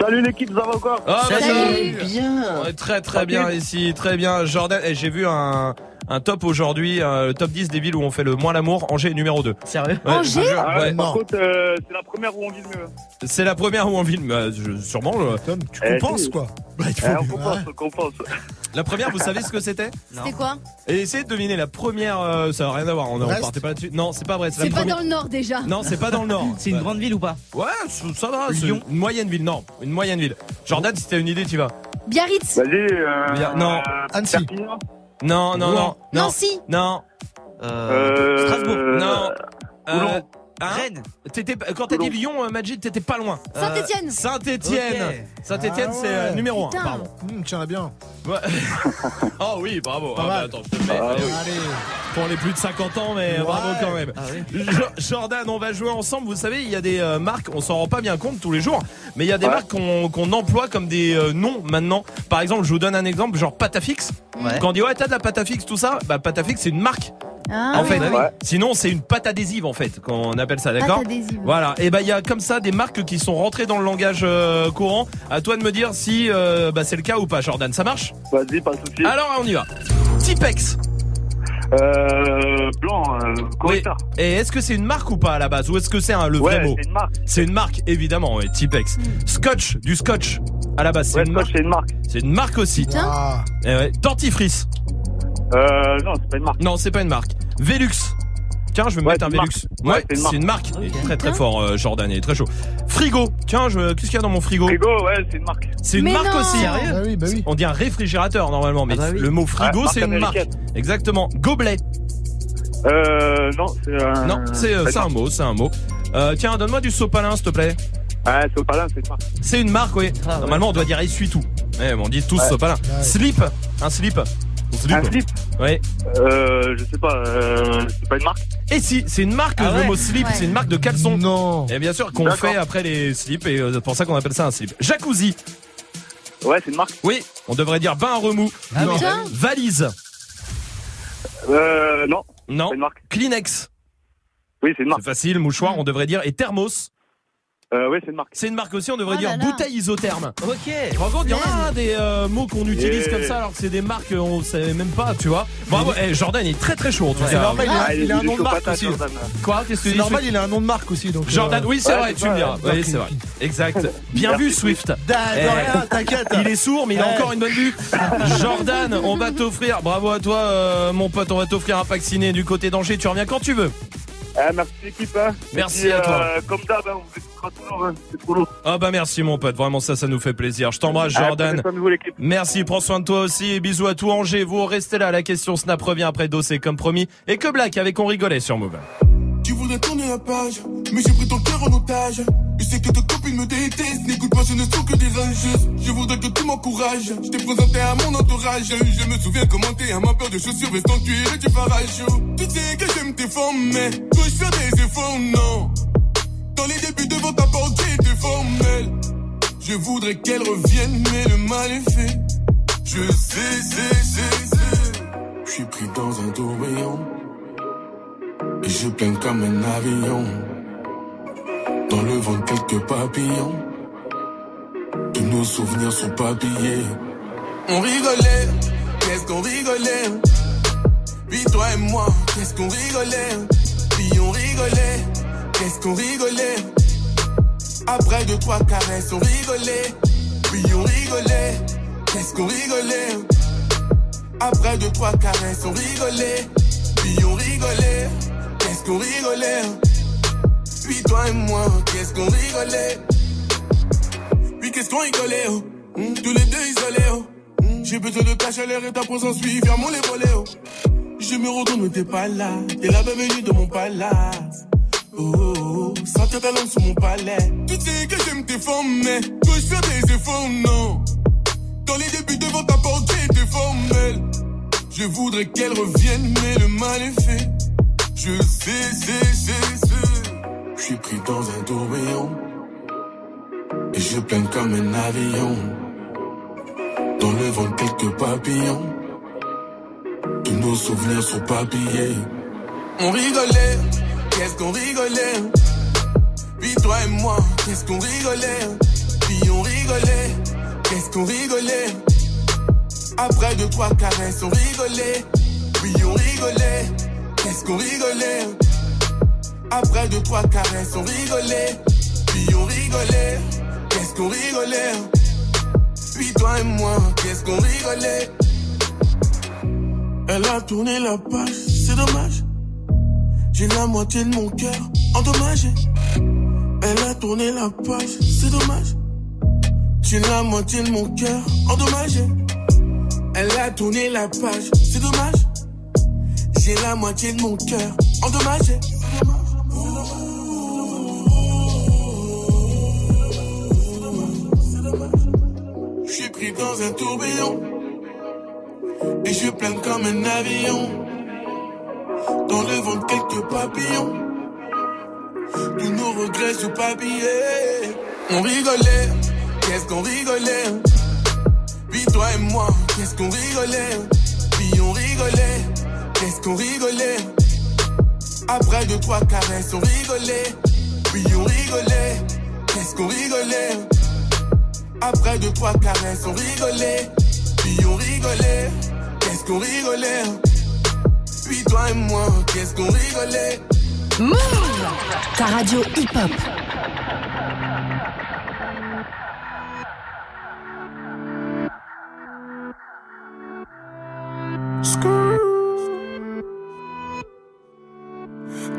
[SPEAKER 55] Salut l'équipe, ça va
[SPEAKER 1] Ah, bah, ça va.
[SPEAKER 55] Bien.
[SPEAKER 1] Ouais, très très bien ici, très bien. Jordan, et j'ai vu un, un top aujourd'hui, euh, le top 10 des villes où on fait le moins l'amour. Angers est numéro 2.
[SPEAKER 29] Sérieux
[SPEAKER 1] Angers
[SPEAKER 55] Ah ouais,
[SPEAKER 1] ouais.
[SPEAKER 55] Par contre, euh, c'est la première où on vit le mieux.
[SPEAKER 1] C'est la première où on vit, mais, euh, je- sûrement. je-
[SPEAKER 2] tu
[SPEAKER 55] Eh,
[SPEAKER 2] compenses quoi [LAUGHS]
[SPEAKER 1] Bah, il faut
[SPEAKER 55] Eh, on
[SPEAKER 1] bien.
[SPEAKER 55] compense, on compense.
[SPEAKER 1] La première, vous savez ce que c'était?
[SPEAKER 13] C'était quoi?
[SPEAKER 1] Et essayez de deviner la première, euh, ça n'a rien à voir, on, on
[SPEAKER 2] Brest?
[SPEAKER 1] partait pas là-dessus. Non, c'est pas vrai, c'est
[SPEAKER 13] pas
[SPEAKER 1] première.
[SPEAKER 13] dans le nord déjà.
[SPEAKER 1] Non, c'est pas dans le nord. [LAUGHS]
[SPEAKER 29] C'est une grande ville ou pas?
[SPEAKER 1] Ouais, ça va,
[SPEAKER 29] Lyon?
[SPEAKER 1] une moyenne ville. Non, une moyenne ville. Jordan, si t'as une idée, tu vas.
[SPEAKER 13] Biarritz?
[SPEAKER 55] Vas-y. Euh,
[SPEAKER 1] Bien, non.
[SPEAKER 2] Annecy.
[SPEAKER 55] Perpignan?
[SPEAKER 1] Non, non, non. Non.
[SPEAKER 13] Nancy.
[SPEAKER 1] Non.
[SPEAKER 55] Euh,
[SPEAKER 29] Strasbourg.
[SPEAKER 1] Non. Euh, hein T'étais, quand t'as dit Lyon, euh, Majid, t'étais pas loin.
[SPEAKER 13] Saint-Étienne.
[SPEAKER 1] Saint-Étienne.
[SPEAKER 29] Ok.
[SPEAKER 1] Saint-Étienne,
[SPEAKER 2] Ah
[SPEAKER 1] c'est euh,
[SPEAKER 2] ouais.
[SPEAKER 1] numéro 1.
[SPEAKER 13] Putain.
[SPEAKER 1] Pardon.
[SPEAKER 2] Hum, tiens bien.
[SPEAKER 1] Ouais. [LAUGHS] oh oui, bravo.
[SPEAKER 2] Pas
[SPEAKER 1] Ah, bah,
[SPEAKER 2] mal.
[SPEAKER 1] attends, je te le mets. Allez, oui.
[SPEAKER 2] Allez.
[SPEAKER 1] Pour les plus de 50 ans, mais
[SPEAKER 2] Ouais.
[SPEAKER 1] bravo quand même.
[SPEAKER 29] Ah oui.
[SPEAKER 1] Jordan, on va jouer ensemble. Vous savez, il y a des euh, marques, on s'en rend pas bien compte tous les jours, mais il y a des
[SPEAKER 55] Ouais.
[SPEAKER 1] marques qu'on emploie comme des euh, noms maintenant. Par exemple, je vous donne un exemple, genre Patafix.
[SPEAKER 29] Ouais.
[SPEAKER 1] Quand on dit ouais, t'as de la Patafix, tout ça, bah Patafix c'est une marque.
[SPEAKER 13] Ah,
[SPEAKER 1] en fait,
[SPEAKER 13] oui.
[SPEAKER 55] Ouais.
[SPEAKER 1] sinon c'est une pâte adhésive en fait, qu'on appelle ça, d'accord
[SPEAKER 13] Pâte adhésive.
[SPEAKER 1] Voilà. Et bah il y a comme ça des marques qui sont rentrées dans le langage euh, courant. À toi de me dire si euh, bah, c'est le cas ou pas, Jordan. Ça marche
[SPEAKER 55] Vas-y, pas de soucis.
[SPEAKER 1] Alors on y va. Tipex.
[SPEAKER 55] Euh, blanc, euh, correcteur.
[SPEAKER 1] Et est-ce que c'est une marque ou pas à la base? Ou est-ce que c'est un le vrai
[SPEAKER 55] Ouais,
[SPEAKER 1] mot?
[SPEAKER 55] c'est une marque.
[SPEAKER 1] C'est une marque, évidemment, ouais, Tipex. Scotch, du scotch. À la base, c'est
[SPEAKER 55] Ouais,
[SPEAKER 1] une
[SPEAKER 55] Scotch,
[SPEAKER 1] marque.
[SPEAKER 55] c'est une marque.
[SPEAKER 1] C'est une marque aussi.
[SPEAKER 13] Putain.
[SPEAKER 2] Ah.
[SPEAKER 1] Eh ouais. Dentifrice.
[SPEAKER 55] Euh, non, c'est pas une marque.
[SPEAKER 1] Non, c'est pas une marque. Velux. Tiens, je vais me
[SPEAKER 55] Ouais,
[SPEAKER 1] mettre un Velux. Ouais,
[SPEAKER 55] Ouais, c'est une
[SPEAKER 1] une marque.
[SPEAKER 29] Ok.
[SPEAKER 1] Il est très très fort, euh, Jordan, il est très chaud. Frigo. Tiens, je... qu'est-ce qu'il y a dans mon frigo?
[SPEAKER 55] Frigo, ouais, c'est une marque.
[SPEAKER 1] C'est une
[SPEAKER 13] Mais
[SPEAKER 1] marque
[SPEAKER 13] non.
[SPEAKER 1] aussi.
[SPEAKER 2] Bah oui, bah oui.
[SPEAKER 1] On dit un réfrigérateur normalement, mais
[SPEAKER 29] Ah bah oui.
[SPEAKER 1] le mot frigo,
[SPEAKER 55] Ouais,
[SPEAKER 1] c'est une
[SPEAKER 55] marque.
[SPEAKER 1] Exactement. Gobelet.
[SPEAKER 55] Euh, non, c'est un.
[SPEAKER 1] Non, c'est euh, un mot, c'est un mot. Euh, tiens, donne-moi du sopalin, s'il te plaît.
[SPEAKER 55] Ouais, c'est au palin, c'est une marque.
[SPEAKER 1] C'est une marque, oui.
[SPEAKER 29] Ah, ouais.
[SPEAKER 1] Normalement, on doit dire essuie tout. Ouais, mais on dit tous
[SPEAKER 55] Ouais.
[SPEAKER 1] sopalin.
[SPEAKER 2] Ouais.
[SPEAKER 1] Slip. Un slip. Un slip.
[SPEAKER 55] Un slip
[SPEAKER 1] Ouais.
[SPEAKER 55] Euh, je sais pas, euh, c'est pas une marque.
[SPEAKER 1] Et si, c'est une marque,
[SPEAKER 29] Ah
[SPEAKER 1] le
[SPEAKER 29] ouais
[SPEAKER 1] mot slip,
[SPEAKER 13] Ouais.
[SPEAKER 1] c'est une marque de caleçon.
[SPEAKER 2] Non.
[SPEAKER 1] Et bien sûr qu'on
[SPEAKER 55] D'accord.
[SPEAKER 1] fait après les slips et euh, c'est pour ça qu'on appelle ça un slip. Jacuzzi.
[SPEAKER 55] Ouais, c'est une marque.
[SPEAKER 1] Oui, on devrait dire bain à remous.
[SPEAKER 29] Ah,
[SPEAKER 1] Non.
[SPEAKER 13] Putain.
[SPEAKER 1] Valise.
[SPEAKER 55] Euh, non,
[SPEAKER 1] Non.
[SPEAKER 55] c'est une marque.
[SPEAKER 1] Kleenex.
[SPEAKER 55] Oui, c'est une marque.
[SPEAKER 1] C'est facile. Mouchoir, on devrait dire. Et thermos.
[SPEAKER 55] Euh, oui, c'est une marque.
[SPEAKER 1] C'est une marque aussi, on devrait
[SPEAKER 13] Oh
[SPEAKER 1] dire
[SPEAKER 13] là là.
[SPEAKER 1] bouteille isotherme.
[SPEAKER 29] Ok.
[SPEAKER 1] Tu te rends compte, il y en a hein, des euh, mots qu'on utilise
[SPEAKER 55] Yeah.
[SPEAKER 1] comme ça alors que c'est des marques on savait même pas, tu vois. Bravo, eh, Jordan il est très très chaud en tout
[SPEAKER 2] C'est
[SPEAKER 1] cas.
[SPEAKER 2] normal, il a,
[SPEAKER 55] Ah,
[SPEAKER 2] il a un
[SPEAKER 55] est
[SPEAKER 2] nom de marque aussi.
[SPEAKER 55] Jordan.
[SPEAKER 1] Quoi Qu'est-ce que tu
[SPEAKER 2] C'est
[SPEAKER 1] dis
[SPEAKER 2] normal, il a un nom de marque aussi. Donc,
[SPEAKER 1] Jordan,
[SPEAKER 2] euh,
[SPEAKER 1] oui c'est
[SPEAKER 55] Ouais,
[SPEAKER 1] vrai, tu me diras.
[SPEAKER 55] ouais.
[SPEAKER 1] Oui c'est vrai. [LAUGHS] Exact. Bien vu Swift. Eh,
[SPEAKER 2] de rien, t'inquiète.
[SPEAKER 1] Il est sourd mais il a encore une bonne vue. [LAUGHS] Jordan, on va t'offrir, bravo à toi euh, mon pote, on va t'offrir un pack ciné du côté d'Angers, tu reviens quand tu veux.
[SPEAKER 55] Ah, merci l'équipe. Hein.
[SPEAKER 1] Merci
[SPEAKER 55] puis,
[SPEAKER 1] à toi.
[SPEAKER 55] euh, comme d'hab, hein, on vous écoutera toujours. Hein. C'est trop lourd.
[SPEAKER 1] Ah bah merci mon pote, vraiment ça ça nous fait plaisir. Je t'embrasse Jordan.
[SPEAKER 55] vous.
[SPEAKER 1] Merci, prends soin de toi aussi et bisous à tout Angers. Vous restez là, la question Snap revient après Dossé comme promis. Et que Black avec on rigolait sur Move.
[SPEAKER 17] Voudrais tourner la page, mais j'ai pris ton cœur en otage. Je sais que tes copines me détestent, n'écoute pas, ce ne sont que des rageuses. Je voudrais que tu m'encourages. Je t'ai présenté à mon entourage. Je me souviens comment t'es à ma paire de chaussures, veste en cuir et tu farageux. Tu sais que j'aime tes formes, mais dois-je faire des efforts? Non. Dans les débuts devant ta porte, j'étais formel. Je voudrais qu'elle revienne, mais le mal est fait. Je plane comme un avion. Dans le vent, quelques papillons. Tous nos souvenirs sont papillés. On rigolait, qu'est-ce qu'on rigolait? Puis toi et moi, qu'est-ce qu'on rigolait? Puis on rigolait, qu'est-ce qu'on rigolait? Après deux, trois caresses, on rigolait. Puis on rigolait, qu'est-ce qu'on rigolait? Après deux, trois caresses, on rigolait. Puis on rigolait, qu'est-ce qu'on rigolait. Puis toi et moi, qu'est-ce qu'on rigolait? Puis qu'est-ce qu'on rigolait, oh? Hmm, Tous les deux isolés, oh. Hmm, J'ai besoin de ta chaleur et ta présence, oui, ferme les volets. Je me retourne, mais t'es pas là. T'es la bienvenue de mon palace. Oh, oh, oh, sentir ta langue sur mon palais. Tu sais que j'aime tes formes, mais dois-je faire des efforts, non. Dans les débuts devant ta porte, j'étais formel. Je voudrais qu'elle revienne, mais le mal est fait. Je sais, sais, sais, sais. Je suis pris dans un tourbillon. Et je plane comme un avion. Dans le vent, quelques papillons. Tous nos souvenirs sont papillés. On rigolait, qu'est-ce qu'on rigolait? Puis toi et moi, qu'est-ce qu'on rigolait?
[SPEAKER 56] puis on rigolait. Qu'est-ce qu'on rigolait? Après deux, trois caresses, on rigolait. Puis on rigolait. Qu'est-ce qu'on rigolait Après deux, trois caresses, on rigolait. Puis on rigolait. Qu'est-ce qu'on rigolait? Puis toi et moi, qu'est-ce qu'on rigolait? Elle a tourné la page, c'est dommage. J'ai la moitié de mon cœur endommagé. Elle a tourné la page, c'est dommage. J'ai la moitié de mon cœur endommagé. Elle a tourné la page, c'est dommage. J'ai la moitié de mon cœur endommagé. Je suis pris dans un tourbillon et je plane comme un avion. Dans le ventre quelques papillons. Tous nos regrets sous papier. On rigolait, qu'est-ce qu'on rigolait? Puis toi et moi, qu'est-ce qu'on rigolait? Puis on rigolait, qu'est-ce qu'on rigolait. Après deux, trois caresses, on rigolait. Puis on rigolait, qu'est-ce qu'on rigolait? Après deux, trois caresses, on rigolait. Puis on rigolait, qu'est-ce qu'on rigolait? Puis toi et moi, qu'est-ce qu'on rigolait?
[SPEAKER 57] Move Ta radio hip-hop.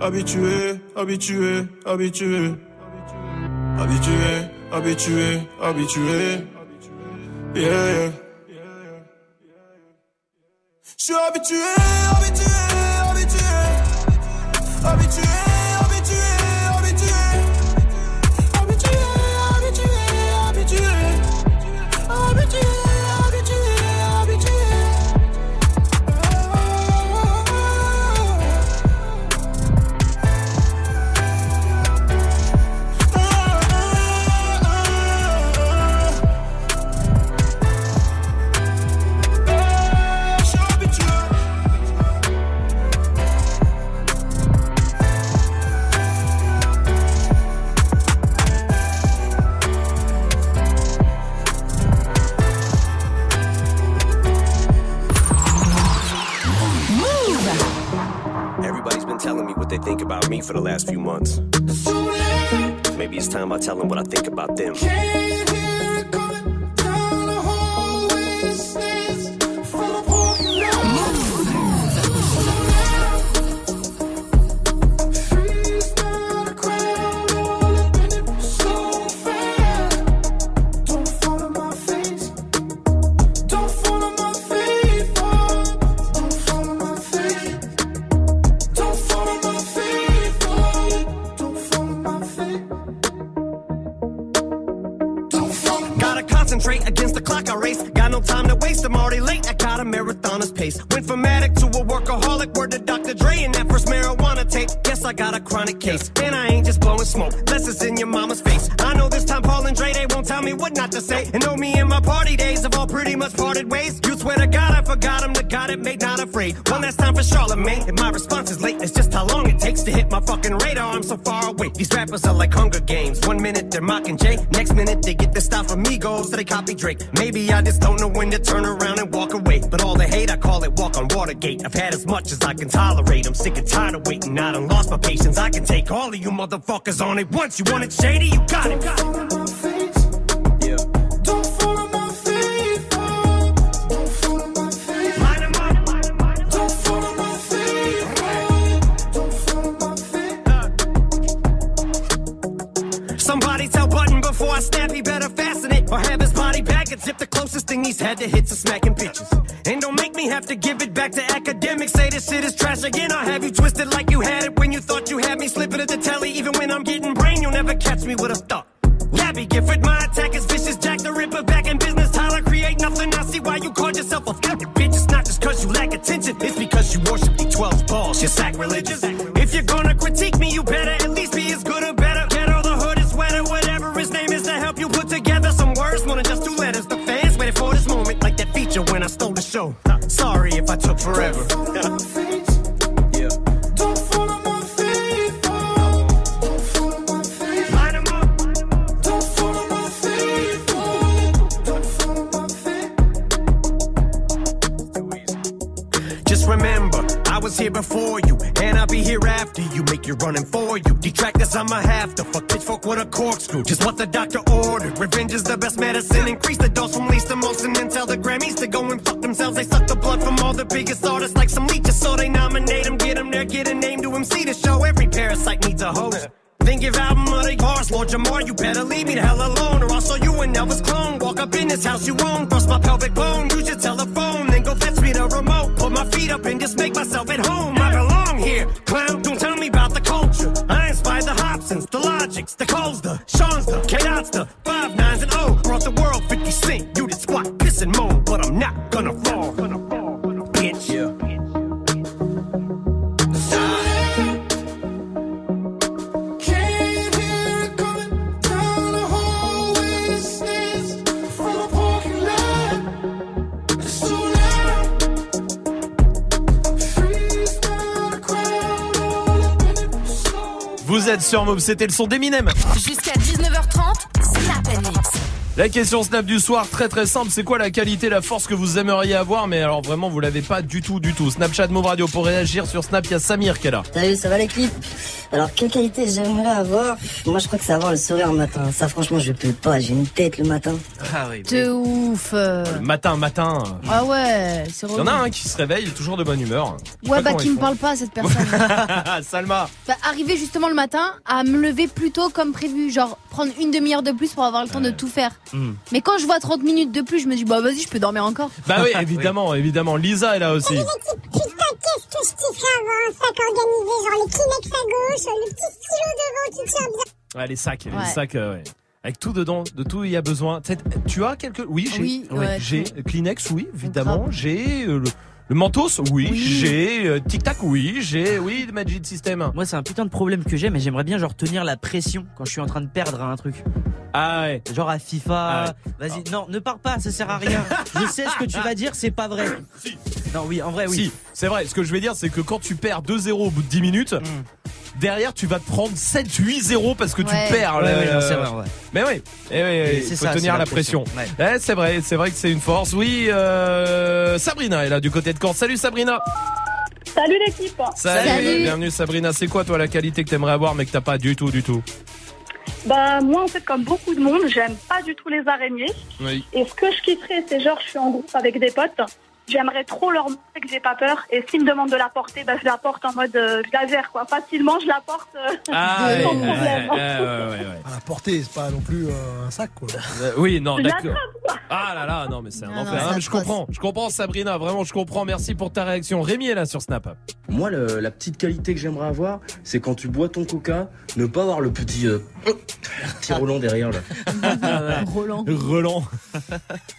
[SPEAKER 56] Habitué, habitué, habitué. Habitué, habitué, habitué. Yeah. Je suis habitué, habitué, habitué. Habitué, habitué,
[SPEAKER 58] for the last few months. Maybe it's time I tell them what I think about them.
[SPEAKER 36] Charlemagne, and my response is late. It's just how long it takes to hit my fucking radar. I'm so far away. These rappers are like Hunger Games. One minute they're mocking Jay, next minute they get their style from Migos, so they copy Drake. Maybe I just don't know when to turn around and walk away. But all the hate, I call it walk on Watergate. I've had as much as I can tolerate. I'm sick and tired of waiting. I done lost my patience. I can take all of you motherfuckers on it once. You want it shady? You got it. Myself at home. I belong here, clown.
[SPEAKER 1] C'était le son d'Eminem.
[SPEAKER 31] Jusqu'à 19h30, Snap and Mix.
[SPEAKER 1] La question Snap du soir, très très simple, c'est quoi la qualité, la force que vous aimeriez avoir? Mais alors vraiment, vous l'avez pas du tout, du tout. Snapchat Move Radio pour réagir sur Snap, il y a Samir qui est là.
[SPEAKER 59] Salut, ça va l'équipe? Alors, quelle qualité j'aimerais avoir? Moi, je crois que c'est avoir le sourire le matin. Ça, franchement, je peux pas. J'ai une tête le matin.
[SPEAKER 1] Ah oui.
[SPEAKER 13] De ouf. euh.
[SPEAKER 1] Matin, matin.
[SPEAKER 13] Ah ouais, c'est
[SPEAKER 1] Il y en a un qui se réveille toujours de bonne humeur. Je
[SPEAKER 13] Ouais, bah qui me
[SPEAKER 1] font.
[SPEAKER 13] parle pas cette personne. [LAUGHS]
[SPEAKER 1] Salma.
[SPEAKER 13] bah, arriver justement le matin à me lever plus tôt comme prévu, genre prendre une demi-heure de plus pour avoir le temps de tout faire.
[SPEAKER 1] Hmm.
[SPEAKER 13] Mais quand je vois 30 minutes de plus, je me dis bah vas-y, je peux dormir encore.
[SPEAKER 1] Bah oui, évidemment, [LAUGHS] évidemment. Lisa est là aussi.
[SPEAKER 60] Putain, qu'est-ce que je un sac organisé, genre les Kleenex à gauche, le petit stylo devant qui tient bien.
[SPEAKER 1] Ouais, les sacs, les sacs, euh, ouais. Avec tout dedans, de tout il y a besoin. Tu sais, Tu as quelques Oui, j'ai.
[SPEAKER 13] Oui,
[SPEAKER 1] ouais, j'ai. Kleenex, oui, évidemment. J'ai euh, le, le Mentos, oui. J'ai euh, Tic Tac, oui. J'ai oui, le Magic System.
[SPEAKER 29] Moi, c'est un putain de problème que j'ai, mais j'aimerais bien genre tenir la pression quand je suis en train de perdre à un truc.
[SPEAKER 1] Ah ouais.
[SPEAKER 29] Genre à FIFA.
[SPEAKER 1] Ah
[SPEAKER 29] Vas-y, non, ne parle pas, ça sert à rien. je sais ce que tu vas dire, c'est pas vrai. Non, oui, en vrai, oui.
[SPEAKER 1] Si, c'est vrai. Ce que je vais dire, c'est que quand tu perds 2-0 au bout de 10 minutes, derrière, tu vas te prendre 7-8-0 parce que
[SPEAKER 29] Ouais.
[SPEAKER 1] tu perds.
[SPEAKER 29] Ouais,
[SPEAKER 1] le-
[SPEAKER 29] ouais, non, c'est vrai, ouais.
[SPEAKER 1] Mais oui, eh oui, oui,
[SPEAKER 29] C'est
[SPEAKER 1] il faut
[SPEAKER 29] ça,
[SPEAKER 1] tenir la
[SPEAKER 29] la
[SPEAKER 1] pression.
[SPEAKER 29] pression.
[SPEAKER 1] Eh, c'est vrai, c'est vrai que c'est une force. Oui, euh, Sabrina est là du côté de Caen. Salut Sabrina.
[SPEAKER 51] Salut l'équipe.
[SPEAKER 1] Salut, bienvenue Sabrina. C'est quoi toi la qualité que t'aimerais avoir mais que t'as pas du tout, du tout?
[SPEAKER 51] Bah moi en fait comme beaucoup de monde, j'aime pas du tout les araignées.
[SPEAKER 1] Oui.
[SPEAKER 51] Et ce que je kifferais, c'est genre je suis en groupe avec des potes. J'aimerais trop leur montrer que j'ai pas peur. Et s'ils me demandent de la porter, bah, je la porte en mode euh, je la gère quoi. Facilement, je la porte euh,
[SPEAKER 1] Ah, ouais,
[SPEAKER 51] sans
[SPEAKER 1] ouais,
[SPEAKER 51] problème.
[SPEAKER 1] ouais, ouais, ouais, ouais.
[SPEAKER 48] À la portée, c'est pas non plus euh, un sac, quoi.
[SPEAKER 1] Euh, oui, non, d'accord. Ah là là, non, mais c'est un
[SPEAKER 48] Non,
[SPEAKER 1] enfer.
[SPEAKER 48] non,
[SPEAKER 1] Ah, mais je comprends, je comprends Sabrina, vraiment, je comprends. Merci pour ta réaction. Rémi est là sur Snap.
[SPEAKER 61] Moi, le- la petite qualité que j'aimerais avoir, c'est quand tu bois ton coca, ne pas avoir le petit, euh, petit [LAUGHS] Roland derrière là.
[SPEAKER 13] Roland.
[SPEAKER 1] Roland.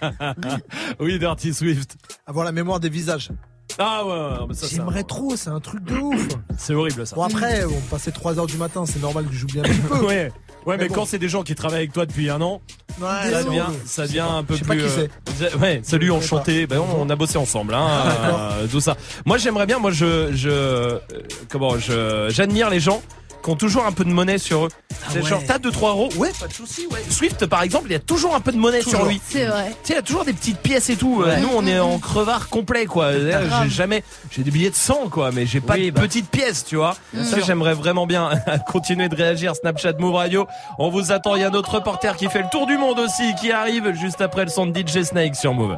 [SPEAKER 1] [LAUGHS] oui, Dirty Swift.
[SPEAKER 48] Avoir la mémoire des visages.
[SPEAKER 1] Ah ouais, ouais, ça,
[SPEAKER 48] J'aimerais trop, c'est un truc de ouf.
[SPEAKER 1] C'est horrible ça.
[SPEAKER 48] Bon après, on passait 3 heures du matin, c'est normal que j'oublie un petit peu. [LAUGHS]
[SPEAKER 1] ouais. Ouais, mais,
[SPEAKER 48] Mais bon.
[SPEAKER 1] quand c'est des gens qui travaillent avec toi depuis un an,
[SPEAKER 48] Ouais,
[SPEAKER 1] ça devient,
[SPEAKER 48] non.
[SPEAKER 1] ça devient un peu
[SPEAKER 48] Je sais pas
[SPEAKER 1] plus.
[SPEAKER 48] qui
[SPEAKER 1] euh, Ouais, salut,
[SPEAKER 48] connais
[SPEAKER 1] enchanté. Ben, on, on a bossé ensemble, hein,
[SPEAKER 48] D'accord.
[SPEAKER 1] euh, tout ça. Moi, j'aimerais bien. Moi, je, je, euh, comment, je, j'admire les gens qui ont toujours un peu de monnaie sur eux. C'est
[SPEAKER 48] ouais.
[SPEAKER 1] genre, t'as 2 3 euros. Ouais, pas de souci. Ouais. Swift, par exemple, il y a toujours un peu de monnaie sur lui.
[SPEAKER 13] C'est vrai.
[SPEAKER 1] Tu sais, il y a toujours des petites pièces et tout.
[SPEAKER 13] Ouais.
[SPEAKER 1] Nous, on est en crevard complet, quoi. J'ai jamais, j'ai des billets de 100, quoi, mais j'ai pas
[SPEAKER 29] Oui,
[SPEAKER 1] de
[SPEAKER 29] bah.
[SPEAKER 1] petites pièces, tu vois.
[SPEAKER 13] Bien
[SPEAKER 1] Ça, j'aimerais vraiment bien [LAUGHS] continuer de réagir. Snapchat Move Radio. On vous attend. Il y a notre reporter qui fait le tour du monde aussi, qui arrive juste après le son de DJ Snake sur Move.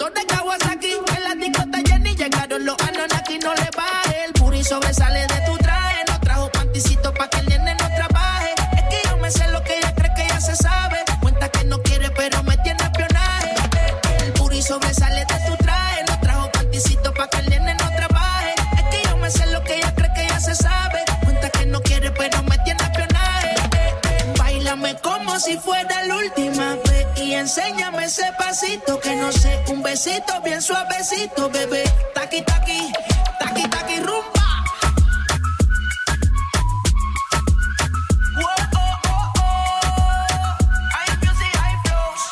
[SPEAKER 11] Los motores Kawasaki, en la discota Jenny llegaron los Anunnaki, no le baje. El puri sobresale de tu traje, no trajo panticito pa' que el nene no trabaje. Es que yo me sé lo que ella cree que ya se sabe. Cuenta que no quiere, pero me tiene espionaje. El puri sobresale de tu traje, no trajo panticito pa' que el nene no trabaje. Es que yo me sé lo que ella cree que ya se sabe. Cuenta que no quiere, pero me tiene espionaje. Bailame como si fuera la última enséñame ese pasito que no sé, un besito bien suavecito, bebé. Taqui taqui, taqui taqui rumba. Whoa, oh, oh, oh. Hay music, hay flows.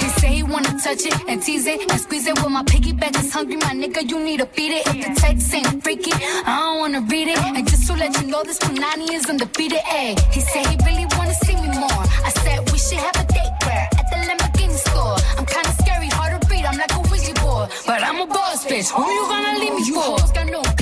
[SPEAKER 31] He say he wanna touch it and tease it and squeeze it. Well, my piggyback is hungry, my nigga. You need to beat it. If the text ain't freaky, I don't wanna read it. And just to let you know, this Punani is undefeated. Ayy, he said he really wanna see me more. I said we should have a date where at the Lamborghini store. I'm kinda scary, hard to read. I'm like a Ouija board, but I'm a boss bitch. Who you gonna leave me for?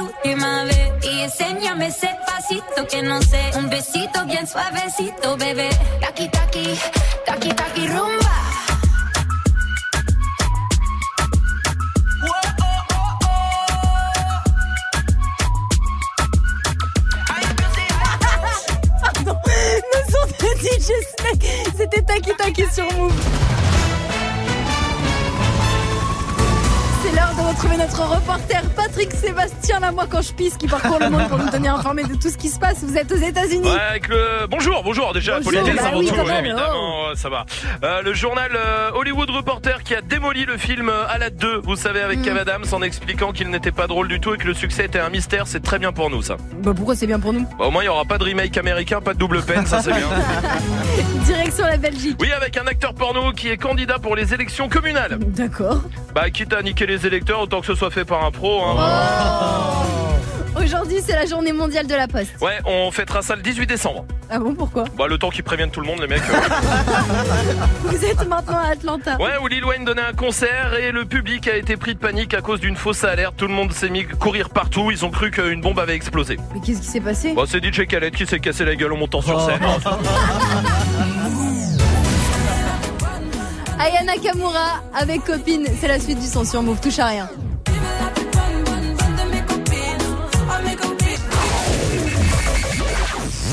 [SPEAKER 62] última vez y enséñame ese pasito que no sé, un besito bien suavecito, bebé.
[SPEAKER 31] Taki taki, taki taki rumba. [LAUGHS]
[SPEAKER 13] Pardon, c'était Taki Taki sur. De retrouver notre reporter Patrick Sébastien là moi quand je pisse qui parcourt le monde pour nous tenir informés de tout ce qui se passe. Vous êtes aux États-Unis.
[SPEAKER 1] Ouais, avec le bonjour, bonjour déjà
[SPEAKER 13] Bonjour, bah
[SPEAKER 1] avant
[SPEAKER 13] oui,
[SPEAKER 1] tout,
[SPEAKER 13] même,
[SPEAKER 1] évidemment, ça va. Euh, le journal euh, Hollywood Reporter qui a démoli le film euh, à la 2, vous savez avec
[SPEAKER 13] Mm.
[SPEAKER 1] Kev Adams en expliquant qu'il n'était pas drôle du tout et que le succès était un mystère, c'est très bien pour nous ça.
[SPEAKER 13] Bah pourquoi c'est bien pour nous?
[SPEAKER 1] Bah, au moins il y aura pas de remake américain, pas de double peine, ça c'est bien. [LAUGHS]
[SPEAKER 13] Direction la Belgique.
[SPEAKER 1] Oui, avec un acteur porno qui est candidat pour les élections communales.
[SPEAKER 13] D'accord.
[SPEAKER 1] Bah quitte à niquer les autant que ce soit fait par un pro. Hein.
[SPEAKER 13] Oh. Aujourd'hui c'est la journée mondiale de la poste.
[SPEAKER 1] Ouais, on fêtera ça le 18 décembre.
[SPEAKER 13] Ah bon pourquoi?
[SPEAKER 1] Bah le temps qu'ils préviennent tout le monde les mecs. euh. [LAUGHS]
[SPEAKER 13] Vous êtes maintenant à Atlanta.
[SPEAKER 1] Ouais, où Lil Wayne donnait un concert et le public a été pris de panique à cause d'une fausse alerte. Tout le monde s'est mis à courir partout. Ils ont cru qu'une bombe avait explosé.
[SPEAKER 13] Mais qu'est-ce qui s'est passé?
[SPEAKER 1] Bon, c'est DJ Khaled qui s'est cassé la gueule en montant sur scène. [LAUGHS]
[SPEAKER 13] Aya Nakamura avec copine, c'est la suite du son sur Move, touche à rien.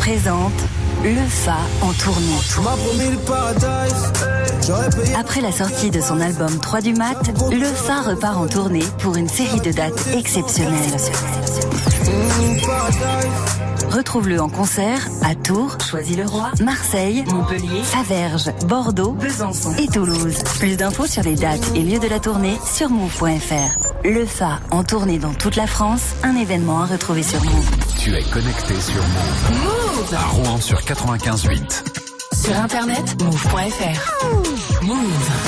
[SPEAKER 63] Présente Le Fa en tournée. Après la sortie de son album 3 du mat, Le Fa repart en tournée pour une série de dates exceptionnelles. Retrouve-le en concert à Tours, Choisy-le-Roi, Marseille, Montpellier, Faverges, Bordeaux, Besançon et Toulouse. Plus d'infos sur les dates et lieux de la tournée sur move.fr. Le Fa en tournée dans toute la France, un événement à retrouver sur Move.
[SPEAKER 64] Tu es connecté sur Move.
[SPEAKER 11] Move.
[SPEAKER 64] À Rouen sur 95.8.
[SPEAKER 11] Sur internet, move.fr. Move.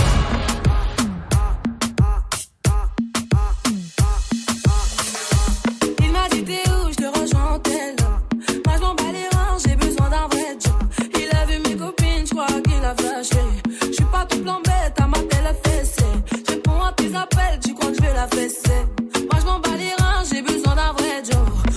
[SPEAKER 65] Fessé. Je réponds à tes appels, tu crois que je vais la fesser. Moi je m'en bats les reins, j'ai besoin d'un vrai job.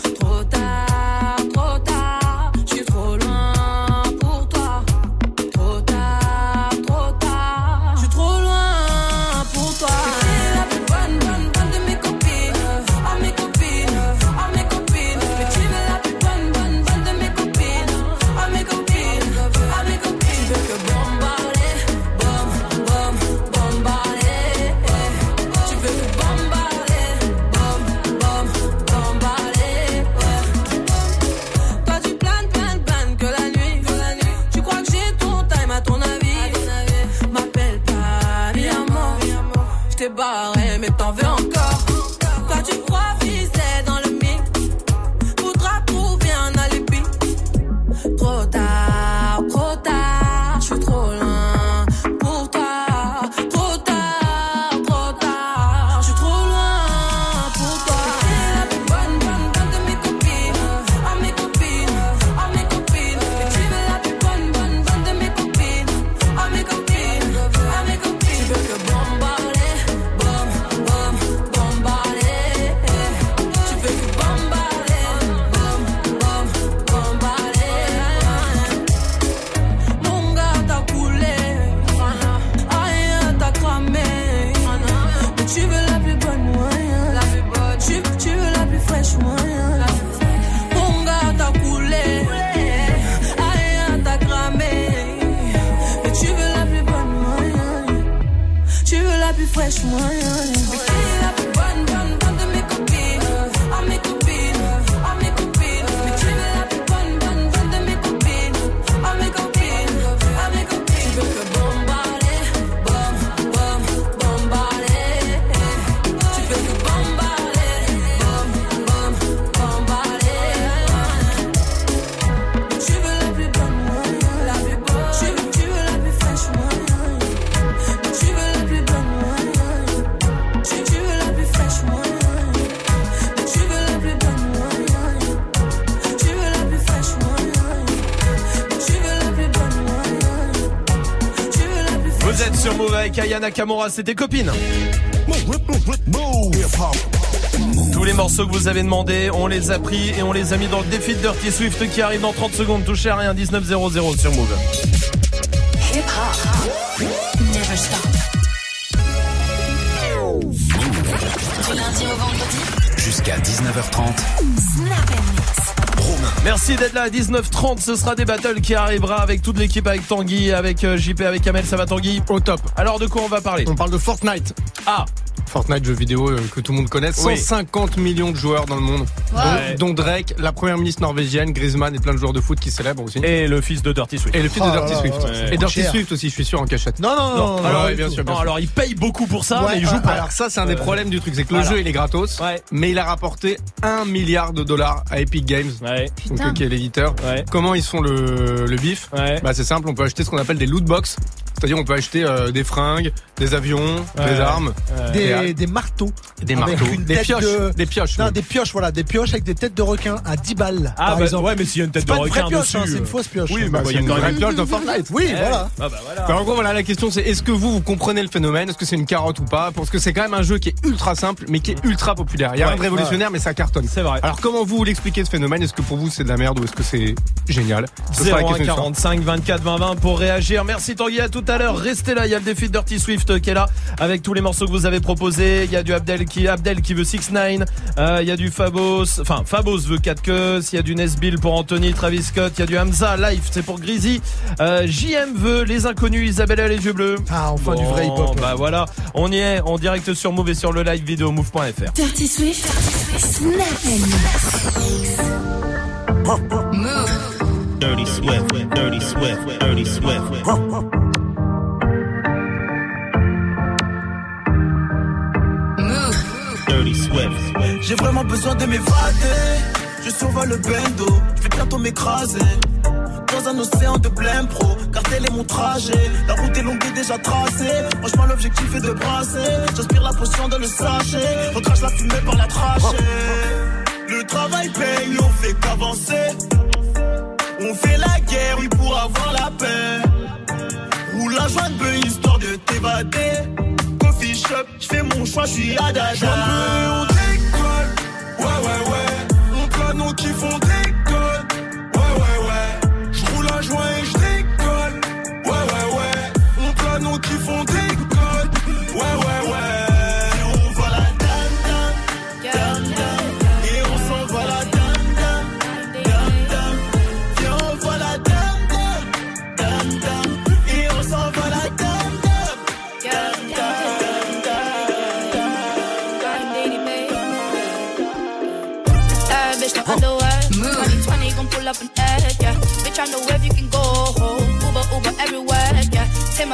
[SPEAKER 1] Move avec Ayana Kamura, c'était copine. Tous les morceaux que vous avez demandé, on les a pris et on les a mis dans le défi de Dirty Swift qui arrive dans 30 secondes. Touchez à rien, 19.00 sur Move. Merci d'être là à 19h30. Ce sera des battles qui arrivera avec toute l'équipe, avec Tanguy, avec euh, JP, avec Kamel. Ça va Tanguy
[SPEAKER 66] Au top.
[SPEAKER 1] Alors de quoi on va parler?
[SPEAKER 66] On parle de Fortnite. Fortnite, jeu vidéo euh, que tout le monde connaît.
[SPEAKER 1] Oui.
[SPEAKER 66] 150 millions de joueurs dans le monde. Dont, dont Drake, la première ministre norvégienne, Griezmann et plein de joueurs de foot qui célèbrent aussi.
[SPEAKER 1] Et le fils de Dirty Swift.
[SPEAKER 66] Et le fils
[SPEAKER 2] Oh
[SPEAKER 66] de
[SPEAKER 2] là
[SPEAKER 66] Dirty
[SPEAKER 2] là
[SPEAKER 66] Swift.
[SPEAKER 2] là là.
[SPEAKER 66] Et Dirty
[SPEAKER 2] Cher.
[SPEAKER 66] Swift aussi, je suis sûr, en cachette.
[SPEAKER 2] Non, non, non, non,
[SPEAKER 1] alors,
[SPEAKER 66] ouais,
[SPEAKER 2] du
[SPEAKER 66] bien
[SPEAKER 2] tout.
[SPEAKER 66] sûr, bien
[SPEAKER 1] non,
[SPEAKER 66] sûr.
[SPEAKER 1] alors il paye beaucoup pour ça,
[SPEAKER 2] Ouais,
[SPEAKER 1] mais il joue pas.
[SPEAKER 66] Alors ça, c'est un des
[SPEAKER 1] Euh,
[SPEAKER 66] problèmes du truc, c'est que
[SPEAKER 1] voilà.
[SPEAKER 66] le jeu il est gratos,
[SPEAKER 1] Ouais.
[SPEAKER 66] mais il a rapporté 1 milliard de dollars à Epic Games,
[SPEAKER 1] Ouais.
[SPEAKER 66] donc
[SPEAKER 13] Putain.
[SPEAKER 66] euh, qui est l'éditeur.
[SPEAKER 1] Ouais.
[SPEAKER 66] Comment ils font le, le bif?
[SPEAKER 1] Ouais.
[SPEAKER 66] Bah c'est simple, on peut acheter ce qu'on appelle des loot box, c'est-à-dire on peut acheter euh, des fringues, des avions,
[SPEAKER 1] Ouais.
[SPEAKER 66] des armes,
[SPEAKER 2] des marteaux.
[SPEAKER 66] Des
[SPEAKER 2] Avec
[SPEAKER 66] marteaux,
[SPEAKER 2] une
[SPEAKER 66] des
[SPEAKER 2] tête
[SPEAKER 66] pioches,
[SPEAKER 2] de-
[SPEAKER 66] des pioches.
[SPEAKER 2] Non,
[SPEAKER 66] même.
[SPEAKER 2] des pioches, voilà, des pioches avec des têtes de requins à 10 balles.
[SPEAKER 1] Ah
[SPEAKER 2] par
[SPEAKER 1] bah
[SPEAKER 2] exemple.
[SPEAKER 1] ouais, mais s'il y a une tête de requin
[SPEAKER 2] pioche,
[SPEAKER 1] dessus.
[SPEAKER 2] hein, c'est une
[SPEAKER 1] euh,
[SPEAKER 2] fausse pioche.
[SPEAKER 1] Oui,
[SPEAKER 2] Bah,
[SPEAKER 1] bah,
[SPEAKER 66] Bah,
[SPEAKER 1] il y a
[SPEAKER 66] une vraie pioche de Fortnite.
[SPEAKER 2] Oui,
[SPEAKER 1] Eh,
[SPEAKER 2] voilà.
[SPEAKER 1] Ah bah voilà.
[SPEAKER 66] Bah, en gros, voilà, la question c'est est-ce que vous, vous comprenez le phénomène? Est-ce que c'est une carotte ou pas? Parce que c'est quand même un jeu qui est ultra simple, mais qui est ultra populaire. Il y a rien de révolutionnaire, mais ça cartonne.
[SPEAKER 1] C'est vrai.
[SPEAKER 66] Alors, comment vous, vous l'expliquez ce phénomène? Est-ce que pour vous c'est de la merde ou est-ce que c'est génial? Ce sera la
[SPEAKER 1] 01
[SPEAKER 66] question du soir.
[SPEAKER 1] 45 24 20 20 pour réagir. Merci Tanguy, à tout à l'heure. Restez là, il y a le défi de Dirty Swift qui est là avec tous les morceaux que vous avez proposés. Il y a du Abdel qui Abdel qui veut 6 9 euh, il y a du Fabos, enfin Fabos veut 4 queues, il y a du Nesbill pour Anthony, Travis Scott, il y a du Hamza Life, c'est pour Grizzly. Euh, JM veut les inconnus, Isabella les yeux bleus.
[SPEAKER 2] Ah, enfin du vrai
[SPEAKER 1] Bon,
[SPEAKER 2] hip-hop.
[SPEAKER 1] Bah voilà, on y est en direct sur Move et sur le live vidéo move.fr.
[SPEAKER 67] Dirty Swift. Snap and mix. Move.
[SPEAKER 68] Dirty Swift, Dirty Swift, Dirty Swift.
[SPEAKER 41] J'ai vraiment besoin de m'évader. Je survole le bendo, je vais bientôt m'écraser. Dans un océan de blême pro, car tel est mon trajet. La route est longue et déjà tracée. Franchement, l'objectif est de brasser. J'aspire la potion dans le sachet. Recrache la fumée par la trachée. Le travail paye, on fait qu'avancer. On fait la guerre, oui, pour avoir la paix. Roule la joie de histoire de t'évader. Coffee shop, je fais mon choix, je suis à Dada. On décolle. Ouais, ouais,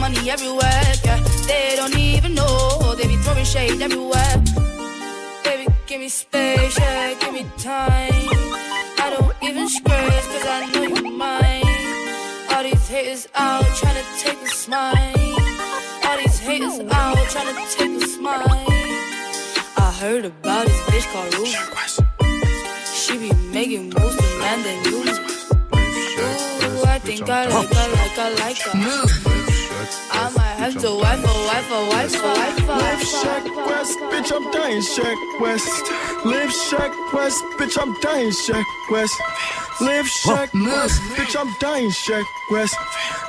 [SPEAKER 31] We be getting money everywhere, yeah. They don't even know. They be throwing shade everywhere. Baby, give me space, yeah. Give me time. I don't even scratch, cause I know you're mine. All these haters out tryna take a smile. All these haters out tryna take a smile. I heard about this bitch called Ruby. She be making moves to man than you. Ooh, I think I like her, like I like her. I might have to wife her, wife wife wife.
[SPEAKER 41] Live Shack West, bitch, I'm dying Shack West. Live Shack West, bitch, I'm dying Shack West. Live Shack West, bitch, I'm dying Shack West.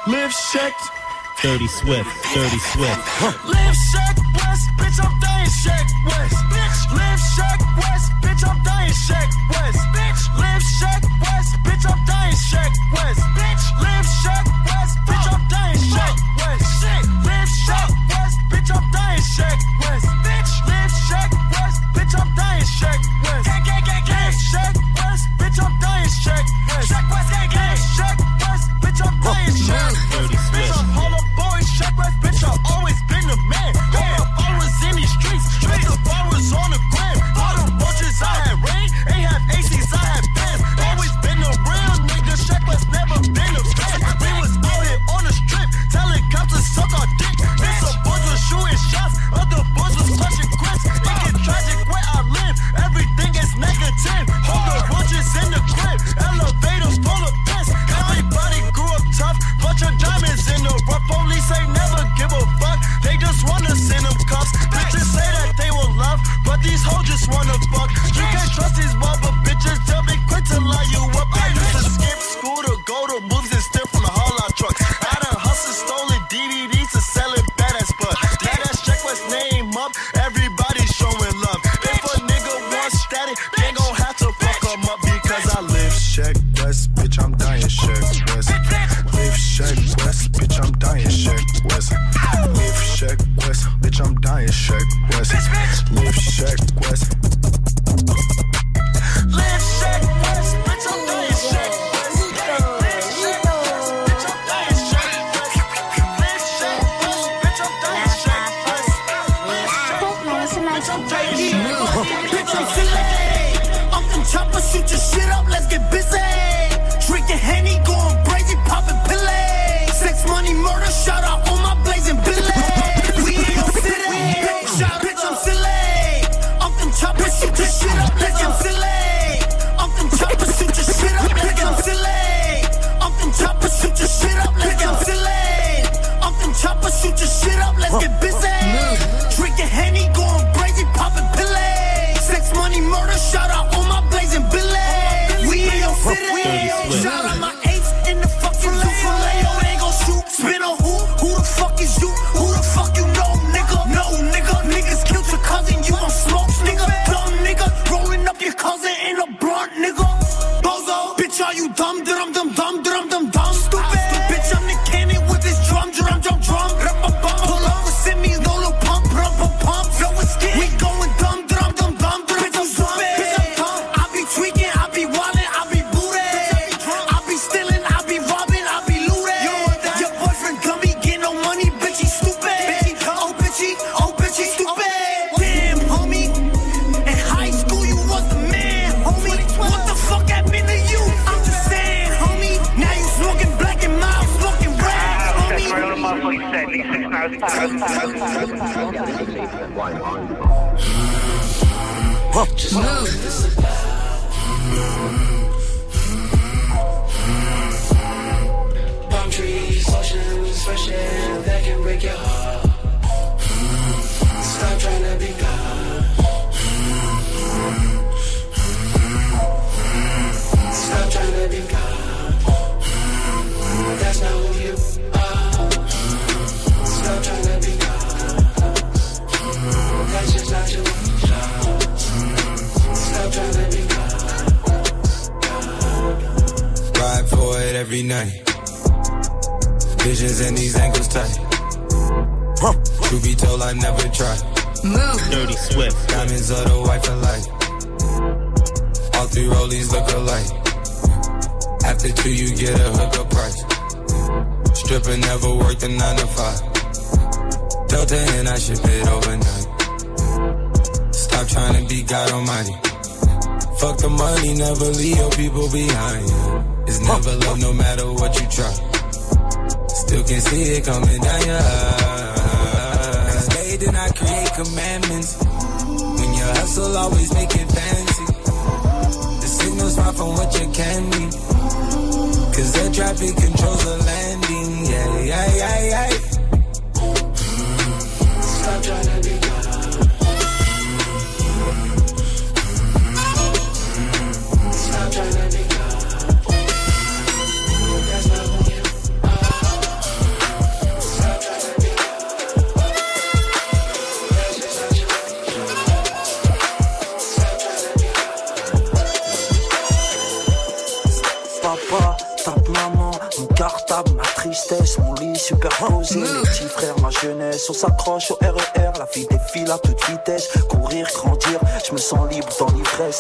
[SPEAKER 41] Live Shack.
[SPEAKER 68] Dirty Swift, Dirty Swift.
[SPEAKER 41] Live Shack West, bitch, I'm dying Shack West. Bitch, live Shack West, bitch, I'm dying Shack West. Bitch, live Shack West, bitch, I'm dying Shack West. Bitch, live Shack West, bitch, I'm dying Shack West. Shit, live Shack West, bitch, I'm dying Shack West. Bitch, live Shack West, bitch, I'm dying Shack West. Gang, gang, gang, gang. Shack West, bitch, I'm dying Shack West. Shack West, gang, gang. Shack West, bitch, I'm dying Shack West.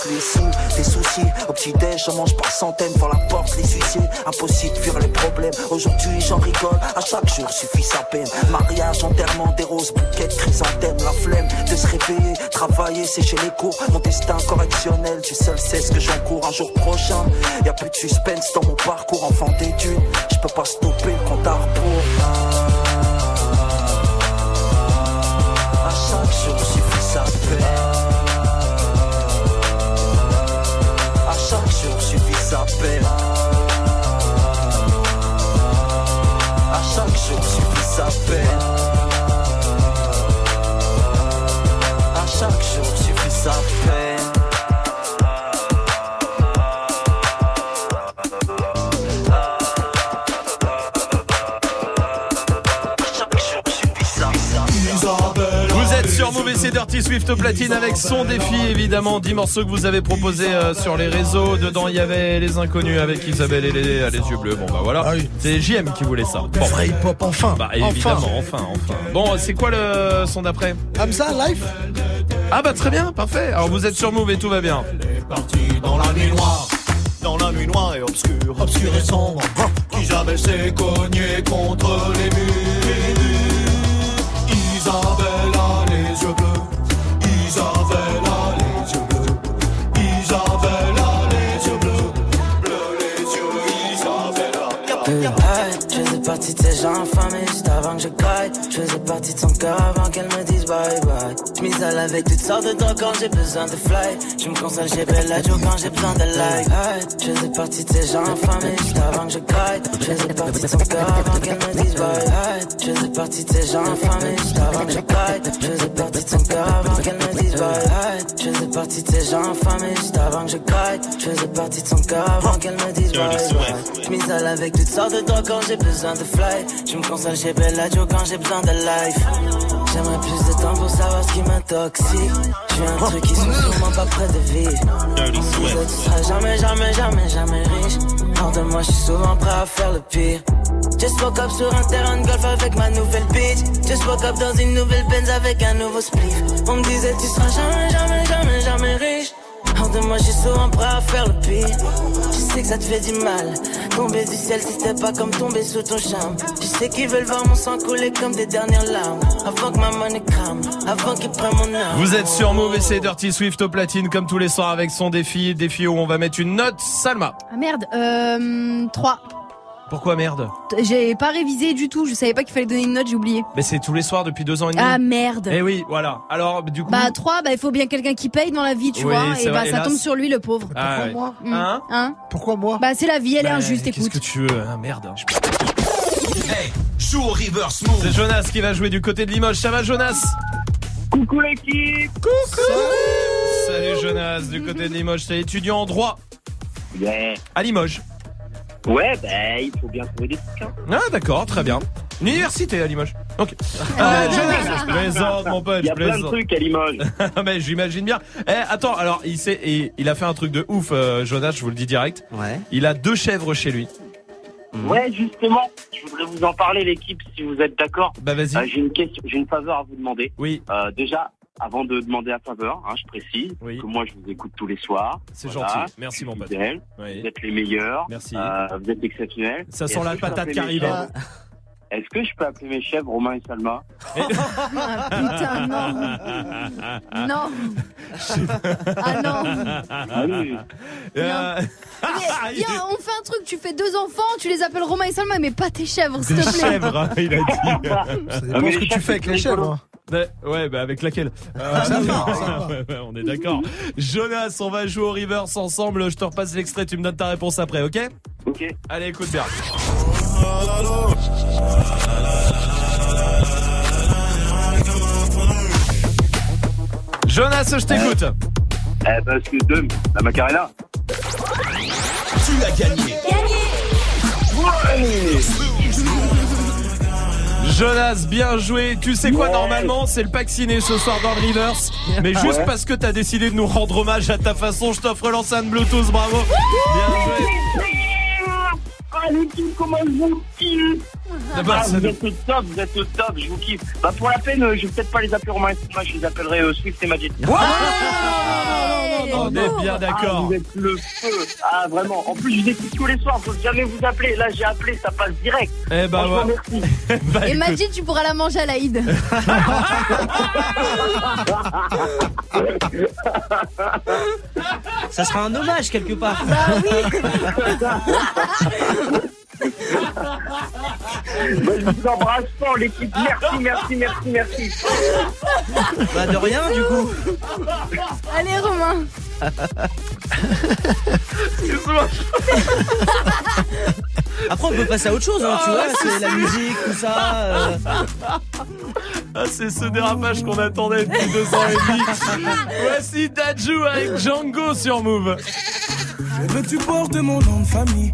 [SPEAKER 1] les sous, des soucis. Au petit-déj, j'en mange par centaines devant la porte, les huissiers. Impossible de fuir les problèmes. Aujourd'hui, j'en rigole, à chaque jour suffit sa peine. Mariage, enterrement, des roses, bouquets chrysanthèmes. La flemme de se réveiller, travailler, sécher les cours. Mon destin correctionnel, tu seul sais ce que j'encours un jour prochain. Y a plus de suspense dans mon parcours, enfant d'études. Je peux pas stopper platine avec son défi évidemment 10 morceaux que vous avez proposés euh, sur les réseaux. Dedans il y avait les inconnus avec Isabelle et les, les yeux bleus. Bon bah voilà.
[SPEAKER 48] Ah oui.
[SPEAKER 1] C'est JM qui voulait ça. Bon.
[SPEAKER 48] Vrai hip-hop, enfin.
[SPEAKER 1] Bah évidemment, enfin, enfin. Bon, c'est quoi le son d'après?
[SPEAKER 48] Hamza, live?
[SPEAKER 1] Ah bah très bien, parfait. Alors vous êtes sur Move et tout va bien.
[SPEAKER 69] Parti dans la nuit noire, dans la nuit noire et obscure, obscure et sombre, qui jamais s'est cogné contre les murs.
[SPEAKER 70] Partie de ces gens infamés juste avant que je caille. Je faisais partie de son cœur avant qu'elle me dise bye bye. Je m'isole avec toutes sortes de drogues quand j'ai besoin de fly. Je me console chez Bellagio quand j'ai besoin de like. Je faisais partie de ces gens infamés juste avant que je caille. Je faisais partie de son cœur avant qu'elle me dise bye. Hey, je faisais partie de ces gens infamés juste avant que je caille. Je faisais partie de son cœur avant qu'elle me dise bye. Hey, je faisais partie de ces gens infamés juste avant que je caille. Je faisais partie de son cœur avant qu'elle me dise bye bye. Je m'isole avec toutes sortes de drogues quand j'ai besoin de fly. Je me console chez Bellagio quand j'ai besoin de life. J'aimerais plus de temps pour savoir ce qui m'intoxique. Suis un truc qui sont sûrement pas près de vivre. On disait, tu seras jamais, jamais, jamais, jamais riche. De moi, je suis souvent prêt à faire le pire. Just woke up sur un terrain de golf avec ma nouvelle bitch. Just woke up dans une nouvelle Benz avec un nouveau spliff. On me disait, tu seras jamais, jamais, jamais, jamais riche. De moi, suis souvent prêt à faire le pire. Je sais que ça te fait du mal. Tomber du ciel si c'était pas comme tomber sous ton charme. Je sais qu'ils veulent voir mon sang couler comme des dernières larmes. Avant que ma money crame, avant qu'ils prennent mon âme.
[SPEAKER 1] Vous êtes sur Move et c'est Dirty Swift au platine comme tous les soirs avec son défi. Défi où on va mettre une note. Salma.
[SPEAKER 13] Ah merde, euh, 3.
[SPEAKER 1] Pourquoi merde
[SPEAKER 13] J'ai pas révisé du tout, je savais pas qu'il fallait donner une note, j'ai oublié.
[SPEAKER 1] Mais c'est tous les soirs depuis deux ans et demi.
[SPEAKER 13] Ah merde.
[SPEAKER 1] Eh oui, voilà. Alors du coup.
[SPEAKER 13] Bah 3, bah il faut bien quelqu'un qui paye dans la vie, tu
[SPEAKER 1] Oui,
[SPEAKER 13] vois,
[SPEAKER 1] c'est
[SPEAKER 13] et bah
[SPEAKER 1] vrai,
[SPEAKER 13] ça
[SPEAKER 1] hélas.
[SPEAKER 13] tombe sur lui le pauvre.
[SPEAKER 1] Ah ouais.
[SPEAKER 48] moi
[SPEAKER 13] Mm.
[SPEAKER 1] Hein
[SPEAKER 13] Hein
[SPEAKER 48] Pourquoi moi
[SPEAKER 13] Bah c'est la vie, elle est
[SPEAKER 1] Bah,
[SPEAKER 13] injuste,
[SPEAKER 1] Qu'est-ce
[SPEAKER 13] écoute.
[SPEAKER 1] que tu veux Ah merde.
[SPEAKER 69] Hey, joue au reverse move.
[SPEAKER 1] C'est Jonas qui va jouer du côté de Limoges. Ça va Jonas
[SPEAKER 55] Coucou l'équipe
[SPEAKER 1] Coucou Salut Jonas du côté de Limoges. T'es étudiant en droit
[SPEAKER 55] Yeah.
[SPEAKER 1] à Limoges.
[SPEAKER 55] Ouais, bah, il faut bien trouver des trucs. Hein.
[SPEAKER 1] Ah d'accord, très bien. Une université à Limoges. Ok. [LAUGHS] Euh, Jonas, je plaisante mon pote,
[SPEAKER 55] Il y
[SPEAKER 1] je
[SPEAKER 55] a plein de trucs à Limoges. [LAUGHS]
[SPEAKER 1] Mais j'imagine bien. Eh, attends, alors il sait, il a fait un truc de ouf, euh, Jonas, je vous le dis direct.
[SPEAKER 29] Ouais.
[SPEAKER 1] Il a deux chèvres chez lui.
[SPEAKER 55] Ouais, justement, je voudrais vous en parler, l'équipe, si vous êtes d'accord.
[SPEAKER 1] Bah vas-y.
[SPEAKER 55] Euh, j'ai une question, j'ai une faveur à vous demander.
[SPEAKER 1] Oui.
[SPEAKER 55] Euh, déjà, avant de demander la faveur, hein, je précise que moi je vous écoute tous les soirs.
[SPEAKER 1] C'est
[SPEAKER 55] Voilà.
[SPEAKER 1] gentil. Merci mon pote. Oui.
[SPEAKER 55] Vous êtes les meilleurs.
[SPEAKER 1] Merci.
[SPEAKER 55] Euh, vous êtes exceptionnels.
[SPEAKER 1] Ça sent la patate qui arrive, hein.
[SPEAKER 55] Est-ce que je peux appeler mes chèvres Romain et Salma?
[SPEAKER 13] Ah, [LAUGHS] putain, non. Non. Ah non.
[SPEAKER 55] Ah oui.
[SPEAKER 1] Euh,
[SPEAKER 13] Mais, [LAUGHS] viens, on fait un truc, tu fais deux enfants, tu les appelles Romain et Salma, mais pas tes chèvres, s'il te plaît.
[SPEAKER 1] chèvres, hein, [LAUGHS] il a dit.
[SPEAKER 48] Ça dépend ce que tu fais avec les chèvres. Hein.
[SPEAKER 1] Ouais, Ouais, bah avec laquelle
[SPEAKER 48] Ah, ça va, ça va. [LAUGHS]
[SPEAKER 1] Ouais, ouais, On est d'accord. Jonas, on va jouer au reverse ensemble. Je te repasse l'extrait, tu me donnes ta réponse après, ok
[SPEAKER 55] Ok.
[SPEAKER 1] Allez, écoute bien. Jonas, je t'écoute.
[SPEAKER 55] Eh ben, c'est deux, la Macarena.
[SPEAKER 69] Tu as gagné.
[SPEAKER 1] Jonas, bien joué. Tu sais quoi,
[SPEAKER 55] Ouais.
[SPEAKER 1] normalement, c'est le pack ciné ce soir dans le reverse. Mais juste
[SPEAKER 55] Ouais.
[SPEAKER 1] parce que t'as décidé de nous rendre hommage à ta façon, je t'offre l'enceinte Bluetooth, bravo. Bien joué.
[SPEAKER 55] Ah, l'équipe, comment je vous
[SPEAKER 1] Ah bah,
[SPEAKER 55] Ah, vous êtes au top, vous êtes au top, je vous kiffe. Bah, pour la peine, euh, je vais peut-être pas les appeler Romain et je les appellerai euh, Swift et Magic.
[SPEAKER 1] On est bien
[SPEAKER 55] Ah,
[SPEAKER 1] d'accord.
[SPEAKER 55] vous êtes le feu. Ah, vraiment. En plus, je vous écoute tous les soirs, faut jamais vous appeler. Là, j'ai appelé, ça passe direct.
[SPEAKER 1] Eh bah,
[SPEAKER 55] Franchement,
[SPEAKER 1] ouais.
[SPEAKER 55] merci.
[SPEAKER 1] Bah, [LAUGHS]
[SPEAKER 13] Et
[SPEAKER 1] écoute.
[SPEAKER 13] Majid, tu pourras la manger à l'Aïd. [LAUGHS]
[SPEAKER 29] Ça sera un hommage quelque part. [LAUGHS]
[SPEAKER 55] Bah, je vous embrasse fort, l'équipe. Merci, merci, merci, merci.
[SPEAKER 29] Bah de rien du coup.
[SPEAKER 13] Allez, Romain.
[SPEAKER 29] Après on peut passer à autre chose, hein, tu
[SPEAKER 1] Ah,
[SPEAKER 29] vois, c'est la musique, tout ça. euh.
[SPEAKER 1] Ah, c'est ce dérapage qu'on attendait depuis deux ans et demi. Voici Dajou avec Django sur Move.
[SPEAKER 41] Je veux que tu portes mon nom de famille,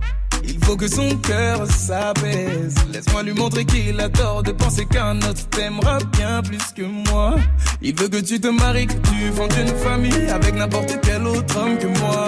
[SPEAKER 17] Il faut que son cœur s'apaise. Laisse-moi lui montrer qu'il a tort de penser qu'un autre t'aimera bien plus que moi. Il veut que tu te maries, que tu fondes une famille Avec n'importe quel autre homme que moi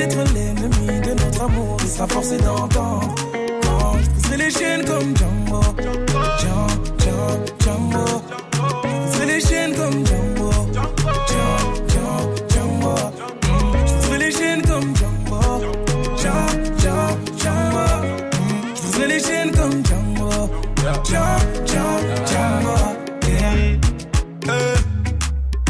[SPEAKER 17] d'être l'ennemi de notre amour Il sera forcé d'entendre. Quand je briserai les chaînes comme Django Django, Django, Django les chaînes comme Django Django, les chaînes comme Django les comme Django, Django,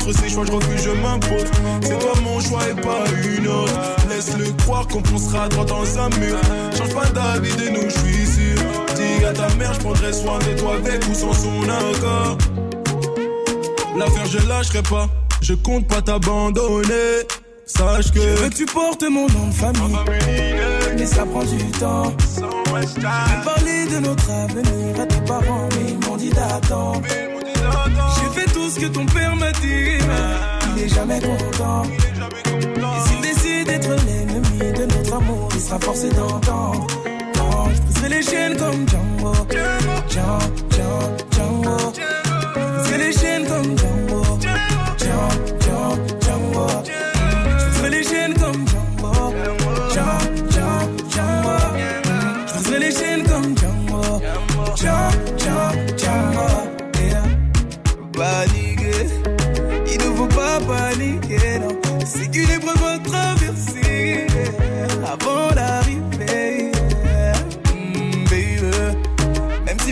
[SPEAKER 25] Contre ces choix, je refuse, je m'impose. C'est toi mon choix et pas une autre. Laisse-le croire qu'on foncera droit dans un mur. Change pas d'avis de nous, je suis sûr. Dis à ta mère, je prendrai soin de toi avec ou sans son accord. L'affaire, je lâcherai pas. Je compte pas t'abandonner. Sache que.
[SPEAKER 17] Je veux que tu portes mon nom de famille. Mais ça prend du temps. J'ai parlé de notre avenir à tes parents, mais ils m'ont dit d'attendre. J'ai fait tout ce que ton père m'a dit, il est jamais content. Et s'il décide d'être l'ennemi de notre amour, il sera forcé d'entendre. Quand je briserai les chaînes comme Django. Django, Django, Django. Les chaînes comme. Django,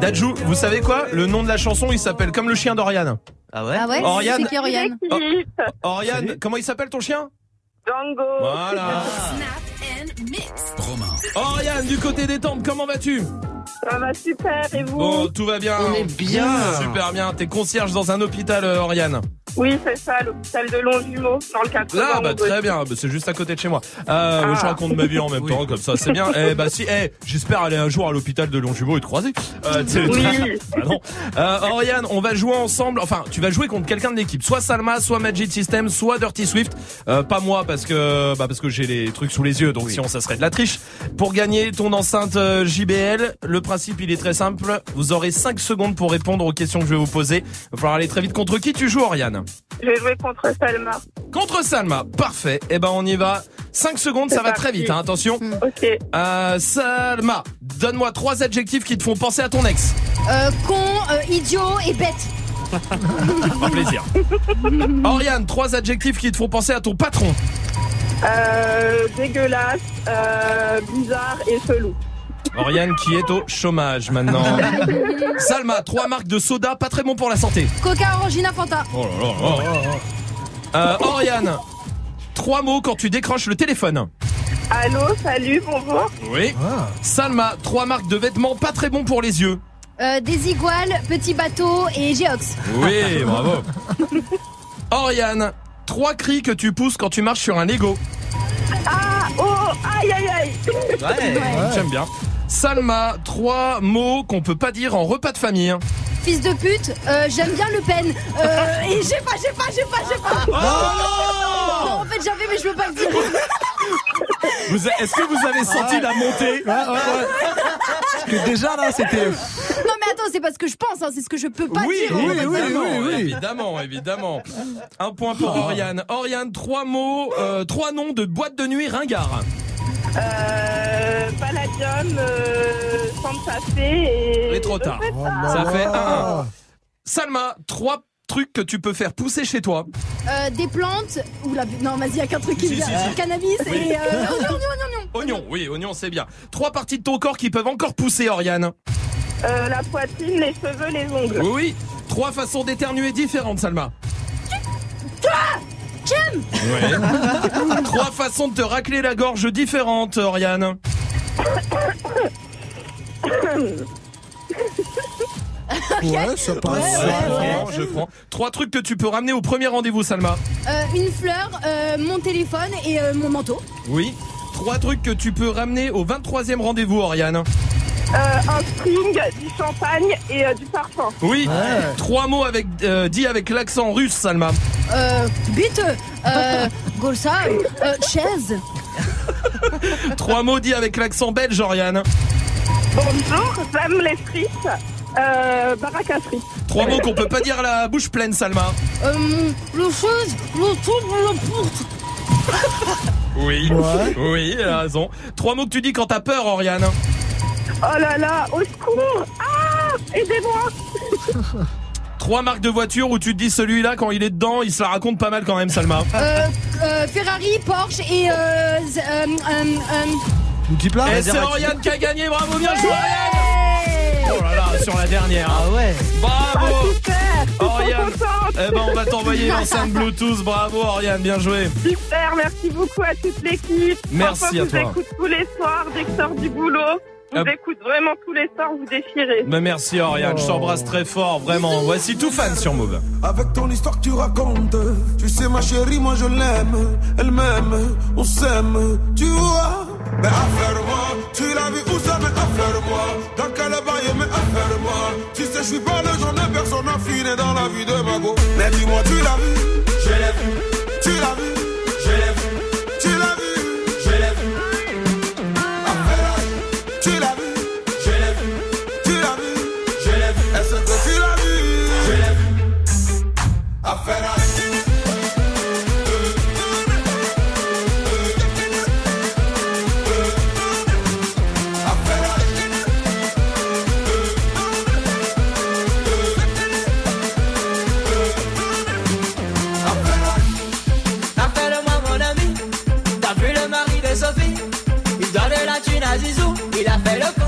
[SPEAKER 1] Dajou, vous savez quoi? Le nom de la chanson, il s'appelle comme le chien d'Oriane.
[SPEAKER 29] Ah ouais?
[SPEAKER 13] Ah ouais?
[SPEAKER 1] Oriane.
[SPEAKER 13] C'est qui Oriane?
[SPEAKER 1] Oh, Oriane, comment il s'appelle ton chien?
[SPEAKER 71] Django.
[SPEAKER 1] Voilà. Oriane, du côté des tempes, comment vas-tu?
[SPEAKER 71] Ça va super, et vous?
[SPEAKER 1] Bon, tout va bien.
[SPEAKER 71] On est bien.
[SPEAKER 1] Super bien. T'es concierge dans un hôpital, euh, Oriane.
[SPEAKER 71] Oui, c'est ça, l'hôpital de Longjumeau, dans le 80.
[SPEAKER 1] Là, bah très bien, Bah, c'est juste à côté de chez moi. Euh, Je raconte ma vie en même [LAUGHS] temps, comme ça, c'est bien. Eh bah si, eh, j'espère aller un jour à l'hôpital de Longjumeau et te croiser. Euh, tu sais, le
[SPEAKER 71] Oui.
[SPEAKER 1] Bah non. Euh, Oriane, on va jouer ensemble. Enfin, tu vas jouer contre quelqu'un de l'équipe, soit Salma, soit Magic System, soit Dirty Swift. Euh, pas moi parce que bah parce que j'ai les trucs sous les yeux, donc sinon ça serait de la triche. Pour gagner ton enceinte euh, JBL, le principe il est très simple. Vous aurez 5 secondes pour répondre aux questions que je vais vous poser. Il va falloir aller très vite. Contre qui tu joues, Oriane?
[SPEAKER 71] Je vais jouer contre Salma.
[SPEAKER 1] Contre Salma, parfait. Eh ben on y va. 5 secondes, ça va
[SPEAKER 71] parti.
[SPEAKER 1] très vite, hein, attention.
[SPEAKER 71] Ok.
[SPEAKER 1] Euh, Salma, donne-moi trois adjectifs qui te font penser à ton ex.
[SPEAKER 13] Euh, con, euh, idiot et bête. [LAUGHS]
[SPEAKER 1] Pas plaisir. Oriane, trois adjectifs qui te font penser à ton patron.
[SPEAKER 71] Euh, dégueulasse, euh, bizarre et chelou.
[SPEAKER 1] Oriane qui est au chômage maintenant. [LAUGHS] Salma, trois marques de soda, pas très bon pour la santé.
[SPEAKER 13] Coca, Orangina, Fanta.
[SPEAKER 1] Oh là là là. Euh, Oriane, trois mots quand tu décroches le téléphone.
[SPEAKER 71] Allô, salut, bonjour.
[SPEAKER 1] Oui. Salma, trois marques de vêtements pas très bons pour les yeux.
[SPEAKER 13] Euh, des iguales, petit bateau et Geox.
[SPEAKER 1] Oui, [LAUGHS] bravo. Oriane, trois cris que tu pousses quand tu marches sur un Lego.
[SPEAKER 71] Ah, oh, aïe, aïe, aïe.
[SPEAKER 1] J'aime bien. Salma, trois mots qu'on peut pas dire en repas de famille.
[SPEAKER 13] Fils de pute, euh, j'aime bien Le Pen. Euh, [LAUGHS] et j'ai pas, j'ai pas, j'ai pas, j'ai pas.
[SPEAKER 1] Oh
[SPEAKER 13] Bon, en fait, j'avais, mais je veux pas le dire. [LAUGHS]
[SPEAKER 1] Vous a- Est-ce que vous avez senti la montée
[SPEAKER 2] Parce que déjà là, c'était.
[SPEAKER 13] Non, mais attends, c'est pas ce que je pense, hein, c'est ce que je peux pas
[SPEAKER 1] Oui,
[SPEAKER 13] dire.
[SPEAKER 1] oui,
[SPEAKER 13] en fait.
[SPEAKER 1] évidemment, évidemment, évidemment. Un point pour Oriane. Oriane, trois mots, euh, trois noms de boîtes de nuit ringard.
[SPEAKER 71] Euh, Palladium, euh, Santa Fe et.
[SPEAKER 1] Et trop tard. Ça fait un. un. Salma, trois trucs que tu peux faire pousser chez toi.
[SPEAKER 13] Euh, des plantes, ou la. Non, vas-y, y'a qu'un truc qui me
[SPEAKER 1] Si,
[SPEAKER 13] vient.
[SPEAKER 1] si, si.
[SPEAKER 13] Cannabis
[SPEAKER 1] Oui.
[SPEAKER 13] et. Euh, [LAUGHS] oignon, oignon, oignon.
[SPEAKER 1] Oignon, oui, oignon, c'est bien. Trois parties de ton corps qui peuvent encore pousser, Oriane.
[SPEAKER 71] Euh, la poitrine, les cheveux, les ongles.
[SPEAKER 1] Oui, oui. Trois façons d'éternuer différentes, Salma.
[SPEAKER 13] Toi J'aime
[SPEAKER 1] Ouais. [LAUGHS] Trois façons de te racler la gorge différentes, Oriane.
[SPEAKER 2] Ouais, ça passe.
[SPEAKER 1] prends, je prends. Trois trucs que tu peux ramener au premier rendez-vous, Salma.
[SPEAKER 13] Euh, une fleur, euh, mon téléphone et euh, mon manteau.
[SPEAKER 1] Oui. Trois trucs que tu peux ramener au 23e rendez-vous, Oriane.
[SPEAKER 71] Euh, un string, du champagne et euh, du parfum.
[SPEAKER 1] Oui. Trois mots avec, euh, dit avec l'accent russe, Salma.
[SPEAKER 13] Euh, bite, euh, [LAUGHS] golsa, euh, chaise. [LAUGHS]
[SPEAKER 1] Trois mots dit avec l'accent belge, Oriane.
[SPEAKER 71] Bonjour, j'aime les frites. Euh, frites.
[SPEAKER 1] Trois mots qu'on peut pas dire à la bouche pleine, Salma.
[SPEAKER 13] Euh, le chose, le tout, le porte. [LAUGHS]
[SPEAKER 1] Oui. Oui, elle a raison. Trois mots que tu dis quand t'as peur, Oriane.
[SPEAKER 71] Oh là là, au secours Ah Aidez-moi [LAUGHS]
[SPEAKER 1] Trois marques de voitures où tu te dis celui-là, quand il est dedans, il se la raconte pas mal quand même, Salma.
[SPEAKER 13] Euh, euh, Ferrari, Porsche et euh, z- euh, euh, euh,
[SPEAKER 2] Multiplat
[SPEAKER 1] Et c'est Oriane qui a gagné, bravo, bien joué, Oriane Oh là là, sur la dernière.
[SPEAKER 29] Ah ouais.
[SPEAKER 1] Bravo
[SPEAKER 71] Super
[SPEAKER 1] Oriane Eh ben, on va t'envoyer l'enceinte Bluetooth, bravo, Oriane, bien joué.
[SPEAKER 71] Super, merci beaucoup à toute l'équipe.
[SPEAKER 1] Merci
[SPEAKER 71] Parfois,
[SPEAKER 1] à
[SPEAKER 71] vous
[SPEAKER 1] toi.
[SPEAKER 71] écoute tous les soirs dès que je sors du boulot. Je vous
[SPEAKER 1] Hop.
[SPEAKER 71] écoute vraiment tous les soirs, vous déchirez.
[SPEAKER 1] Mais merci, Oriane, je t'embrasse très fort, vraiment. Voici tout fan sur Move.
[SPEAKER 25] Avec ton histoire que tu racontes, tu sais ma chérie, moi je l'aime, elle m'aime, on s'aime, tu vois. Mais affaire-moi, tu l'as vu où ça, mais affaire-moi. Dans quel bail, mais affaire-moi. Tu sais, je suis pas le genre de personne affinée dans la vie de ma go. Mais dis-moi, tu l'as vu, je l'ai vu,
[SPEAKER 72] il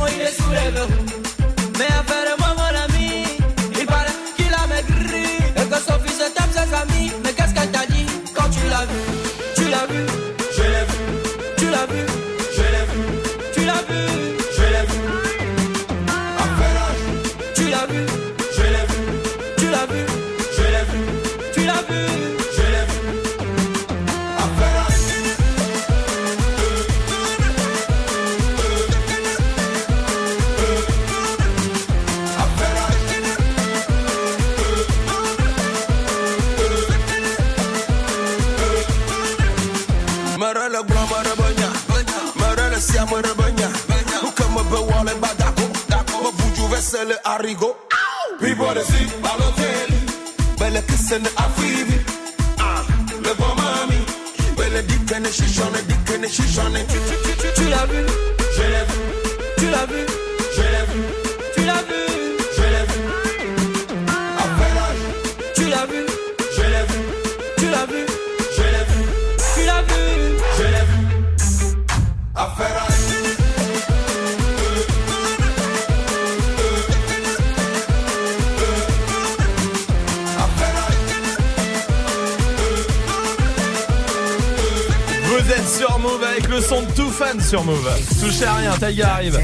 [SPEAKER 25] vesele arigo. People see Balotelli. Belle kissene afibi. Ah, le bon mami. Belle dikene shishone, dikene shishone. Tu, tu, tu, tu, tu l'as vu? Je l'ai vu. Tu l'as vu? Je l'ai vu. Tu l'as vu? Je l'ai vu. Affaire Tu l'as vu? Je l'ai vu. Tu l'as vu? Je l'ai vu. Tu l'as vu? Je l'ai vu. Affaire
[SPEAKER 1] son de Too Fan sur Move. Touchez à rien, Taiga arrive.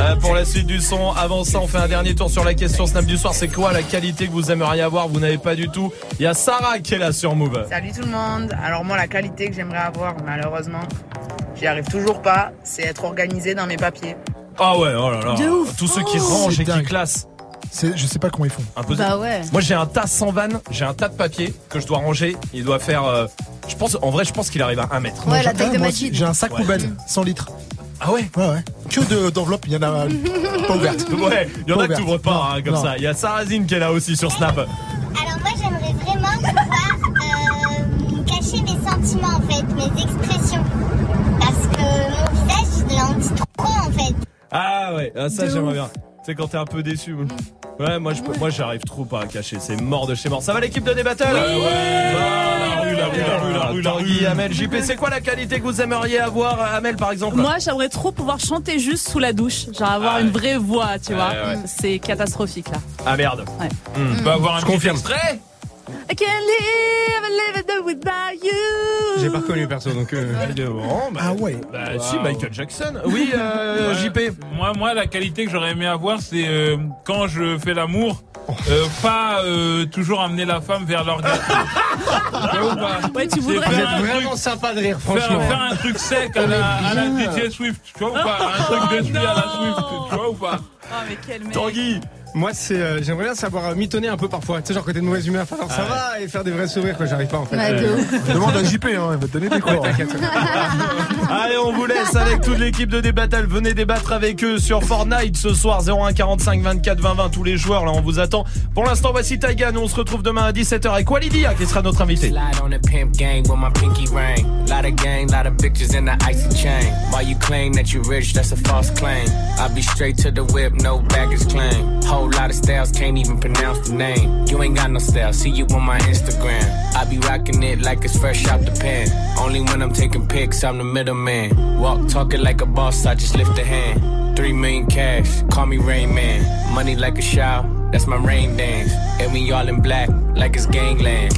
[SPEAKER 1] Euh, pour la suite du son, avant ça, on fait un dernier tour sur la question Snap du soir. C'est quoi la qualité que vous aimeriez avoir? Vous n'avez pas du tout. Il y a Sarah qui est là sur Move.
[SPEAKER 73] Salut tout le monde. Alors moi, la qualité que j'aimerais avoir, malheureusement, j'y arrive toujours pas, c'est être organisé dans mes papiers.
[SPEAKER 1] Ah ouais, oh là là.
[SPEAKER 73] De ouf.
[SPEAKER 1] Tous ceux qui
[SPEAKER 73] Oh,
[SPEAKER 1] rangent et qui classent.
[SPEAKER 48] C'est- Je sais pas comment ils font.
[SPEAKER 1] Un peu
[SPEAKER 13] Bah ouais.
[SPEAKER 1] Moi j'ai un tas sans vanne, j'ai un tas de papier que je dois ranger. Il doit faire. euh, je pense, en vrai, je pense qu'il arrive à un mètre.
[SPEAKER 13] Ouais, la taille de
[SPEAKER 48] moi aussi,
[SPEAKER 13] Majid.
[SPEAKER 48] J'ai un sac
[SPEAKER 1] Ouais.
[SPEAKER 48] poubelle, 100 litres.
[SPEAKER 1] Ah ouais
[SPEAKER 48] Ouais, ouais. Que de- d'enveloppes, il y en a pas ouvertes. [LAUGHS]
[SPEAKER 1] Ouais, il y en a que
[SPEAKER 48] ouvertes.
[SPEAKER 1] t'ouvres pas
[SPEAKER 48] Non,
[SPEAKER 1] hein, comme
[SPEAKER 48] non.
[SPEAKER 1] ça. Il y a Sarazine qui est là aussi sur Snap.
[SPEAKER 74] Alors moi j'aimerais vraiment pouvoir euh, cacher mes sentiments en fait, mes expressions. Parce que mon visage il en dit trop en fait.
[SPEAKER 1] Ah ouais, ah, ça
[SPEAKER 74] De
[SPEAKER 1] j'aimerais
[SPEAKER 74] ouf.
[SPEAKER 1] bien. C'est quand t'es un peu déçu. Ouais, moi je peux, moi j'arrive trop pas à cacher. C'est mort de chez mort. Ça va l'équipe de débattle
[SPEAKER 75] Ouais, ouais.
[SPEAKER 1] La rue, la rue, la rue, la rue, la rue. Amel, JP, c'est quoi la qualité que vous aimeriez avoir, Amel par exemple?
[SPEAKER 76] Moi, j'aimerais trop pouvoir chanter juste sous la douche, genre avoir
[SPEAKER 1] Ah
[SPEAKER 76] une vraie voix, tu vois.
[SPEAKER 1] Ouais, ouais.
[SPEAKER 76] C'est catastrophique là.
[SPEAKER 1] Ah merde.
[SPEAKER 76] Ouais. On peut avoir un
[SPEAKER 1] Je confirme.
[SPEAKER 76] extrait I can't live, live it without you.
[SPEAKER 66] J'ai pas reconnu perso donc. euh,
[SPEAKER 1] ah ouais. Bah si, Michael Jackson. [LAUGHS] Oui, euh,
[SPEAKER 75] Ouais.
[SPEAKER 1] JP.
[SPEAKER 75] Moi, moi, la qualité que j'aurais aimé avoir, c'est euh, quand je fais l'amour, euh, pas euh, toujours amener la femme vers l'orgasme. [LAUGHS] Tu vois ou pas?
[SPEAKER 76] Ouais, tu
[SPEAKER 75] C'est
[SPEAKER 76] voudrais-
[SPEAKER 75] faire un
[SPEAKER 66] vraiment
[SPEAKER 75] truc-
[SPEAKER 66] sympa de rire, franchement.
[SPEAKER 75] Faire, un truc sec à la, à la DJ Swift, tu vois ou pas? Un truc de suie à la Swift, tu vois ou pas?
[SPEAKER 76] Oh, mais quel mec.
[SPEAKER 1] Tanguy
[SPEAKER 66] Moi, c'est, euh, j'aimerais bien savoir euh, mitonner un peu parfois. Tu sais, genre côté de mauvaise humeur, faire genre, ça
[SPEAKER 1] Ah
[SPEAKER 66] va et faire des vrais sourires, quoi. J'arrive pas en fait.
[SPEAKER 13] Ouais, ouf.
[SPEAKER 48] Demande à JP, hein, il va te donner des cours. [LAUGHS]
[SPEAKER 1] Allez, on vous laisse avec toute l'équipe de Débattle. Venez débattre avec eux sur Fortnite ce soir 01 45 24 20 20 tous les joueurs là on vous attend. Pour l'instant voici Taiga, nous on se retrouve demain à 17h avec Walidia qui sera notre invité.
[SPEAKER 10] Slide on the pimp gang with my pinky ring. Lot of gang, lot of bitches in the icy chain. While you claim that you rich, that's a false claim. I be straight to the whip, no baggage claim. Whole lot of styles, can't even pronounce the name. You ain't got no style, see you on my Instagram. I be rocking it like it's fresh out the pen. Only when I'm taking pics, I'm the middleman. Walk talking like a boss, I just lift a hand. Three million cash, call me Rain Man. Money like a shower, that's my rain dance. And we all in black, like it's gangland.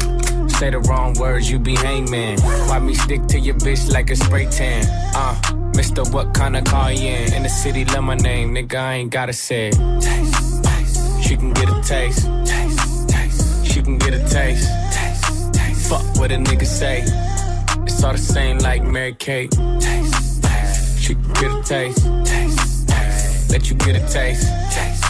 [SPEAKER 10] Say the wrong words, you be hangman. Why me stick to your bitch like a spray tan? Uh, Mister, what kind of car you in? In the city, love my name, nigga, I ain't gotta say it. She can get a taste. Taste, taste. She can get a taste. Taste, taste. Fuck what a nigga say. It's all the same like Mary Kate. Taste, taste. She can get a taste. Taste, taste. Let you get a taste. Taste,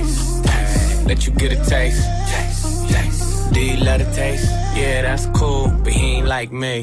[SPEAKER 10] Let you get a taste. Taste, taste. Do you love the taste? Yeah, that's cool, but he ain't like me.